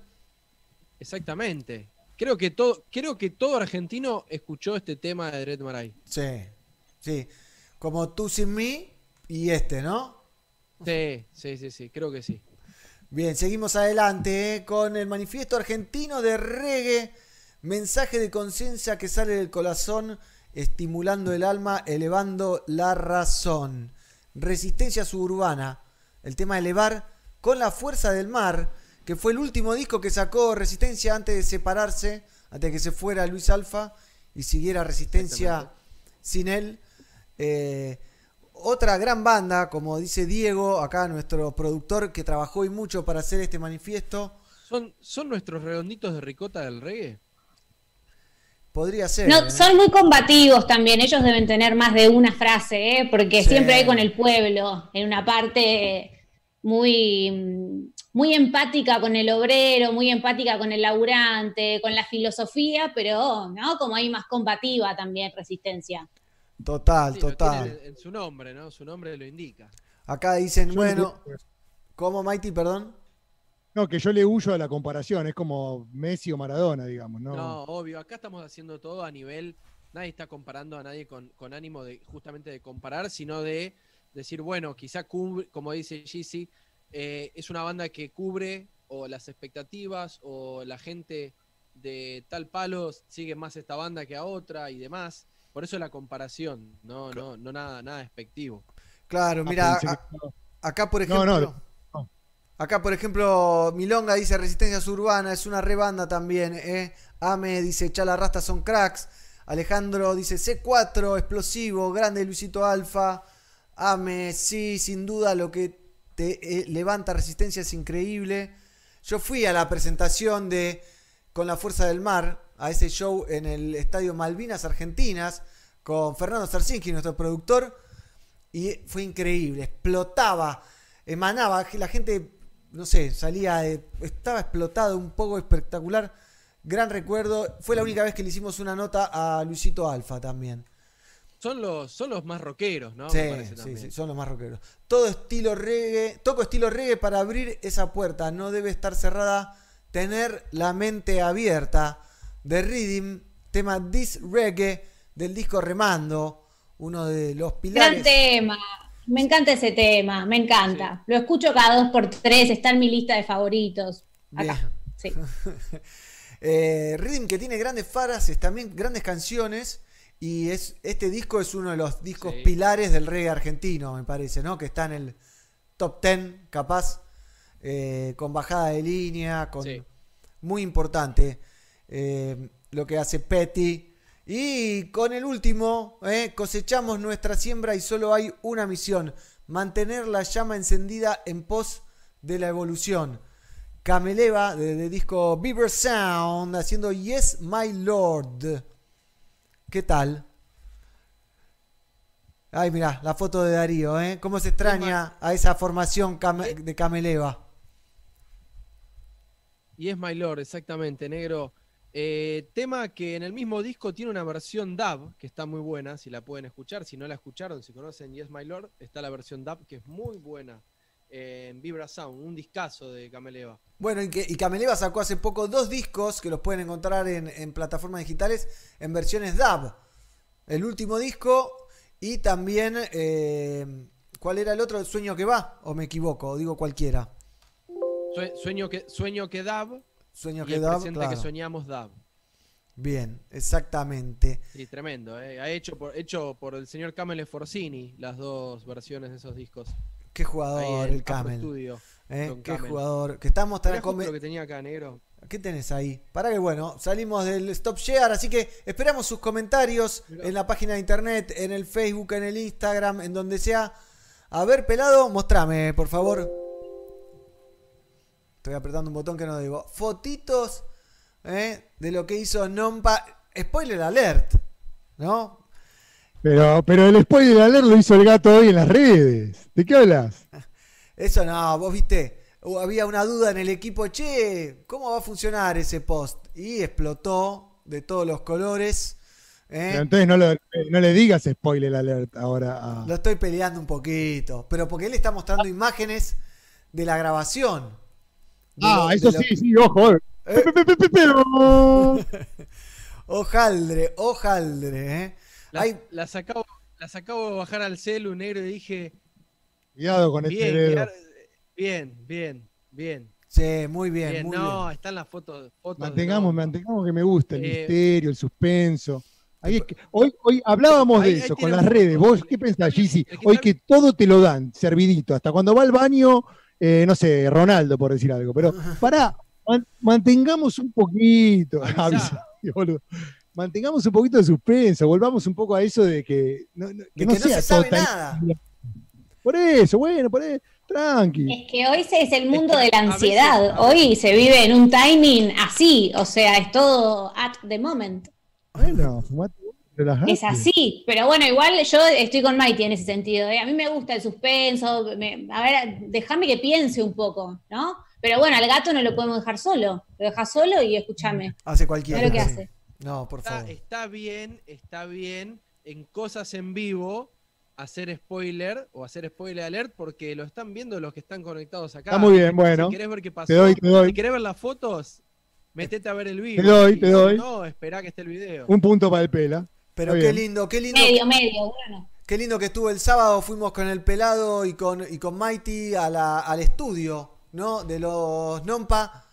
Exactamente. Creo que todo, creo que todo argentino escuchó este tema de Dread Marai. Sí, sí. Como Tú Sin Mí y este, ¿no? Sí, sí, sí, sí, creo que sí. Bien, seguimos adelante ¿eh? con el manifiesto argentino de reggae. Mensaje de conciencia que sale del corazón, estimulando el alma, elevando la razón. Resistencia suburbana. El tema elevar con la fuerza del mar, que fue el último disco que sacó Resistencia antes de separarse, antes de que se fuera Luis Alfa y siguiera Resistencia sin él. Eh, otra gran banda, como dice Diego, acá nuestro productor que trabajó y mucho para hacer este manifiesto, ¿Son, ¿Son nuestros redonditos de ricota del reggae? podría ser. No, ¿eh? son muy combativos también, ellos deben tener más de una frase, ¿eh? porque Sí. siempre hay con el pueblo, en una parte muy, muy empática con el obrero, muy empática con el laburante, con la filosofía, pero ¿no? como hay más combativa también resistencia. Total, Sí, total. tiene en, en su nombre, ¿no? Su nombre lo indica. Acá dicen, Yo bueno, le- ¿cómo Mighty, perdón? No, que yo le huyo a la comparación, es como Messi o Maradona, digamos, ¿no? No, obvio, acá estamos haciendo todo a nivel, nadie está comparando a nadie con, con ánimo de justamente de comparar, sino de decir, bueno, quizá cubre, como dice Jeezy, eh, es una banda que cubre o las expectativas o la gente de tal palo sigue más esta banda que a otra y demás. Por eso la comparación, no, no, no nada, nada despectivo. Claro, Ah, mira, acá por ejemplo, no, no. acá por ejemplo, Milonga dice Resistencia Suburbana, es una rebanda también, ¿eh? Ame dice Chala Rasta son cracks, Alejandro dice C4, explosivo, grande Luisito Alfa, Ame, sí, sin duda lo que te eh, levanta Resistencia es increíble. Yo fui a la presentación de Con la Fuerza del Mar, a ese show en el Estadio Malvinas Argentinas, con Fernando Sarsinski, nuestro productor, y fue increíble, explotaba, emanaba, la gente, no sé, salía, de- estaba explotado, un poco espectacular, gran recuerdo, fue la única vez que le hicimos una nota a Luisito Alfa también. son los, son los más rockeros, ¿no? Sí, Me parece sí, sí, son los más rockeros. Todo estilo reggae, toco estilo reggae para abrir esa puerta, no debe estar cerrada, tener la mente abierta. The Rhythm, tema This Reggae del disco Remando, uno de los Gran pilares. tema. Me encanta ese tema, me encanta. Lo escucho cada dos por tres, está en mi lista de favoritos. Acá, sí. Eh, Rhythm que tiene grandes frases, también grandes canciones. Y es, este disco es uno de los discos Sí. pilares del reggae argentino, me parece, ¿no? Que está en el top 10, capaz, eh, con bajada de línea, con Sí. muy importante eh, lo que hace Petty. Y con el último, eh, cosechamos nuestra siembra y solo hay una misión, mantener la llama encendida en pos de la evolución. Cameleva de, de disco Beaver Sound haciendo Yes My Lord. ¿Qué tal? Ay, mirá, la foto de Darío, ¿eh? ¿Cómo se extraña a esa formación came- de Cameleva? Y es My Lord, exactamente, negro. Eh, tema que en el mismo disco tiene una versión dub, que está muy buena, si la pueden escuchar. Si no la escucharon, si conocen Yes My Lord, está la versión dub, que es muy buena. eh, en Vibra Sound, un discazo de Cameleva. Bueno, y, que, y Cameleva sacó hace poco dos discos que los pueden encontrar en, en plataformas digitales en versiones DAB. El último disco y también, eh, ¿cuál era el otro? Sueño que va, o me equivoco, o digo cualquiera. Sue- Sueño que, sueño que dub Sueño y que el DAB, presente claro. que soñamos dub. Bien, exactamente. Sí, tremendo, eh. Ha hecho por, hecho por el señor Camele Forcini las dos versiones de esos discos. Qué jugador el Camel. Studio, ¿eh? Qué Camel. jugador. Que estamos tan Mirá justo conven- lo que tenía acá, negro. ¿Qué tenés ahí? Para que bueno, salimos del Stop Share, así que esperamos sus comentarios Mirá. en la página de internet, en el Facebook, en el Instagram, en donde sea. A ver, pelado, mostrame, por favor. Estoy apretando un botón que no digo. Fotitos ¿eh? de lo que hizo Nompa. Spoiler alert, ¿no? Pero, pero el spoiler alert lo hizo el gato hoy en las redes. ¿De qué hablas? Eso no, vos viste, uh, había una duda en el equipo, che, ¿cómo va a funcionar ese post? Y explotó de todos los colores. ¿eh? Pero entonces no, lo- no le digas spoiler alert ahora a. Lo estoy peleando un poquito, pero porque él está mostrando imágenes de la grabación. Ah, lo- eso lo- sí, sí, ojo. Eh. Ojaldre, ojaldre, ¿eh? Las, Hay- las acabo, las acabo de bajar al celu negro y dije, Cuidado con este dedo. bien, bien, bien. Sí, muy bien, bien. muy no, bien. están las fotos. fotos Mantengamos, mantengamos que me gusta el Eh, misterio, el suspenso. Ahí es que- hoy, hoy hablábamos Ahí- de eso con las redes. punto. ¿Vos qué pensás, que Hoy que todo te lo dan, servidito. Hasta cuando va al baño, eh, no sé, Ronaldo, por decir algo. Pero pará, man- mantengamos un poquito. Boludo. Mantengamos un poquito de suspenso, volvamos un poco a eso de que no, no- De no que no sea se sabe nada. Por eso, bueno, por eso, tranqui. Es que hoy se- es el mundo de la veces- ansiedad. Hoy se vive en un timing así, o sea, es todo at the moment. Bueno, fumate, relajate. Es así, pero bueno, igual yo estoy con Mighty en ese sentido. ¿eh? A mí me gusta el suspenso, me- a ver, déjame que piense un poco, ¿no? Pero bueno, al gato no lo podemos dejar solo. Lo dejas solo y escúchame. Hace cualquiera. Lo que hace. No, por Está, favor. está bien, está bien en cosas en vivo hacer spoiler o hacer spoiler alert porque lo están viendo los que están conectados acá. Está muy bien, bueno. Si querés ver qué pasó, Te doy, te doy. si querés ver las fotos, metete a ver el video. Te doy, te doy. No, esperá que esté el video. Un punto para el pela. Pero qué bien. lindo, qué lindo. Medio, medio, bueno. Qué lindo que estuvo el sábado, fuimos con el pelado y con, y con Mighty a la- al estudio, ¿no? De los Nompa,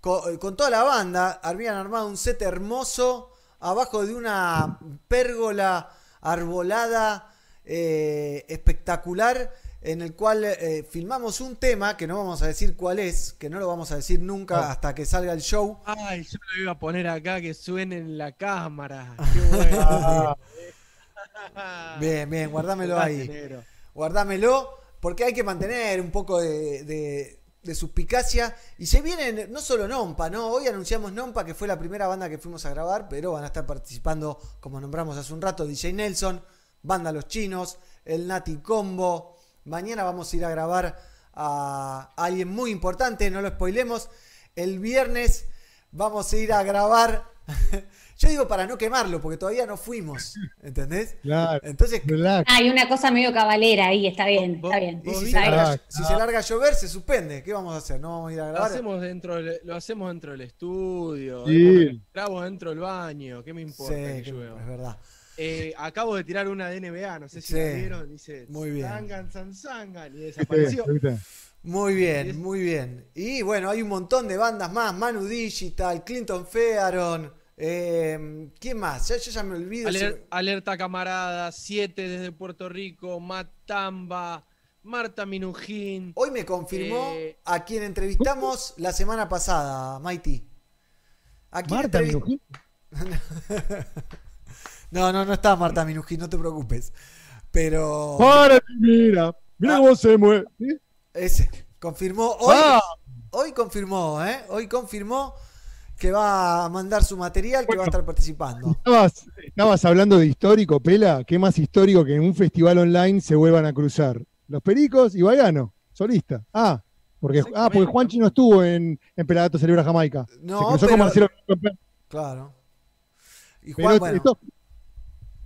con, con toda la banda, habían armado un set hermoso, abajo de una pérgola arbolada eh, espectacular, en el cual eh, filmamos un tema, que no vamos a decir cuál es, que no lo vamos a decir nunca No. hasta que salga el show. Ay, yo lo iba a poner acá que suene en la cámara. Qué bueno. Ah, Bien, bien, guardámelo ahí. Guardámelo, porque hay que mantener un poco de, de- de suspicacia. Y se vienen, no solo Nompa, ¿no? Hoy anunciamos Nompa, que fue la primera banda que fuimos a grabar, pero van a estar participando, como nombramos hace un rato, DJ Nelson, Banda Los Chinos, el Nati Combo. Mañana vamos a ir a grabar a alguien muy importante, no lo spoilemos. El viernes vamos a ir a grabar Yo digo para no quemarlo, porque todavía no fuimos, ¿entendés? Claro. Entonces, Relax. Hay una cosa medio cabalera ahí, está bien, está bien. y si, se larga, Ah, si se larga a llover, se suspende. ¿Qué vamos a hacer? ¿No vamos a ir a Lo grabar? hacemos dentro del, lo hacemos dentro del estudio, Sí. grabo dentro del baño, ¿qué me Sí, importa que- llueva? es verdad. Eh, acabo de tirar una de NBA, no sé si Sí. la vieron, dice Muy bien. Zangan, Zanzangan, y desapareció. Muy bien, muy bien. Y bueno, hay un montón de bandas más. Manu Digital, Clinton Fearon. eh, ¿Quién más? Ya- yo ya me olvido. Aler- alerta camarada, 7 desde Puerto Rico, Matamba, Marta Minujín. Hoy me confirmó Eh, a quien entrevistamos la semana pasada, Mighty. ¿A quién Marta Minujín. No, no, no está Marta Minujín, no te preocupes. Pero Para, mira. Mira Ah. cómo se mueve. Ese confirmó hoy. Ah. Hoy confirmó, ¿eh? Hoy confirmó que va a mandar su material, que va a estar participando. Estabas, estabas hablando de histórico, Pela. ¿Qué más histórico que en un festival online se vuelvan a cruzar? Los Pericos y Baiano, solista. Ah, porque, ah, porque Juanchi no estuvo en, en Pelagato Celebra Jamaica. No, se cruzó pero- con Marcelo. Claro. Y Pero Juan, bueno, esto-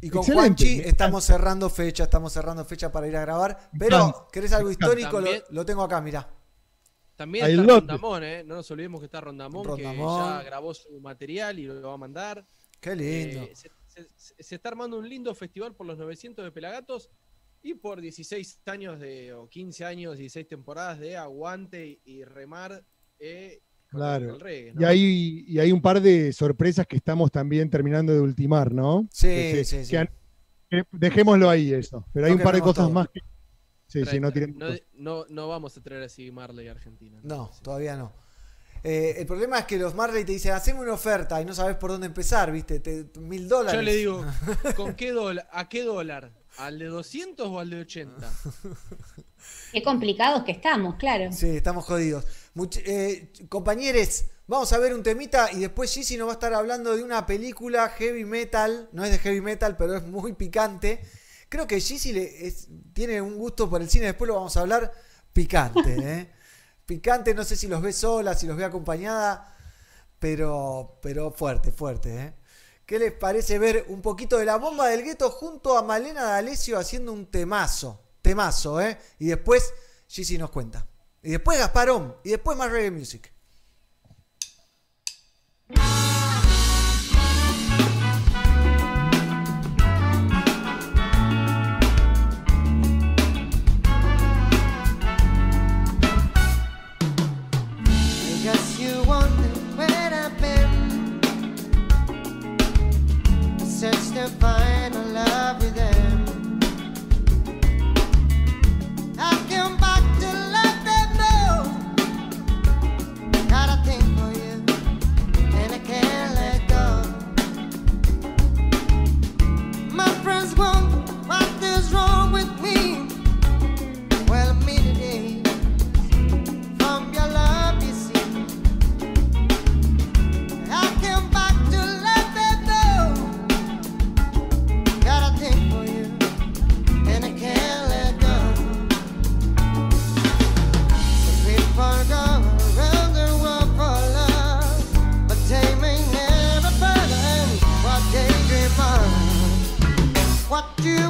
y con excelente, Juanchi estamos cerrando fecha, estamos cerrando fecha para ir a grabar. Pero, ¿querés algo histórico? Lo, También- lo tengo acá, mirá. También está. Rondamón, ¿eh? No nos olvidemos que está Rondamón, Rondamón. que ya grabó su material y lo va a mandar. Qué lindo. Eh, se, se- se está armando un lindo festival por los 900 de Pelagatos y por 16 años de, o 15 años, 16 temporadas de aguante y, remar eh, Claro. el reggae, ¿no? Y hay, y hay un par de sorpresas que estamos también terminando de ultimar, ¿no? Sí, Que sí, que sí. han- que dejémoslo ahí eso. Pero hay No un par de cosas todo. más que. Sí, sí, no tiren. no, no, no vamos a traer así Marley a Argentina. No, Sí. todavía no. Eh, el problema es que los Marley te dicen, haceme una oferta y no sabes por dónde empezar, ¿viste? Te- mil dólares. Yo le digo, ¿con qué dólar? ¿A qué dólar? ¿Al de 200 o al de 80? Qué complicados que estamos, claro. Sí, estamos jodidos. Eh, compañeros, vamos a ver un temita y después Gigi nos va a estar hablando de una película heavy metal. No es de heavy metal, pero es muy picante. Creo que Gigi le es- tiene un gusto por el cine, después lo vamos a hablar picante. ¿eh? Picante, no sé si los ve sola, si los ve acompañada, pero, pero fuerte, fuerte. ¿eh? ¿Qué les parece ver un poquito de la bomba del gueto junto a Malena D'Alessio haciendo un temazo? Temazo, ¿eh? Y después Gigi nos cuenta. Y después Gasparón. Y después más reggae music. What you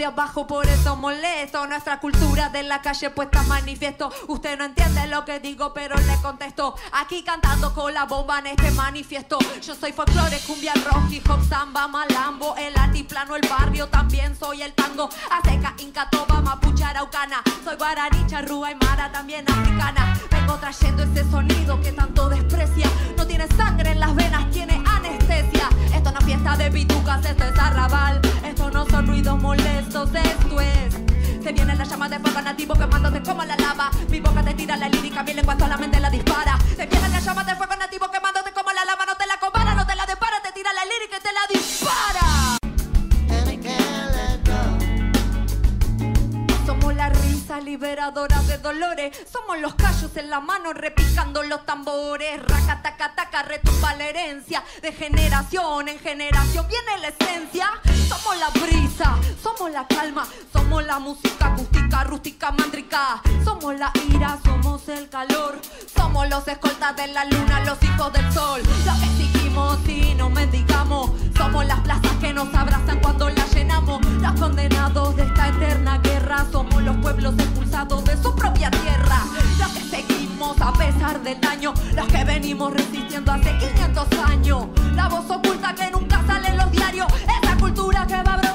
de abajo, por eso molesto. Nuestra cultura de la calle puesta manifiesto. Usted no entiende lo que digo, pero le contesto. Aquí cantando con la bomba en este manifiesto. Yo soy folclore, cumbia, rock, hip samba, malambo. El altiplano, el barrio, también soy el tango. Azteca, inca, toba, mapuche, araucana. Soy guaraní, charrúa y mara, también africana. Vengo trayendo ese sonido que tanto desprecia. No tiene sangre en las venas, tiene anestesia. Esto no es fiesta de pitucas, esto es arrabal. Esto no son ruidos molestos, esto es. Se viene la llama de fuego nativo quemándote como la lava. Mi boca te tira la lírica, mi lengua solamente la dispara. Se viene la llama de fuego nativo quemándote como la lava. No te la compara, no te la dispara, te tira la lírica y te la dispara. Somos la risa, libera devoradora de dolores. Somos los callos en la mano repicando los tambores. Raca, taca, taca, retumba la herencia. De generación en generación viene la esencia. Somos la brisa, somos la calma, somos la música acústica, rústica, mántrica. Somos la ira, somos el calor. Somos los escoltas de la luna, los hijos del sol. Lo que exigimos y no mendigamos. Somos las plazas que nos abrazan cuando las llenamos. Los condenados de esta eterna guerra. Somos los pueblos expulsados de su propia tierra. Los que seguimos a pesar del daño. Los que venimos resistiendo hace 500 años. La voz oculta que nunca sale en los diarios. Esa cultura que va brotando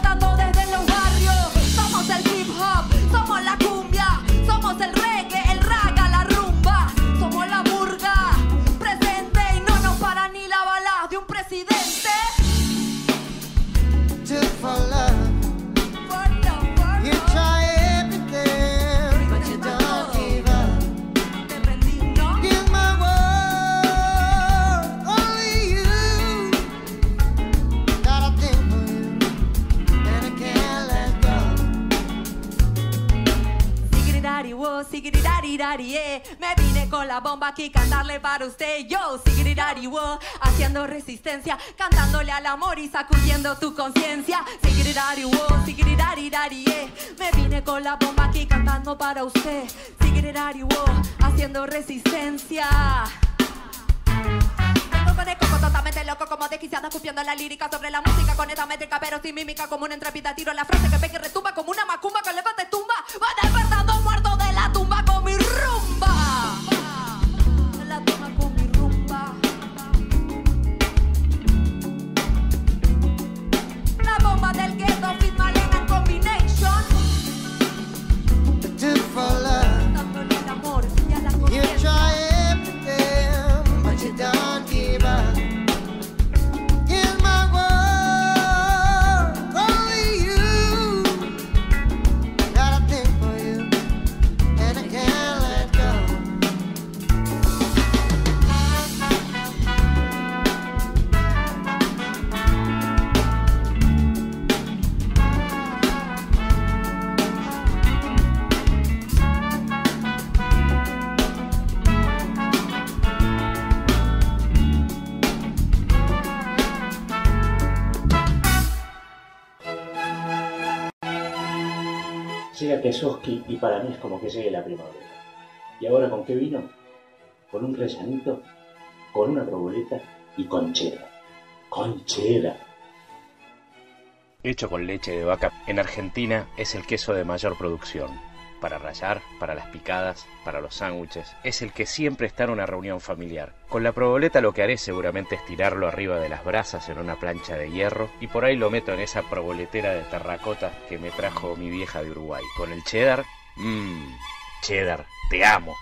Dari, eh. Me vine con la bomba aquí cantarle para usted. Yo, sigridari, wo, haciendo resistencia, cantándole al amor y sacudiendo tu conciencia. Sigridari, wo, sigridari, dari, eh. Me vine con la bomba aquí cantando para usted. Sigridari, wo, haciendo resistencia. El coco totalmente loco como desquiciada Escupiendo la lírica sobre la música con esta métrica Pero sin mímica como una entrapita Tiro la frase que pega y retumba como una macumba Que levanta tumba. Va despertando muerto de la tumba con mi rumba. De la tumba con mi rumba. La bomba del Llega Kesoski y para mí es como que llegue la primavera. ¿Y ahora con qué vino? Con un rellanito, con una proboleta y con cheddar. Con cheddar. Hecho con leche de vaca, en Argentina es el queso de mayor producción. Para rallar, para las picadas, para los sándwiches, es el que siempre está en una reunión familiar. Con la proboleta lo que haré seguramente es tirarlo arriba de las brasas en una plancha de hierro y por ahí lo meto en esa proboletera de terracota que me trajo mi vieja de Uruguay. Con el cheddar, mmm, cheddar, te amo.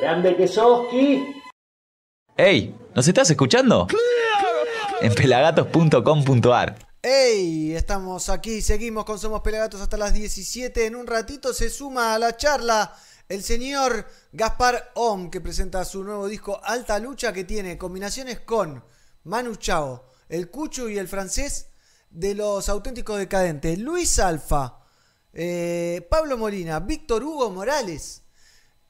¡Grande Kesoski! ¡Hey! ¿Nos estás escuchando? En pelagatos.com.ar ¡Ey! Estamos aquí, seguimos con Somos Pelagatos hasta las 17. En un ratito se suma a la charla el señor Gaspar Om, que presenta su nuevo disco Alta Lucha, que tiene combinaciones con Manu Chao, el Cucho y el francés de los auténticos decadentes, Luis Alfa, eh, Pablo Molina, Víctor Hugo Morales,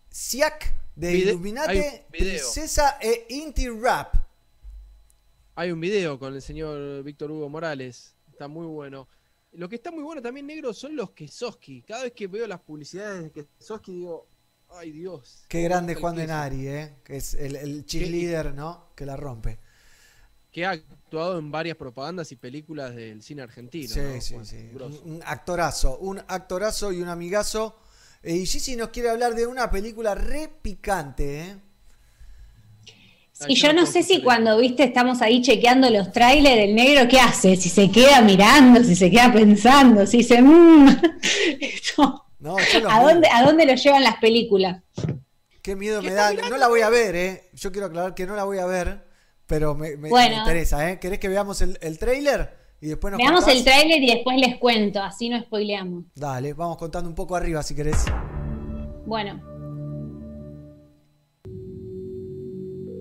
Siak de Vide- Illuminate. Princesa e Inti Rap. Hay un video con el señor Víctor Hugo Morales. Está muy bueno. Lo que está muy bueno también, negro, son los Kesoski. Cada vez que veo las publicidades de Kesoski digo, ay Dios. Qué grande Juan de queso. Nari, ¿eh? que es el, el cheerleader, ¿no? Que la rompe. Que ha actuado en varias propagandas y películas del cine argentino. Sí, ¿no? sí, Juan? sí. Grosso. Un actorazo, un actorazo y un amigazo. Eh, y Gigi nos quiere hablar de una película re picante, ¿eh? Y yo no sé si cuando, viste, estamos ahí chequeando los trailers del negro, ¿qué hace? Si se queda mirando, si se queda pensando, si se... mm. Esto- No, ¿A, dónde, ¿A dónde lo llevan las películas? Qué miedo me da. No la voy a ver, ¿eh? Yo quiero aclarar que no la voy a ver, pero me, me- me Bueno. interesa, ¿eh? ¿Querés que veamos el, el tráiler? Y después nos Veamos contás? el tráiler y después les cuento, así no spoileamos. Dale, vamos contando un poco arriba si querés. Bueno.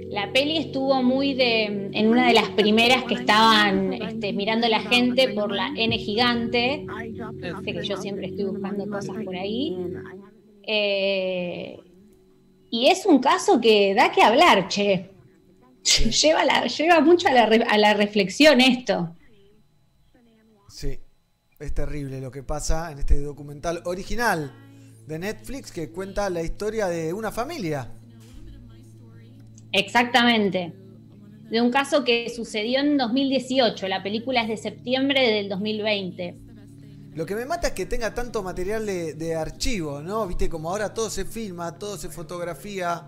La peli estuvo muy de en una de las primeras que estaban este, mirando la gente por la N gigante. Viste que yo siempre estoy buscando cosas por ahí. Eh, y es un caso que da que hablar, che. Lleva, la- lleva mucho a la, re- a la reflexión esto. Sí, es terrible lo que pasa en este documental original de Netflix que cuenta la historia de una familia. Exactamente. De un caso que sucedió en 2018. La película es de septiembre del 2020. Lo que me mata es que tenga tanto material de, de archivo, ¿no? Viste, como ahora todo se filma, todo se fotografía,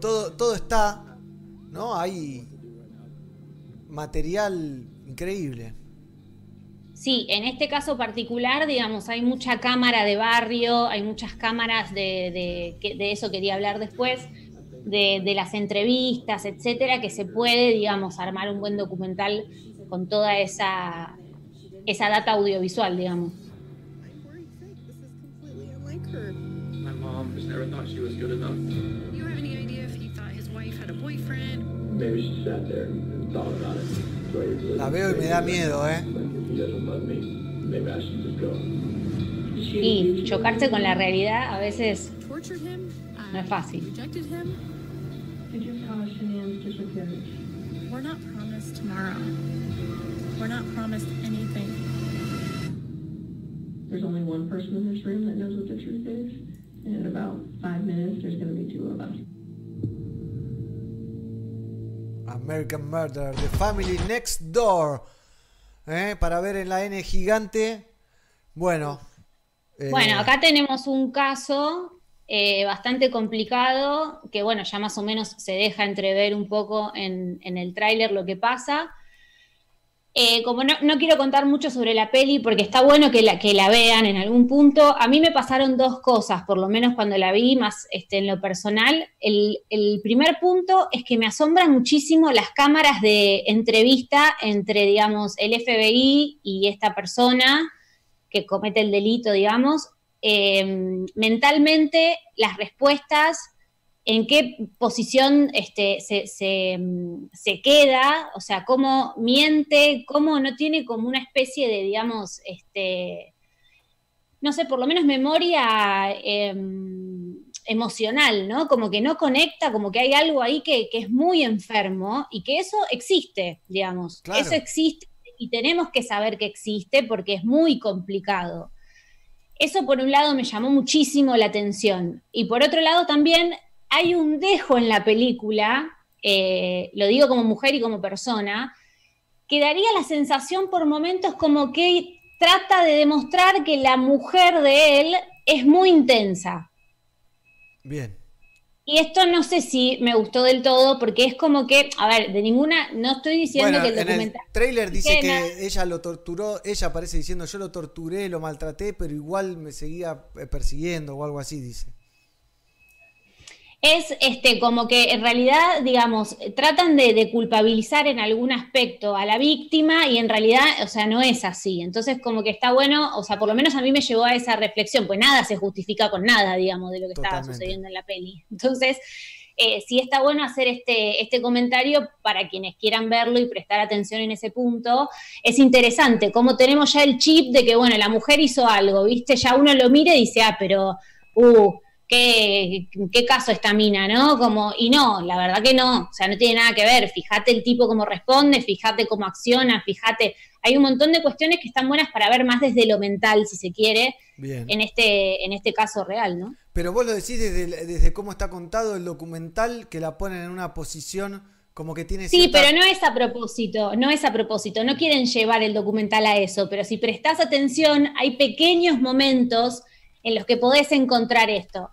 todo, todo está, ¿no? Hay material increíble. Sí, en este caso particular, digamos, hay mucha cámara de barrio, hay muchas cámaras de, de, de eso quería hablar después, de, de las entrevistas, etcétera, que se puede, digamos, armar un buen documental con toda esa, esa data audiovisual, digamos. My mom just never thought she was good enough. You have any idea if he thought his wife had a boyfriend? Maybe she sat there and thought about it. So I was La veo y me da miedo, ¿eh? Y chocarse con la realidad a veces no es fácil. Shanann's disappearance? We're not promised tomorrow. We're not promised anything. There's only one person in this room that knows what the truth is. And in about five minutes, there's going to be two of us. American Murder, The Family Next Door. ¿eh? Para ver en la N gigante. Bueno. eh, Bueno, acá tenemos un caso eh, bastante complicado que, bueno, ya más o menos se deja entrever un poco en, el tráiler lo que pasa. Eh, como no, no quiero contar mucho sobre la peli porque está bueno que la, que la vean en algún punto, a mí me pasaron dos cosas, por lo menos cuando la vi, más este, en lo personal. El, el primer punto es que me asombran muchísimo las cámaras de entrevista entre, digamos, el FBI y esta persona que comete el delito, digamos, eh, mentalmente las respuestas, en qué posición este, se, se, mm, se queda, o sea, cómo miente, cómo no tiene como una especie de, digamos, este, no sé, por lo menos memoria eh, emocional, ¿no? Como que no conecta, como que hay algo ahí que, que es muy enfermo y que eso existe, digamos. Claro. Eso existe y tenemos que saber que existe porque es muy complicado. Eso por un lado me llamó muchísimo la atención. Y por otro lado también hay un dejo en la película, eh, lo digo como mujer y como persona, que daría la sensación por momentos como que trata de demostrar que la mujer de él es muy intensa. Bien. Y esto no sé si me gustó del todo, porque es como que, a ver, de ninguna, no estoy diciendo Bueno, que el en el documental... trailer dice que ella lo torturó, ella aparece diciendo yo lo torturé, lo maltraté, pero igual me seguía eh, persiguiendo o algo así, dice. Es este como que en realidad, digamos, tratan de, de culpabilizar en algún aspecto a la víctima y en realidad, o sea, no es así. Entonces, como que está bueno, o sea, por lo menos a mí me llevó a esa reflexión, pues nada se justifica con nada, digamos, de lo que estaba sucediendo en la peli. Entonces, eh, sí está bueno hacer este, este comentario para quienes quieran verlo y prestar atención en ese punto. Es interesante, como tenemos ya el chip de que, bueno, la mujer hizo algo, ¿viste? Ya uno lo mira y dice, ah, pero, uh, qué, qué caso esta mina, ¿no? Como, y no, la verdad que no, o sea, no tiene nada que ver. Fíjate el tipo cómo responde, fíjate cómo acciona, fíjate. Hay un montón de cuestiones que están buenas para ver más desde lo mental, si se quiere, Bien. en este, en este caso real, ¿no? Pero vos lo decís desde, desde cómo está contado el documental, que la ponen en una posición como que tiene Sí, cierta- pero no es a propósito, no es a propósito, no quieren llevar el documental a eso, pero si prestás atención, hay pequeños momentos en los que podés encontrar esto.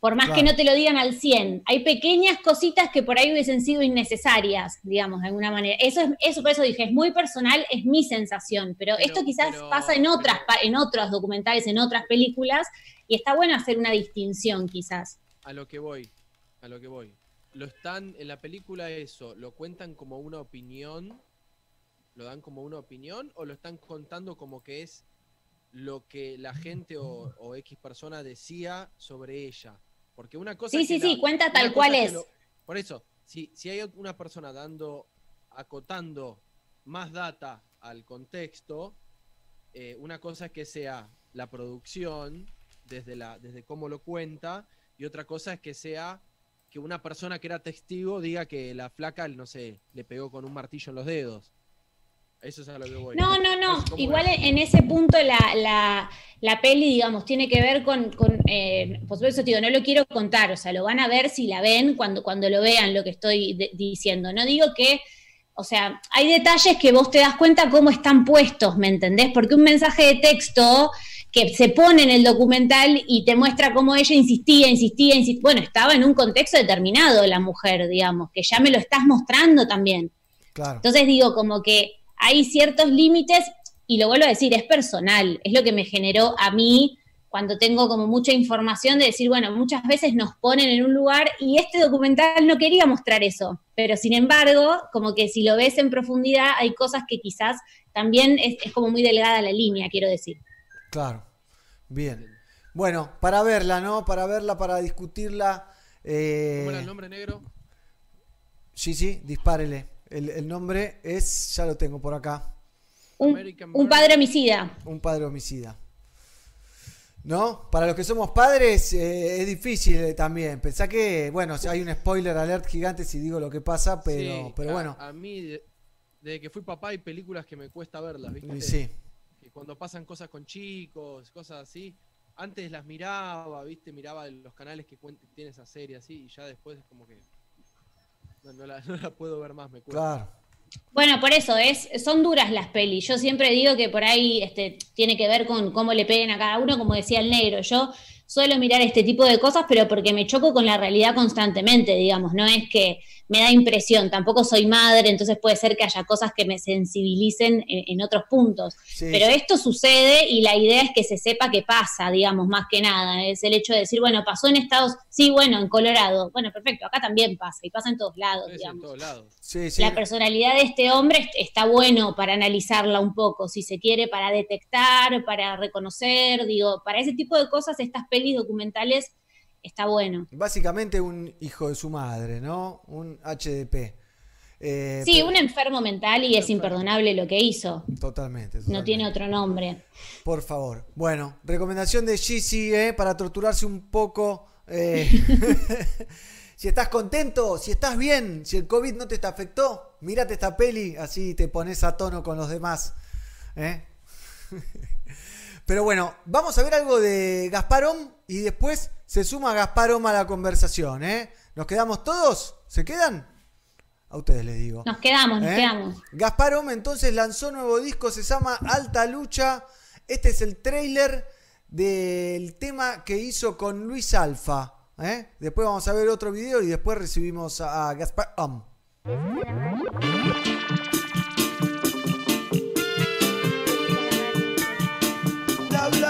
Por más que no te lo digan al 100, hay pequeñas cositas que por ahí hubiesen sido innecesarias, digamos, de alguna manera. Eso es, eso por eso dije, es muy personal, es mi sensación, pero, esto quizás pasa en otras, en otros documentales, en otras películas, y está bueno hacer una distinción, quizás. A lo que voy, a lo que voy. Lo están en la película eso, lo cuentan como una opinión, lo dan como una opinión o lo están contando como que es lo que la gente o, o X persona decía sobre ella. Porque una cosa Sí, es que sí, sí, la- cuenta tal cual es. lo- por eso, si, si hay una persona dando, acotando más data al contexto, eh, una cosa es que sea la producción desde, la, desde cómo lo cuenta, y otra cosa es que sea que una persona que era testigo diga que la flaca, no sé, le pegó con un martillo en los dedos. Eso es a lo que voy. No, no, no. Igual es. en ese punto la, la, la peli, digamos, tiene que ver con, con eh, por eso te digo, no lo quiero contar, o sea, lo van a ver si la ven cuando, cuando lo vean lo que estoy de- diciendo. No digo que, o sea, hay detalles que vos te das cuenta cómo están puestos, ¿me entendés? Porque un mensaje de texto que se pone en el documental y te muestra cómo ella insistía, insistía, insistía. Bueno, estaba en un contexto determinado la mujer, digamos, que ya me lo estás mostrando también. Claro. Entonces digo, como que hay ciertos límites, y lo vuelvo a decir, es personal, es lo que me generó a mí cuando tengo como mucha información de decir, bueno, muchas veces nos ponen en un lugar y este documental no quería mostrar eso, pero sin embargo, como que si lo ves en profundidad, hay cosas que quizás también es, es como muy delgada la línea, quiero decir. Claro. Bien. Bueno, para verla, ¿no? Para verla, para discutirla. eh, ¿Cómo era el nombre negro? Sí, sí, dispárele. El, el nombre es, ya lo tengo por acá, Un, un padre homicida. un padre homicida. ¿No? Para los que somos padres eh, es difícil eh, también. Pensá que, bueno, hay un spoiler alert gigante si digo lo que pasa, pero, Sí, pero a- bueno. A mí, de- desde que fui papá, hay películas que me cuesta verlas, ¿viste? Y sí. Que cuando pasan cosas con chicos, cosas así, antes las miraba, ¿viste? Miraba los canales que tiene esa serie así, y ya después es como que. No, no la, no la puedo ver más, me cuesta. Claro. Bueno, por eso es, son duras las pelis. Yo siempre digo que por ahí este, tiene que ver con cómo le peguen a cada uno, como decía el negro. Yo suelo mirar este tipo de cosas, pero porque me choco con la realidad constantemente, digamos. No es que me da impresión, tampoco soy madre, entonces puede ser que haya cosas que me sensibilicen en, en otros puntos. Sí, pero esto sucede y la idea es que se sepa que pasa, digamos, más que nada. Es el hecho de decir, bueno, pasó en Estados, sí, bueno, en Colorado. Bueno, perfecto, acá también pasa y pasa en todos lados, Es en digamos todos lados. Sí, sí. la personalidad de este hombre est- está bueno para analizarla un poco, si se quiere, para detectar, para reconocer, digo, para ese tipo de cosas, estas pelis documentales está bueno. Básicamente un hijo de su madre, ¿no? Un HDP. Eh, Sí, pero- un enfermo mental y es imperdonable lo que hizo. Totalmente. No tiene otro nombre. Por favor. Bueno, recomendación de Gizzy, ¿eh? Para torturarse un poco. eh, si estás contento, si estás bien, si el COVID no te te afectó, mírate esta peli, así te pones a tono con los demás. Pero bueno, vamos a ver algo de Gasparom y después se suma Gasparom a la conversación. ¿eh? ¿Nos quedamos todos? ¿Se quedan? A ustedes les digo. Nos quedamos, nos ¿Eh? quedamos. Gasparom entonces lanzó nuevo disco, se llama Alta Lucha. Este es el trailer del tema que hizo con Luis Alfa. ¿eh? Después vamos a ver otro video y después recibimos a Gasparom. Love,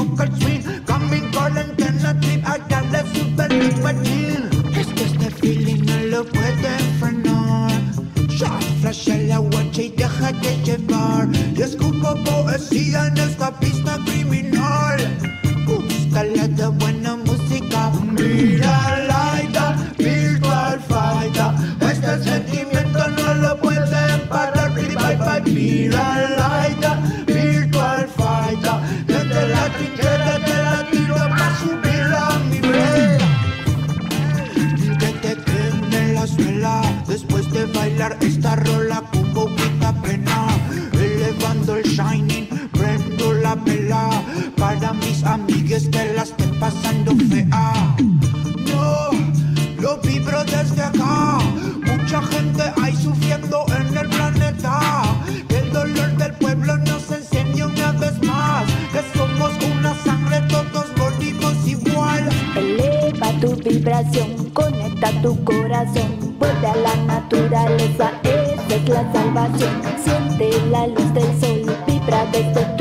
up and focus swing. Coming, calling, Kennedy. Allá le sube el nicotín. Es que este feeling. Shot, flash llevar. Escupo poesía en esta pista criminal. Búscale de buena amigues que la estén pasando fea. No, lo vibro desde acá. Mucha gente hay sufriendo en el planeta. El dolor del pueblo nos enseña una vez más que somos una sangre, todos volvimos igual. Eleva tu vibración, conecta tu corazón, vuelve a la naturaleza, esa es la salvación. Siente la luz del sol, vibra desde tu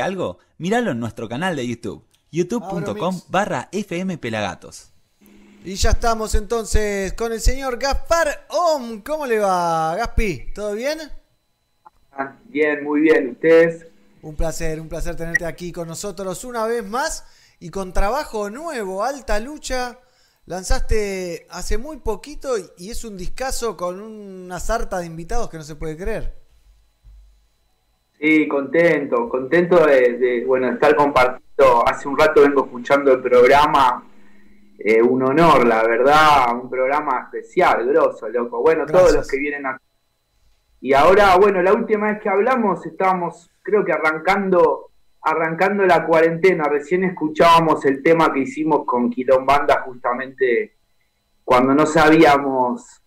¿te perdiste algo? Míralo en nuestro canal de YouTube, youtube.com barra fmpelagatos. Y ya estamos entonces con el señor Gaspar Om. ¿Cómo le va, Gaspi? ¿Todo bien? Bien, muy bien. ¿Ustedes? Un placer, un placer tenerte aquí con nosotros una vez más y con trabajo nuevo, alta lucha. Lanzaste hace muy poquito y es un discazo con una sarta de invitados que no se puede creer. Sí, contento, contento de, de, bueno, estar compartiendo. Hace un rato vengo escuchando el programa. eh, un honor, la verdad, un programa especial, grosso, loco. Bueno, todos los que vienen acá. Y ahora, bueno, la última vez que hablamos estábamos, creo que arrancando, arrancando la cuarentena. Recién escuchábamos el tema que hicimos con Quilombanda justamente cuando no sabíamos,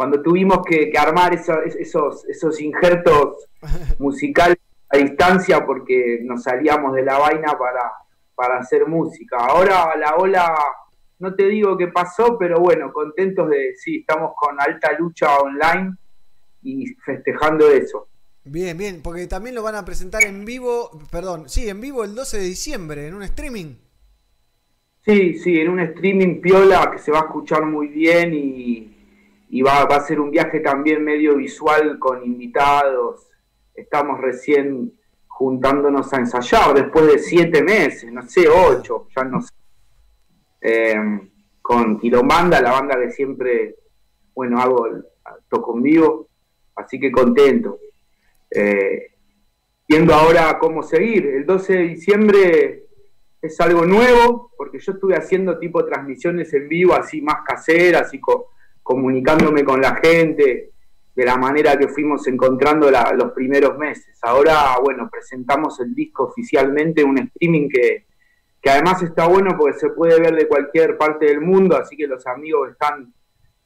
cuando tuvimos que, que armar eso- esos, esos injertos musicales a distancia porque nos salíamos de la vaina para, para hacer música. Ahora la ola, no te digo qué pasó, pero bueno, contentos de, sí, estamos con alta lucha online y festejando eso. Bien, bien, porque también lo van a presentar en vivo, perdón, sí, en vivo el 12 de diciembre, en un streaming. Sí, sí, en un streaming piola que se va a escuchar muy bien y, y va, a ser un viaje también medio visual con invitados. Estamos recién juntándonos a ensayar después de siete meses, no sé, ocho, ya no sé. Eh, con Quilombanda, la banda que siempre, bueno, hago, toco en vivo, así que contento. Eh, viendo ahora cómo seguir. El 12 de diciembre es algo nuevo, porque yo estuve haciendo tipo transmisiones en vivo, así más caseras y co- comunicándome con la gente de la manera que fuimos encontrando la- los primeros meses. Ahora, bueno, presentamos el disco oficialmente, un streaming que, que además está bueno porque se puede ver de cualquier parte del mundo, así que los amigos que están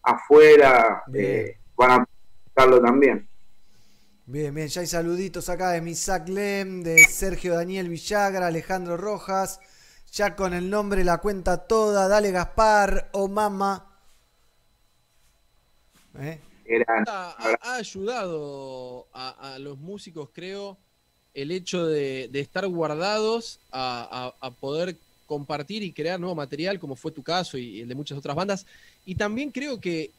afuera eh, van a escucharlo también. Bien, bien, ya hay saluditos acá de Misak Lem, de Sergio Daniel Villagra, Alejandro Rojas, ya con el nombre la cuenta toda, dale Gaspar o Mama. ¿Eh? Ha, ha- ha ayudado a, a los músicos, creo, el hecho de, de estar guardados a, a- a poder compartir y crear nuevo material, como fue tu caso y el de muchas otras bandas. Y también creo que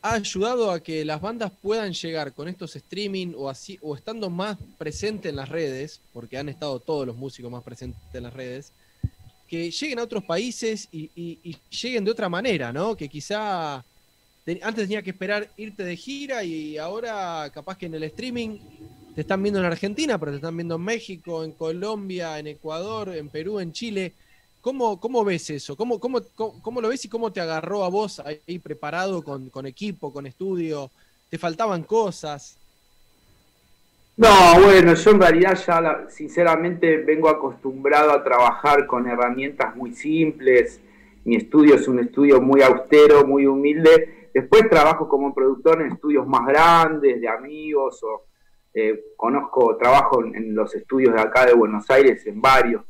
ha ayudado a que las bandas puedan llegar con estos streaming o así, o estando más presentes en las redes, porque han estado todos los músicos más presentes en las redes, que lleguen a otros países y, y- y lleguen de otra manera, ¿no? Que quizá antes tenía que esperar irte de gira y ahora capaz que en el streaming te están viendo en Argentina, pero te están viendo en México, en Colombia, en Ecuador, en Perú, en Chile. ¿Cómo, cómo ves eso? ¿Cómo, cómo, cómo, lo ves y cómo te agarró a vos ahí preparado con, con equipo, con estudio? ¿Te faltaban cosas? No, bueno, yo en realidad ya la- sinceramente vengo acostumbrado a trabajar con herramientas muy simples. Mi estudio es un estudio muy austero, muy humilde. Después trabajo como productor en estudios más grandes, de amigos, o eh, conozco, trabajo en, los estudios de acá de Buenos Aires, en varios.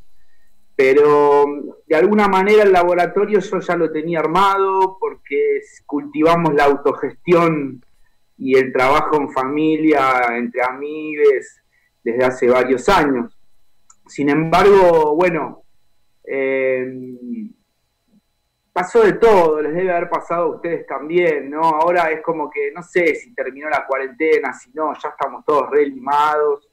Pero de alguna manera el laboratorio yo ya lo tenía armado porque cultivamos la autogestión y el trabajo en familia, entre amigues, desde hace varios años. Sin embargo, bueno, eh, pasó de todo, les debe haber pasado a ustedes también, ¿no? Ahora es como que no sé si terminó la cuarentena, si no, ya estamos todos re limados,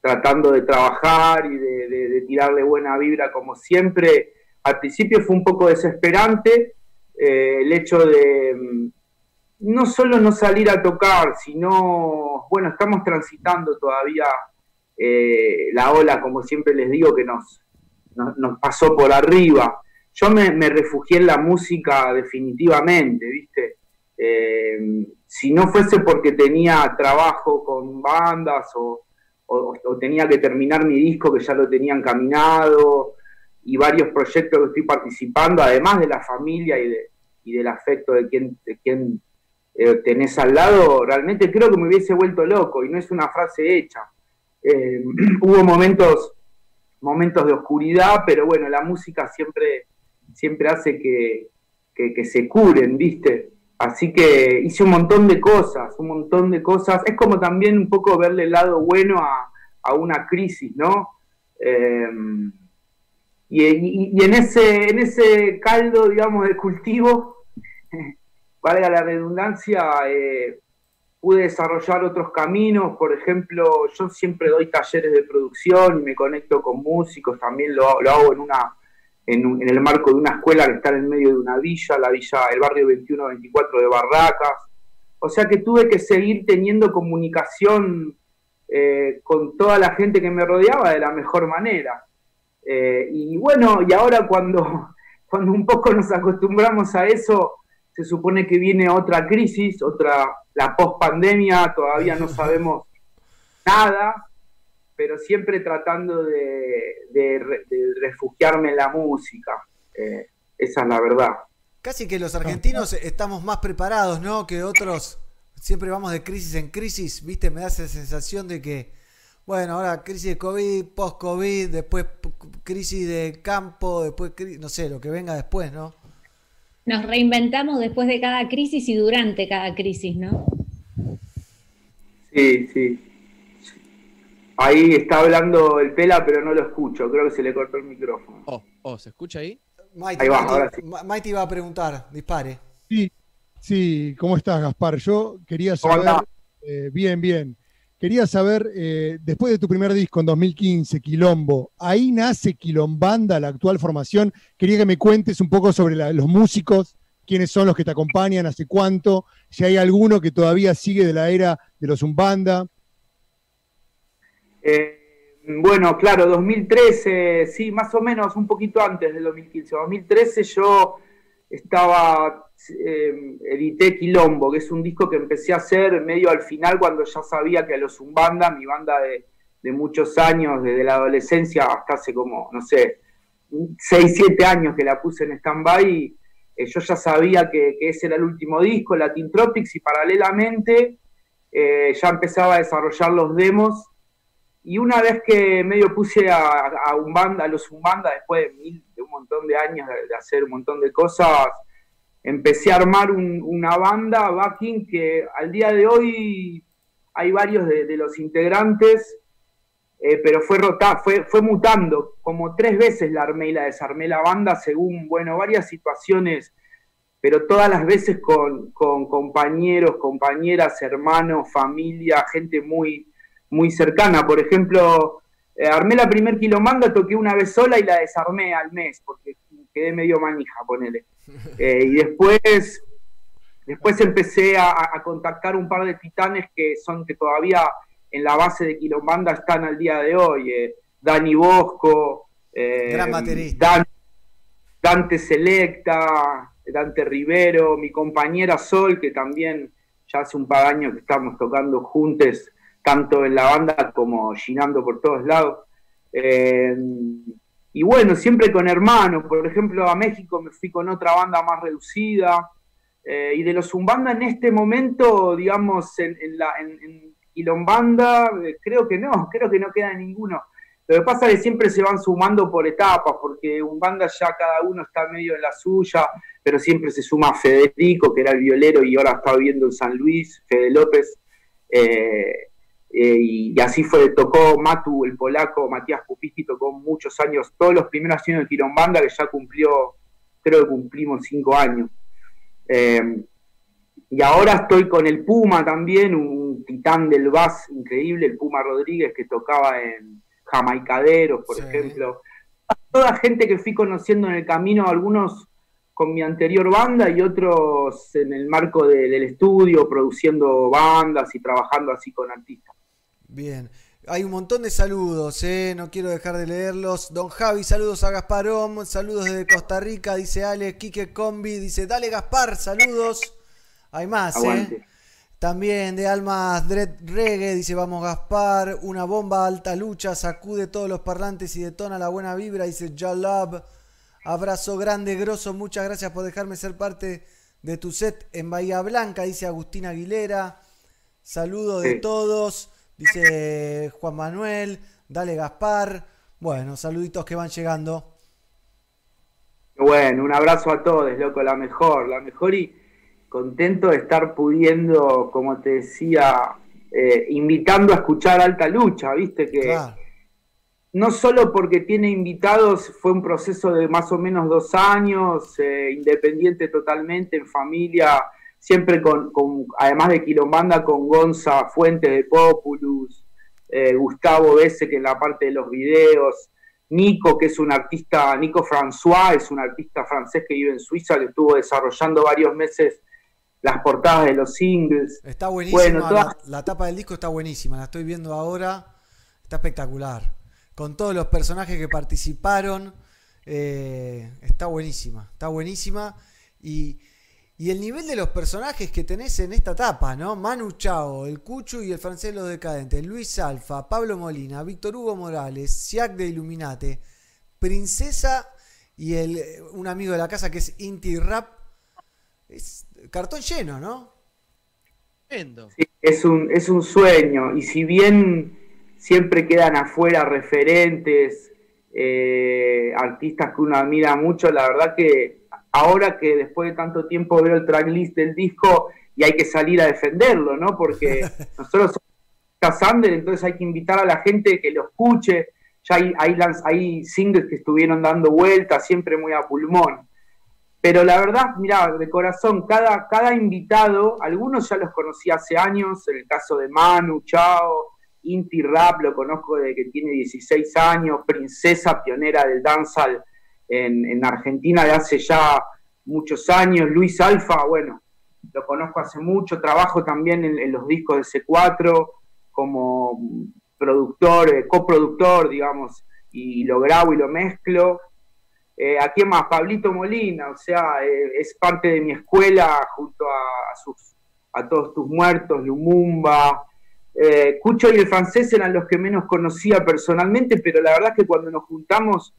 tratando de trabajar y de, tirarle buena vibra como siempre. Al principio fue un poco desesperante eh, el hecho de mm, no solo no salir a tocar, sino, bueno, estamos transitando todavía eh, la ola, como siempre les digo, que nos pasó por arriba. Yo me, refugié en la música definitivamente, ¿viste? Eh, si no fuese porque tenía trabajo con bandas o, tenía que terminar mi disco que ya lo tenía encaminado y varios proyectos que estoy participando, además de la familia y, de, y del afecto de quien, de quien eh, tenés al lado, realmente creo que me hubiese vuelto loco y no es una frase hecha. Eh, hubo momentos, momentos de oscuridad, pero bueno, la música siempre, siempre hace que, que, se curen, ¿viste? Así que hice un montón de cosas, un montón de cosas. Es como también un poco verle el lado bueno a, a una crisis, ¿no? Y, y- y en, ese, en ese caldo, digamos, de cultivo, valga la redundancia, eh, pude desarrollar otros caminos. Por ejemplo, yo siempre doy talleres de producción y me conecto con músicos. También lo, lo hago en, una, en, un- en el marco de una escuela que está en el medio de una villa, la villa, el barrio 21-24 de Barracas. O sea que tuve que seguir teniendo comunicación eh, con toda la gente que me rodeaba de la mejor manera. Eh, y bueno, y ahora cuando, cuando un poco nos acostumbramos a eso, se supone que viene otra crisis, otra, la post-pandemia, todavía no sabemos nada, pero siempre tratando de, de re- de refugiarme en la música. Eh, esa es la verdad. Casi que los argentinos estamos más preparados, ¿no? Que otros. Siempre vamos de crisis en crisis, ¿viste? Me da esa sensación de que, bueno, ahora crisis de COVID, post-COVID, después crisis de campo, después, no sé, lo que venga después, ¿no? Nos reinventamos después de cada crisis y durante cada crisis, ¿no? Sí, sí. Ahí está hablando el Pela, pero no lo escucho. Creo que se le cortó el micrófono. Oh, oh, ¿se escucha ahí? Maite, Ahí va, Maite, ahora sí. Maite iba a preguntar, dispare. Sí, sí, ¿cómo estás, Gaspar? Yo quería ¿Cómo saber, eh, bien, bien. Quería saber, eh, después de tu primer disco en 2015, Quilombo, ahí nace Quilombanda, la actual formación. Quería que me cuentes un poco sobre la- los músicos, quiénes son los que te acompañan, hace cuánto, si hay alguno que todavía sigue de la era de los Umbanda. Eh, bueno, claro, 2013, sí, más o menos, un poquito antes del 2015. 2013 yo estaba, eh, edité Quilombo, que es un disco que empecé a hacer medio al final cuando ya sabía que los Umbanda, mi banda de, muchos años, desde la adolescencia hasta hace como, no sé, 6, 7 años que la puse en stand-by, eh, yo ya sabía que, ese era el último disco, Latin Tropics, y paralelamente ya empezaba a desarrollar los demos y una vez que medio puse a, a Umbanda, a los Umbanda, después de, mil- de un montón de años de, hacer un montón de cosas, empecé a armar un- una banda, backing, que al día de hoy hay varios de, los integrantes eh, pero fue rota, fue, fue mutando. Como tres veces la armé y la desarmé la banda según, bueno, varias situaciones, pero todas las veces con compañeros, compañeras, hermanos, familia, gente muy, muy cercana. Por ejemplo, eh, armé la primer kilomanda, toqué una vez sola y la desarmé al mes, porque quedé medio manija, ponele. Eh, y después, después empecé a, a contactar un par de titanes que son que todavía en la base de Quilombanda están al día de hoy. eh, Dani Bosco, eh, Gran baterista. Dan- Dante Selecta, Dante Rivero, mi compañera Sol, que también ya hace un par de años que estamos tocando juntos, tanto en la banda como ginando por todos lados. Eh, y bueno, siempre con hermanos. Por ejemplo, a México me fui con otra banda más reducida. Eh, y de los Zumbanda en este momento, digamos, en, en la, en, en Quilombanda, eh, creo que no, creo que no queda ninguno. Lo que pasa es que siempre se van sumando por etapas, porque Umbanda ya cada uno está medio en la suya, pero siempre se suma Federico, que era el violero y ahora está viviendo en San Luis, Fede López. Eh, y, y así fue, tocó Matu, el polaco, Matías Pupiski, tocó muchos años, todos los primeros años de Quilombanda, que ya cumplió, creo que cumplimos cinco años. Eh, y ahora estoy con el Puma también, un titán del bass increíble, el Puma Rodríguez, que tocaba en Jamaicaderos, por ejemplo. Toda gente que fui conociendo en el camino, algunos con mi anterior banda y otros en el marco de- del estudio, produciendo bandas y trabajando así con artistas. Bien. Hay un montón de saludos, ¿eh? no quiero dejar de leerlos. Don Javi, saludos a Gasparón, saludos desde Costa Rica, dice Ale, Quique Combi, dice, dale Gaspar, saludos. Hay más, ¿eh? También de Almas Dread Reggae, dice, vamos Gaspar, una bomba alta lucha, sacude todos los parlantes y detona la buena vibra, dice Love. Abrazo grande, grosso, muchas gracias por dejarme ser parte de tu set en Bahía Blanca, dice Agustín Aguilera. Saludo de todos, dice Juan Manuel, dale Gaspar. Bueno, saluditos que van llegando. Bueno, un abrazo a todos, loco, la mejor, la mejor y contento de estar pudiendo, como te decía, eh, invitando a escuchar Alta Lucha, viste que no solo porque tiene invitados, fue un proceso de más o menos dos años, eh, independiente totalmente, en familia, siempre con, con- además de Quilombanda, con Gonza Fuentes de Populus, eh, Gustavo Besse, que en la parte de los videos, Nico, que es un artista, Nico François, es un artista francés que vive en Suiza, que estuvo desarrollando varios meses las portadas de los singles. Está buenísima, Bueno, la, la tapa del disco está buenísima, la estoy viendo ahora, está espectacular. Con todos los personajes que participaron, eh, está buenísima, está buenísima. Y, y el nivel de los personajes que tenés en esta tapa, ¿no? Manu Chao, el Cuchu y el francés Los Decadentes, Luis Alfa, Pablo Molina, Víctor Hugo Morales, Siak de Illuminate, Princesa y el, un amigo de la casa que es Inti Rap. Es cartón lleno, ¿no? Sí, es un, es un sueño. Y si bien siempre quedan afuera referentes, eh, artistas que uno admira mucho, la verdad que ahora que después de tanto tiempo veo el tracklist del disco y hay que salir a defenderlo, ¿no? Porque nosotros somos Sander, entonces hay que invitar a la gente que lo escuche. Ya hay, hay, lanz- hay singles que estuvieron dando vueltas, siempre muy a pulmón. Pero la verdad, mira, de corazón, cada, cada invitado, algunos ya los conocí hace años, en el caso de Manu, Chao, Inti Rap, lo conozco desde que tiene 16 años, Princesa, pionera del dancehall en, en Argentina de hace ya muchos años, Luis Alfa, bueno, lo conozco hace mucho, trabajo también en, los discos de C4 como productor, eh, coproductor, digamos, y lo grabo y lo mezclo. Eh, ¿A quién más? Pablito Molina, o sea, eh, es parte de mi escuela junto a, a a todos tus muertos, Lumumba. Eh, Cucho y el francés eran los que menos conocía personalmente, pero la verdad es que cuando nos juntamos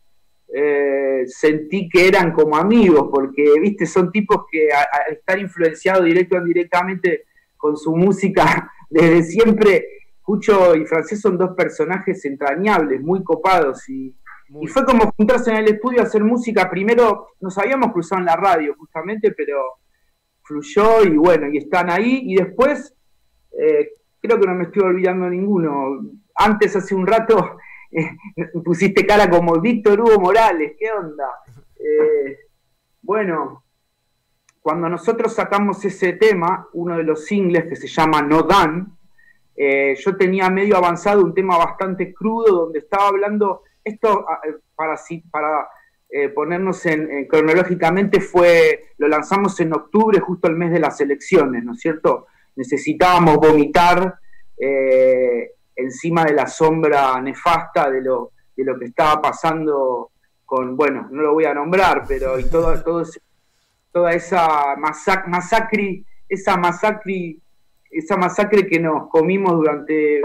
eh, sentí que eran como amigos, porque, viste, son tipos que al estar influenciados directo o indirectamente con su música desde siempre, Cucho y Francés son dos personajes entrañables, muy copados y, y fue como juntarse en el estudio a hacer música. Primero nos habíamos cruzado en la radio justamente, pero fluyó y bueno, y están ahí. Y después, eh, creo que no me estoy olvidando ninguno. antes, hace un rato, pusiste cara como Víctor Hugo Morales, ¿qué onda? Eh, bueno, cuando nosotros sacamos ese tema, uno de los singles que se llama No Dan, eh, yo tenía medio avanzado un tema bastante crudo donde estaba hablando, esto eh, para, para ponernos en, en- cronológicamente fue, lo lanzamos en octubre, justo el mes de las elecciones, ¿no es cierto? Necesitábamos vomitar eh, encima de la sombra nefasta de lo, de lo que estaba pasando con, bueno, no lo voy a nombrar, pero y todo, todo ese- toda esa masac- masacre, esa masacre, esa masacre que nos comimos durante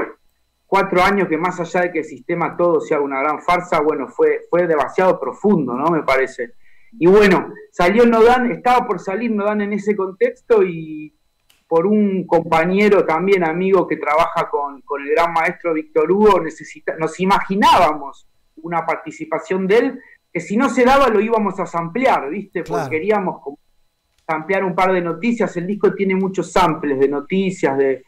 cuatro años, que más allá de que el sistema todo sea una gran farsa, bueno, fue, fue demasiado profundo, ¿no? Me parece. Y bueno, salió Nodan, estaba por salir Nodan en ese contexto y por un compañero también amigo que trabaja con, con el gran maestro Víctor Hugo, necesita, nos imaginábamos una participación de él, que si no se daba lo íbamos a samplear, ¿viste? Porque Claro. queríamos samplear un par de noticias, el disco tiene muchos samples de noticias, de,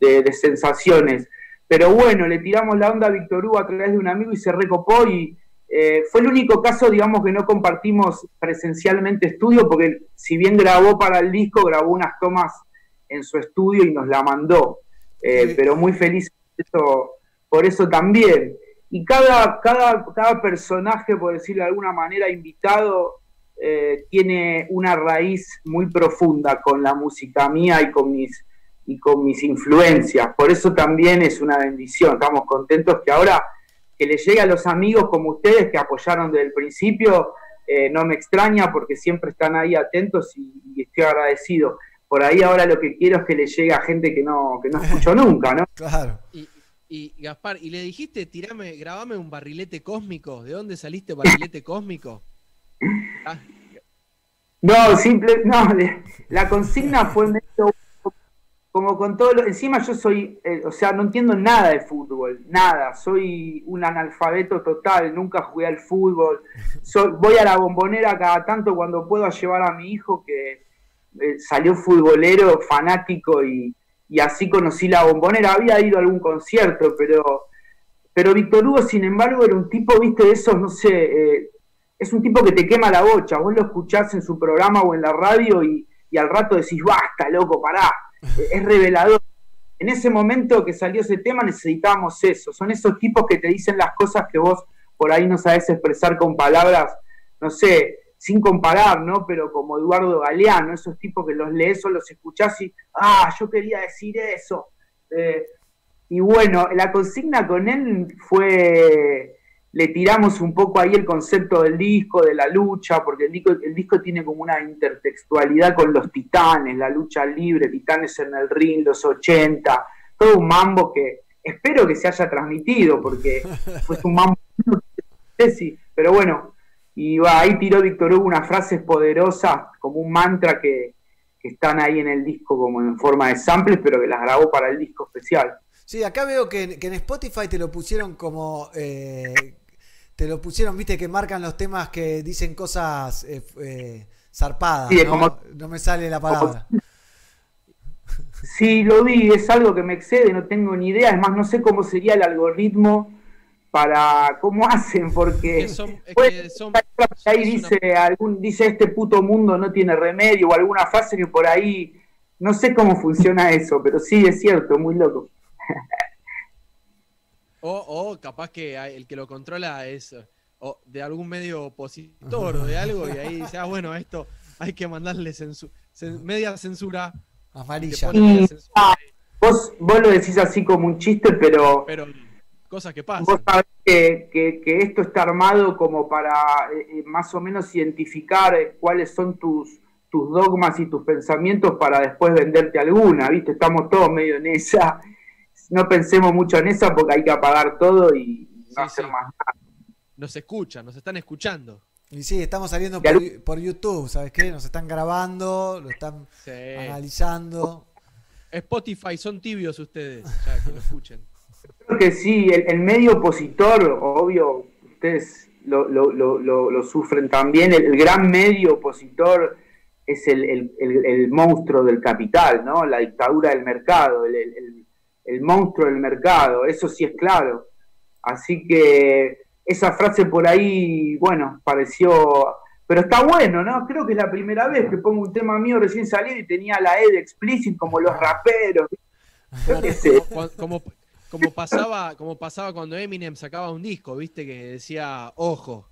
de- de sensaciones, pero bueno, le tiramos la onda a Víctor Hugo a través de un amigo y se recopó y eh, fue el único caso, digamos, que no compartimos presencialmente estudio, porque si bien grabó para el disco, grabó unas tomas en su estudio y nos la mandó. Eh, Sí. Pero muy feliz por eso, por eso también. Y cada, cada, cada personaje, por decirlo de alguna manera, invitado, eh, tiene una raíz muy profunda con la música mía y con mis y con mis influencias. Por eso también es una bendición. Estamos contentos que ahora que le llegue a los amigos como ustedes que apoyaron desde el principio, eh, no me extraña porque siempre están ahí atentos y, y estoy agradecido. Por ahí ahora lo que quiero es que le llegue a gente que no, que no escuchó nunca, ¿no? Claro. Y, y Gaspar, ¿y le dijiste, tirame, grabame un barrilete cósmico? ¿De dónde saliste barrilete cósmico? Ah, No, simple, no, le- la consigna fue medio como con todo lo, encima yo soy, eh, o sea, no entiendo nada de fútbol, nada, soy un analfabeto total, nunca jugué al fútbol, Soy- voy a la bombonera cada tanto cuando puedo a llevar a mi hijo que eh, salió futbolero, fanático y, y así conocí la bombonera, había ido a algún concierto, pero, pero Víctor Hugo, sin embargo, era un tipo, viste, de esos, no sé, eh, es un tipo que te quema la bocha. Vos lo escuchás en su programa o en la radio y, y al rato decís, basta, loco, pará. Es revelador. En ese momento que salió ese tema necesitábamos eso. Son esos tipos que te dicen las cosas que vos por ahí no sabés expresar con palabras, no sé, sin comparar, ¿no? Pero como Eduardo Galeano, esos tipos que los lees o los escuchás y, ah, yo quería decir eso. Eh, y bueno, la consigna con él fue, le tiramos un poco ahí el concepto del disco, de la lucha, porque el disco, el disco tiene como una intertextualidad con los titanes, la lucha libre, titanes en el ring, los 80, todo un mambo que espero que se haya transmitido, porque fue un mambo, pero bueno, y va, ahí tiró Víctor Hugo unas frases poderosas, como un mantra que, que están ahí en el disco como en forma de samples, pero que las grabó para el disco especial. Sí, acá veo que, que en Spotify te lo pusieron como. eh, te lo pusieron, viste, que marcan los temas que dicen cosas eh, eh, zarpadas. Sí, ¿no? como- no me sale la palabra. Sí, lo vi, es algo que me excede, no tengo ni idea, es más, no sé cómo sería el algoritmo para cómo hacen, porque que son- es que son- ahí dice algún dice este puto mundo no tiene remedio o alguna frase que por ahí no sé cómo funciona eso, pero sí es cierto, muy loco. O, o capaz que el que lo controla es o de algún medio opositor o de algo, y ahí dice, ah, bueno, esto hay que mandarle censu- cen- media censura. Amarilla. Te pone media Y, censura, ah, vos, vos lo decís así como un chiste, pero pero cosas que pasan. Vos sabés que, que- que esto está armado como para eh, eh, más o menos identificar eh, cuáles son tus, tus dogmas y tus pensamientos para después venderte alguna, ¿viste? Estamos todos medio en esa. No pensemos mucho en esa porque hay que apagar todo y no hacer más nada. Nos escuchan, nos están escuchando. Y sí, estamos saliendo por, YouTube, ¿sabes qué? Nos están grabando, lo están Sí. analizando. Spotify, son tibios ustedes, ya que lo escuchen. Creo que sí, el, el medio opositor, obvio, ustedes lo, lo- lo- lo- lo sufren también, el, el gran medio opositor es el, monstruo del capital, ¿no? La dictadura del mercado, el, monstruo del mercado, eso sí es claro. Así que esa frase por ahí, bueno, pareció... Pero está bueno, ¿no? Creo que es la primera vez que pongo un tema mío recién salido y tenía la E de explicit como los raperos. Sé. Como, como- como pasaba, como pasaba cuando Eminem sacaba un disco, viste, que decía, ojo,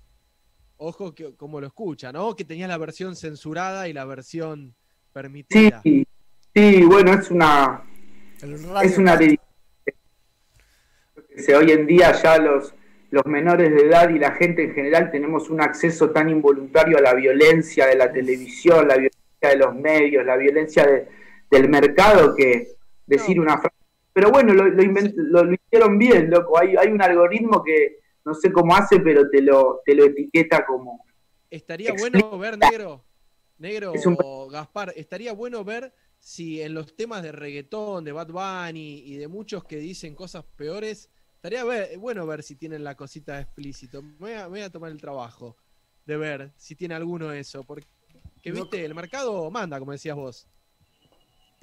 ojo que, como lo escucha, ¿no? Que tenía la versión censurada y la versión permitida. Sí, sí, bueno, es una, es una Hoy en día ya los, los menores de edad y la gente en general tenemos un acceso tan involuntario a la violencia de la televisión, la violencia de los medios, la violencia de- del mercado que decir una frase. Pero bueno, lo, lo invent- lo- lo hicieron bien, loco. Hay, hay un algoritmo que no sé cómo hace, pero te lo, te lo etiqueta como... Estaría Explica. bueno ver, negro, negro Es un- Gaspar, estaría bueno ver si en los temas de reggaetón, de Bad Bunny y de muchos que dicen cosas peores, estaría ver- bueno ver si tienen la cosita explícito. Me voy, a, me voy a tomar el trabajo de ver si tiene alguno eso, porque viste, el mercado manda, como decías vos.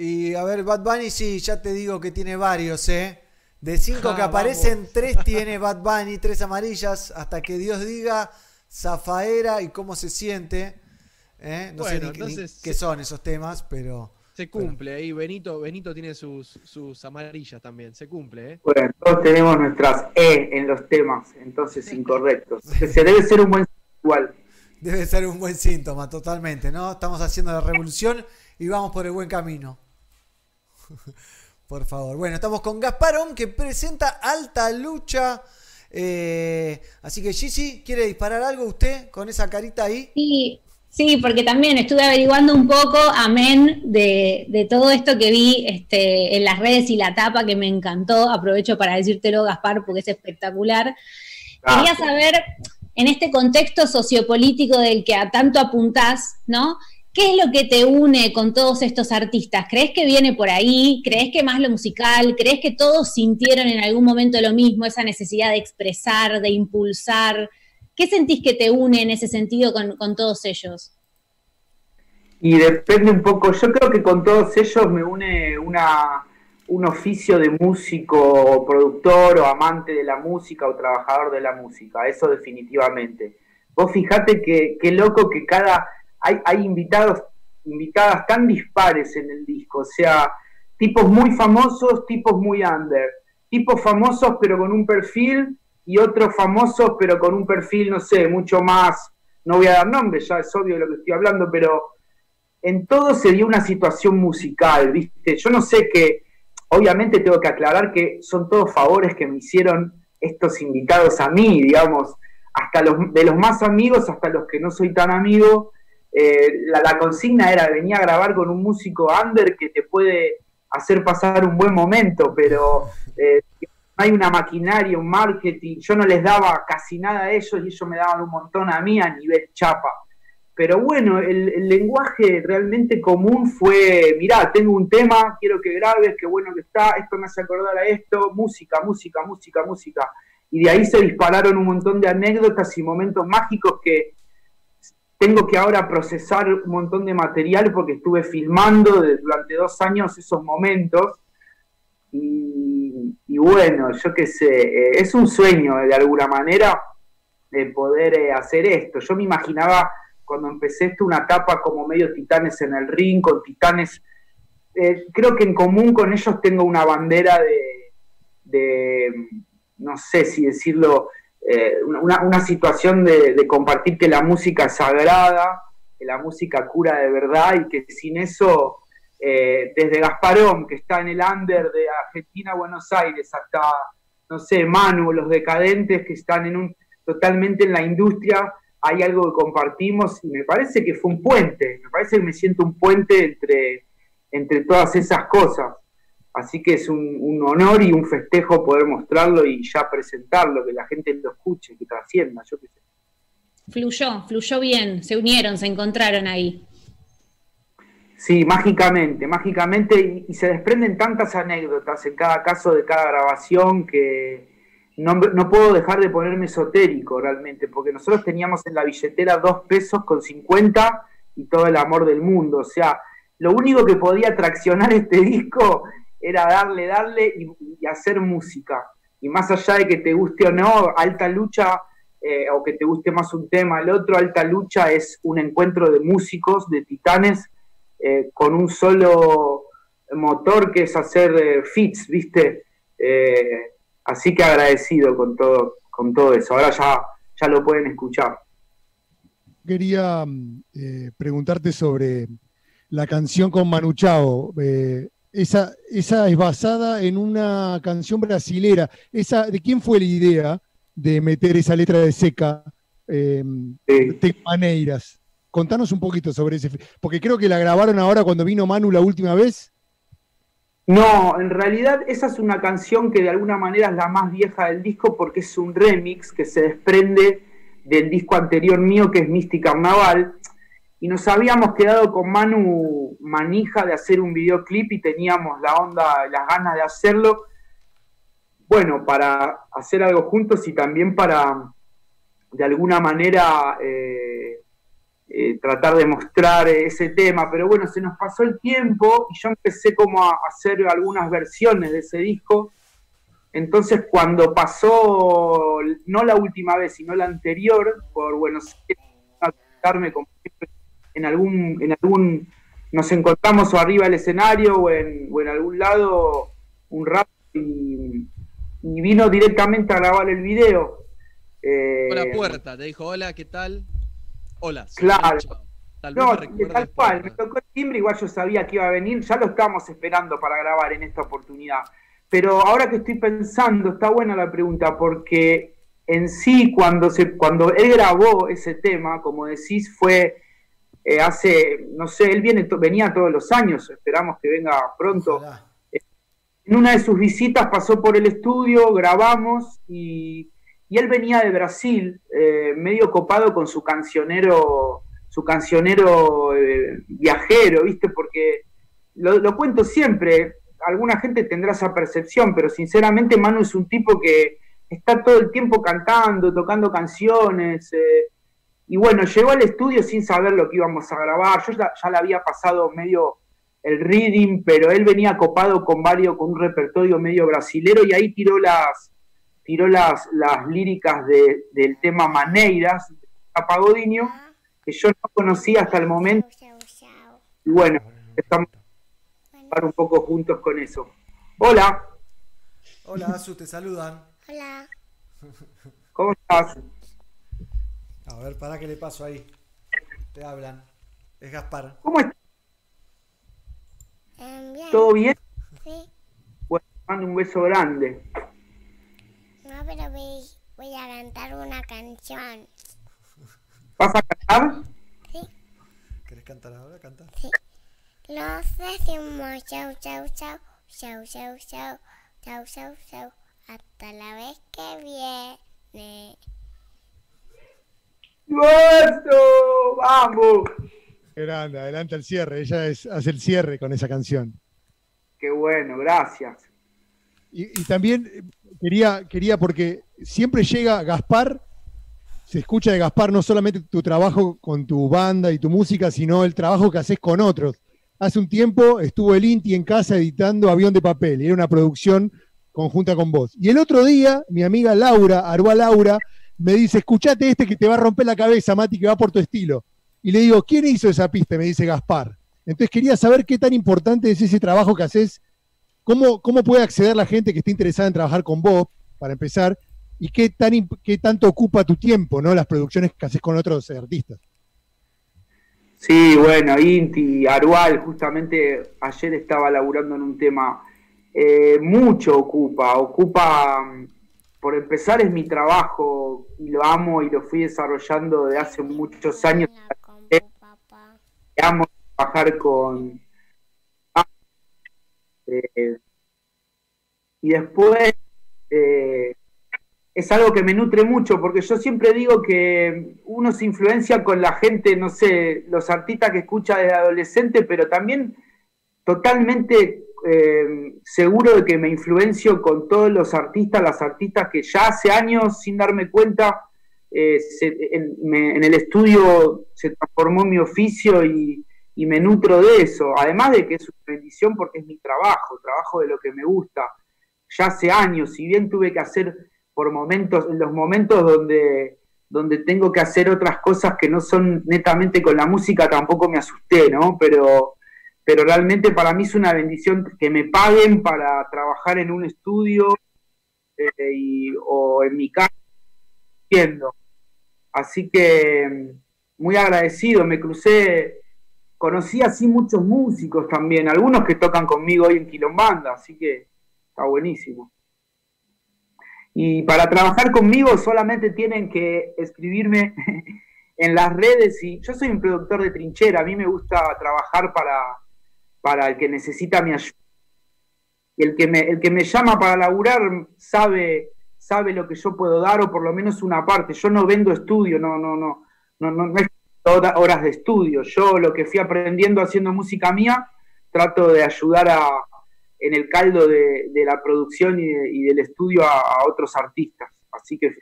Y a ver, Bad Bunny sí, ya te digo que tiene varios, ¿eh? De cinco Ah, que aparecen, tres tiene Bad Bunny, tres amarillas, hasta que Dios diga Zafaera y cómo se siente. ¿eh? No sé Bueno, ni- ni entonces qué son esos temas, pero... Se cumple ahí, Benito, Benito tiene sus, sus amarillas también, se cumple, ¿eh? Bueno, todos tenemos nuestras E en los temas, entonces incorrectos. Se debe ser un buen igual. Debe ser un buen síntoma, totalmente, ¿no? Estamos haciendo la revolución y vamos por el buen camino. por favor. Bueno, estamos con Gasparón que presenta Alta Lucha. eh, así que Gigi, ¿quiere disparar algo usted con esa carita ahí? Sí, sí, porque también estuve averiguando un poco, amén, de, de todo esto que vi este, en las redes y la tapa que me encantó. Aprovecho para decírtelo, Gaspar, porque es espectacular. Quería saber, en este contexto sociopolítico del que a tanto apuntás, ¿no? ¿Qué es lo que te une con todos estos artistas? ¿Crees que viene por ahí? ¿Crees que más lo musical? ¿Crees que todos sintieron en algún momento lo mismo, esa necesidad de expresar, de impulsar? ¿Qué sentís que te une en ese sentido con, con todos ellos? Y depende un poco, yo creo que con todos ellos me une una, un oficio de músico, o productor o amante de la música o trabajador de la música, eso definitivamente. Vos fijate que qué loco que cada hay, invitados, invitadas tan dispares en el disco, o sea, tipos muy famosos, tipos muy under, tipos famosos pero con un perfil y otros famosos pero con un perfil, no sé, mucho más, no voy a dar nombres, ya es obvio de lo que estoy hablando, pero en todo se dio una situación musical, ¿viste? Yo no sé que, obviamente tengo que aclarar que son todos favores que me hicieron estos invitados a mí, digamos, hasta los de los más amigos hasta los que no soy tan amigo. Eh, la, consigna era venir a grabar con un músico under que te puede hacer pasar un buen momento, pero eh, hay una maquinaria, un marketing, yo no les daba casi nada a ellos y ellos me daban un montón a mí a nivel chapa. Pero bueno, el, el lenguaje realmente común fue, mirá, tengo un tema, quiero que grabes, qué bueno que está, esto me hace acordar a esto, música, música, música, música. Y de ahí se dispararon un montón de anécdotas y momentos mágicos que tengo que ahora procesar un montón de material porque estuve filmando durante dos años esos momentos. Y, bueno, yo qué sé, eh, es un sueño eh, de alguna manera de poder eh, hacer esto. Yo me imaginaba cuando empecé esto una etapa como medio titanes en el ring, con titanes. creo que en común con ellos tengo una bandera de, de no sé si decirlo, eh, una, una situación de, compartir que la música es sagrada, que la música cura de verdad y que sin eso, eh, desde Gasparón, que está en el under de Argentina Buenos Aires, hasta, no sé, Manu, los decadentes que están en un totalmente en la industria, hay algo que compartimos y me parece que fue un puente, me parece que me siento un puente entre, entre todas esas cosas. Así que es un, un honor y un festejo poder mostrarlo y ya presentarlo, que la gente lo escuche, que trascienda. Yo qué sé. Fluyó, fluyó bien, se unieron, se encontraron ahí. Sí, mágicamente, mágicamente, y, y se desprenden tantas anécdotas en cada caso de cada grabación que no, no puedo dejar de ponerme esotérico realmente, porque nosotros teníamos en la billetera dos pesos con 50 y todo el amor del mundo. O sea, lo único que podía traccionar este disco era darle, darle y, hacer música. Y más allá de que te guste o no, alta lucha, eh, o que te guste más un tema el otro, alta lucha es un encuentro de músicos, de titanes, eh, con un solo motor que es hacer eh, fits, ¿viste? Eh, así que agradecido con todo, con todo eso. Ahora ya, ya lo pueden escuchar. Quería preguntarte sobre la canción con Manu Chao. Esa, esa es basada en una canción brasilera. Esa, ¿De quién fue la idea de meter esa letra de seca? Eh, de maneiras. Contanos un poquito sobre ese. Porque creo que la grabaron ahora cuando vino Manu la última vez. No, en realidad esa es una canción que de alguna manera es la más vieja del disco porque es un remix que se desprende del disco anterior mío que es Misty Carnaval. Y nos habíamos quedado con Manu manija de hacer un videoclip y teníamos la onda, las ganas de hacerlo. Bueno, para hacer algo juntos y también para de alguna manera eh, eh, tratar de mostrar ese tema, pero bueno, se nos pasó el tiempo y yo empecé como a hacer algunas versiones de ese disco. Entonces cuando pasó, no la última vez, sino la anterior, por Buenos Aires, a siempre, en algún, en algún, nos encontramos o arriba del escenario o en, o en algún lado un rato y, y vino directamente a grabar el video. Eh, la puerta, te dijo, hola, ¿qué tal? Hola. Claro. Tal vez No, tal cual, me tocó el timbre, igual yo sabía que iba a venir, ya lo estábamos esperando para grabar en esta oportunidad. Pero ahora que estoy pensando, está buena la pregunta, porque en sí, cuando, se, cuando él grabó ese tema, como decís, fue eh, hace, no sé, él viene, venía todos los años, esperamos que venga pronto. Eh, En una de sus visitas pasó por el estudio, grabamos y, y él venía de Brasil, eh, medio copado con su cancionero, su cancionero eh, viajero, ¿viste? Porque lo, lo cuento siempre, alguna gente tendrá esa percepción, pero sinceramente Manu es un tipo que está todo el tiempo cantando, tocando canciones. eh, y bueno, llegó al estudio sin saber lo que íbamos a grabar. Yo ya, ya le había pasado medio el reading, pero él venía copado con varios, con un repertorio medio brasilero y ahí tiró las, tiró las, las líricas de- del tema Maneiras, a Pagodinho, que yo no conocía hasta el momento. Y bueno, estamos un poco juntos con eso. Hola, Hola, Azu, te saludan. Hola. ¿cómo estás? A ver, para qué le paso ahí. Te hablan. Es Gaspar. ¿Cómo estás? Em, bien. ¿Todo bien? Sí. Bueno, te mando un beso grande. No, pero voy, voy a cantar una canción. ¿Vas a cantar? ¿Querés cantar ahora? Canta. Los decimos chau, chau, chau, chau, chau, chau, chau, chau, chau, hasta la vez que viene. ¡Eso! ¡Vamos! Grande, adelanta el cierre. Ella es- hace el cierre con esa canción. Qué bueno, gracias. Y, y también eh, quería, quería, porque siempre llega Gaspar, se escucha de Gaspar no solamente tu trabajo con tu banda y tu música, sino el trabajo que haces con otros. Hace un tiempo estuvo el Inti en casa editando Avión de Papel, y era una producción conjunta con vos. Y el otro día, mi amiga Laura, Aruá Laura, me dice, escuchate este que te va a romper la cabeza, Mati, que va por tu estilo. Y le digo, ¿quién hizo esa pista? Me dice Gaspar. Entonces quería saber qué tan importante es ese trabajo que haces ¿Cómo, ¿Cómo puede acceder la gente que esté interesada en trabajar con vos, para empezar? ¿Y qué, tan, qué tanto ocupa tu tiempo, ¿no? Las producciones que haces con otros artistas. Sí, bueno, Inti, Arual, justamente ayer estaba laburando en un tema. eh, mucho ocupa, ocupa, mm, por empezar, es mi trabajo y lo amo y lo fui desarrollando de hace muchos años. Amo trabajar con. eh, y después eh, es algo que me nutre mucho, porque yo siempre digo que uno se influencia con la gente, no sé, los artistas que escucha desde adolescente, pero también totalmente eh, seguro de que me influencio con todos los artistas, las artistas que ya hace años, sin darme cuenta, eh, en el estudio se transformó mi oficio y, y me nutro de eso, además de que es una bendición porque es mi trabajo, trabajo de lo que me gusta. Ya hace años, si bien tuve que hacer por momentos, en los momentos donde, donde tengo que hacer otras cosas que no son netamente con la música, tampoco me asusté, ¿no? Pero, pero realmente para mí es una bendición que me paguen para trabajar en un estudio eh, o en mi casa. Así que mm, muy agradecido, me crucé, conocí así muchos músicos también, algunos que tocan conmigo hoy en Quilombanda, así que está buenísimo. Y para trabajar conmigo solamente tienen que escribirme en las redes y yo soy un productor de trinchera, a mí me gusta trabajar para, para el que necesita mi ayuda. Y el que me, el que me llama para laburar sabe, sabe lo que yo puedo dar o por lo menos una parte. Yo no vendo estudio, no, no, no, no, no, no es hora- horas de estudio. Yo lo que fui aprendiendo haciendo música mía, trato de ayudar a, en el caldo de, la producción y, de- y del estudio a otros artistas. Así que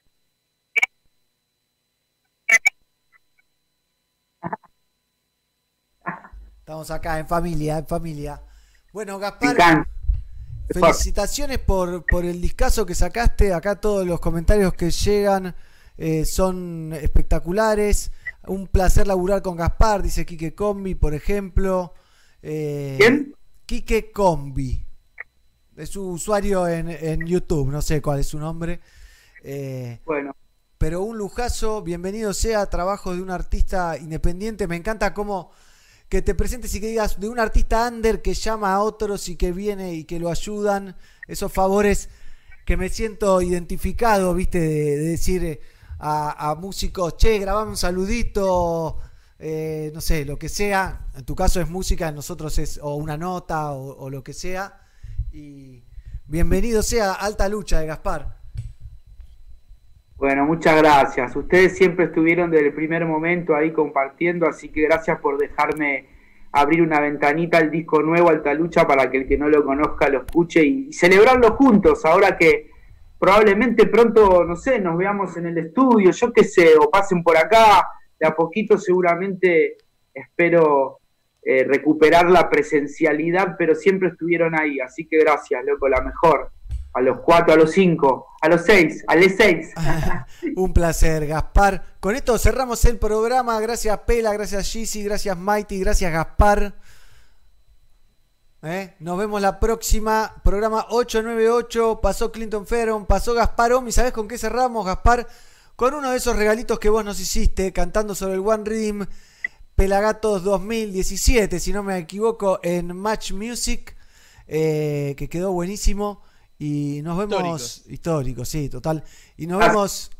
Estamos acá en familia, en familia. Bueno, Gaspar, felicitaciones por, por el discazo que sacaste. Acá todos los comentarios que llegan eh, son espectaculares. Un placer laburar con Gaspar, dice Quique Combi, por ejemplo. Eh, ¿Quién? Quique Combi. Es su usuario en, en YouTube, no sé cuál es su nombre. Eh, Bueno, pero un lujazo, bienvenido sea, trabajo de un artista independiente. Me encanta cómo que te presentes y que digas de un artista under que llama a otros y que viene y que lo ayudan. Esos favores que me siento identificado, viste, de, de decir a, músicos, che, grabame un saludito, eh, no sé, lo que sea. En tu caso es música, en nosotros es o una nota o lo que sea. Y bienvenido sea Alta Lucha de Gaspar. Bueno, muchas gracias. Ustedes siempre estuvieron desde el primer momento ahí compartiendo, así que gracias por dejarme abrir una ventanita al disco nuevo Alta Lucha para que el que no lo conozca lo escuche y, y celebrarlo juntos. Ahora que probablemente pronto, no sé, nos veamos en el estudio, yo qué sé, o pasen por acá, de a poquito seguramente espero eh, recuperar la presencialidad, pero siempre estuvieron ahí, así que gracias, loco, la mejor. A los cuatro, a los cinco, a los seis, a los seis. Un placer, Gaspar. Con esto cerramos el programa. Gracias, Pela, gracias, Gizzy, gracias, Mighty, gracias, Gaspar. ¿Eh? Nos vemos la próxima. Programa 898. Pasó Clinton Ferron, pasó Gaspar Omi. ¿Sabes con qué cerramos, Gaspar? Con uno de esos regalitos que vos nos hiciste, cantando sobre el One Rhythm Pelagatos 2017, si no me equivoco, en Match Music, eh, que quedó buenísimo. Y nos vemos. Históricos. Histórico, sí, total. Y nos Ah. vemos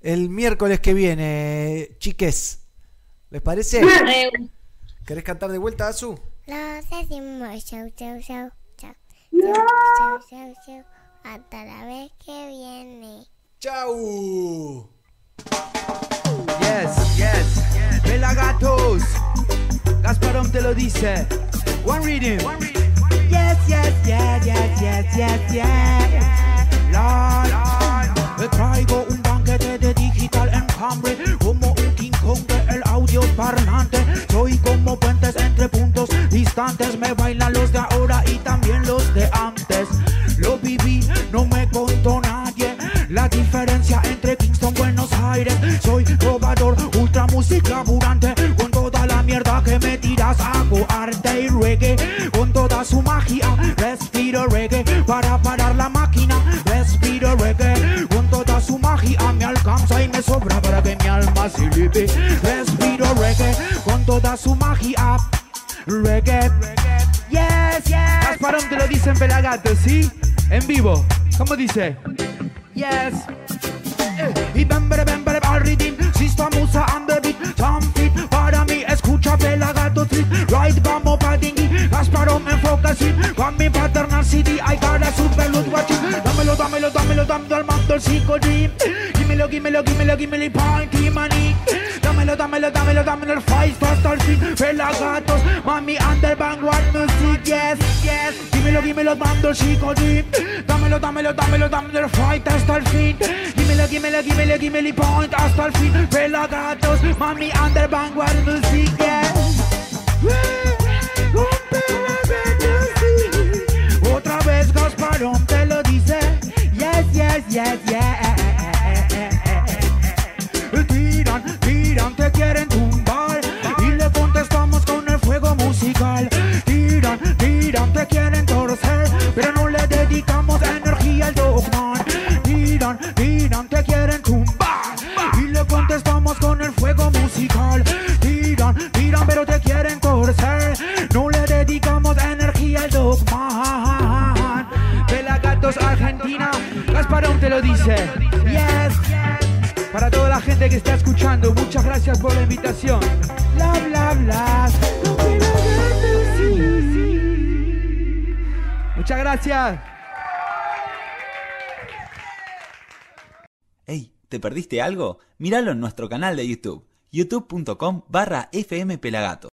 el miércoles que viene, chiques. ¿Les parece? Re- ¿Querés cantar de vuelta, Azu? Los decimos chau, chau, chau, chau. Chau, chau, chau, chau. Hasta la vez que viene. ¡Chau! Yes, yes. Pelagatos. Gasparón te lo dice. One reading. Yes, yes, yes, yes, yes, yes, yes. La. Te traigo un banquete de digital en Cambridge como un King Kong de el audio parlante. Soy como puentes entre puntos distantes. Me bailan los de ahora y también los de antes. Lo viví, no me contó nadie. La diferencia entre Kingston, Buenos Aires. Soy robador, ultra música burante. Tiras, hago arte y reggae. Con toda su magia, respiro reggae. Para parar la máquina, respiro reggae. Con toda su magia me alcanza y me sobra para que mi alma se libre. Respiro reggae. Con toda su magia, reggae. Yes, yes. Gasparón te lo dice en Pelagato, ¿sí? En vivo. ¿Cómo dice? Yes. Eh, Y bembere bembere al rhythm Si estamos a the beat Pelagato Street Right vamos pa' dinghy Gasparón me enfoca así Con mi paternal CD I got a super loot watching. Dámelo, dámelo, dámelo, dámelo al mando el psico dream. Dímelo, dímelo, dímelo, dímelo y party money. Dámelo, dámelo, dámelo, dámelo el fight hasta el fin Pelagatos, mami under vanguard music Yes, yes. Dímelo, dímelo, dando el psico dream. Dámelo, dámelo, dámelo, dámelo el fight hasta el fin Dímelo, dímelo, dímelo, dímelo y point hasta el fin Pelagatos, mami under vanguard music Yes Otra vez Gasparón te lo dice. Yes, yes, yes, yes. Tiran, tiran, te quieren tumbar. Y le contestamos con el fuego musical. Tiran, tiran, te quieren torcer. Pero no le dedicamos energía al dogman. Tiran, tiran, te quieren Gasparón te lo dice. Yes. Para toda la gente que está escuchando, muchas gracias por la invitación. Bla, bla, bla. Muchas gracias. Ey, ¿te perdiste algo? Míralo en nuestro canal de YouTube, youtube.com barra fmpelagatos.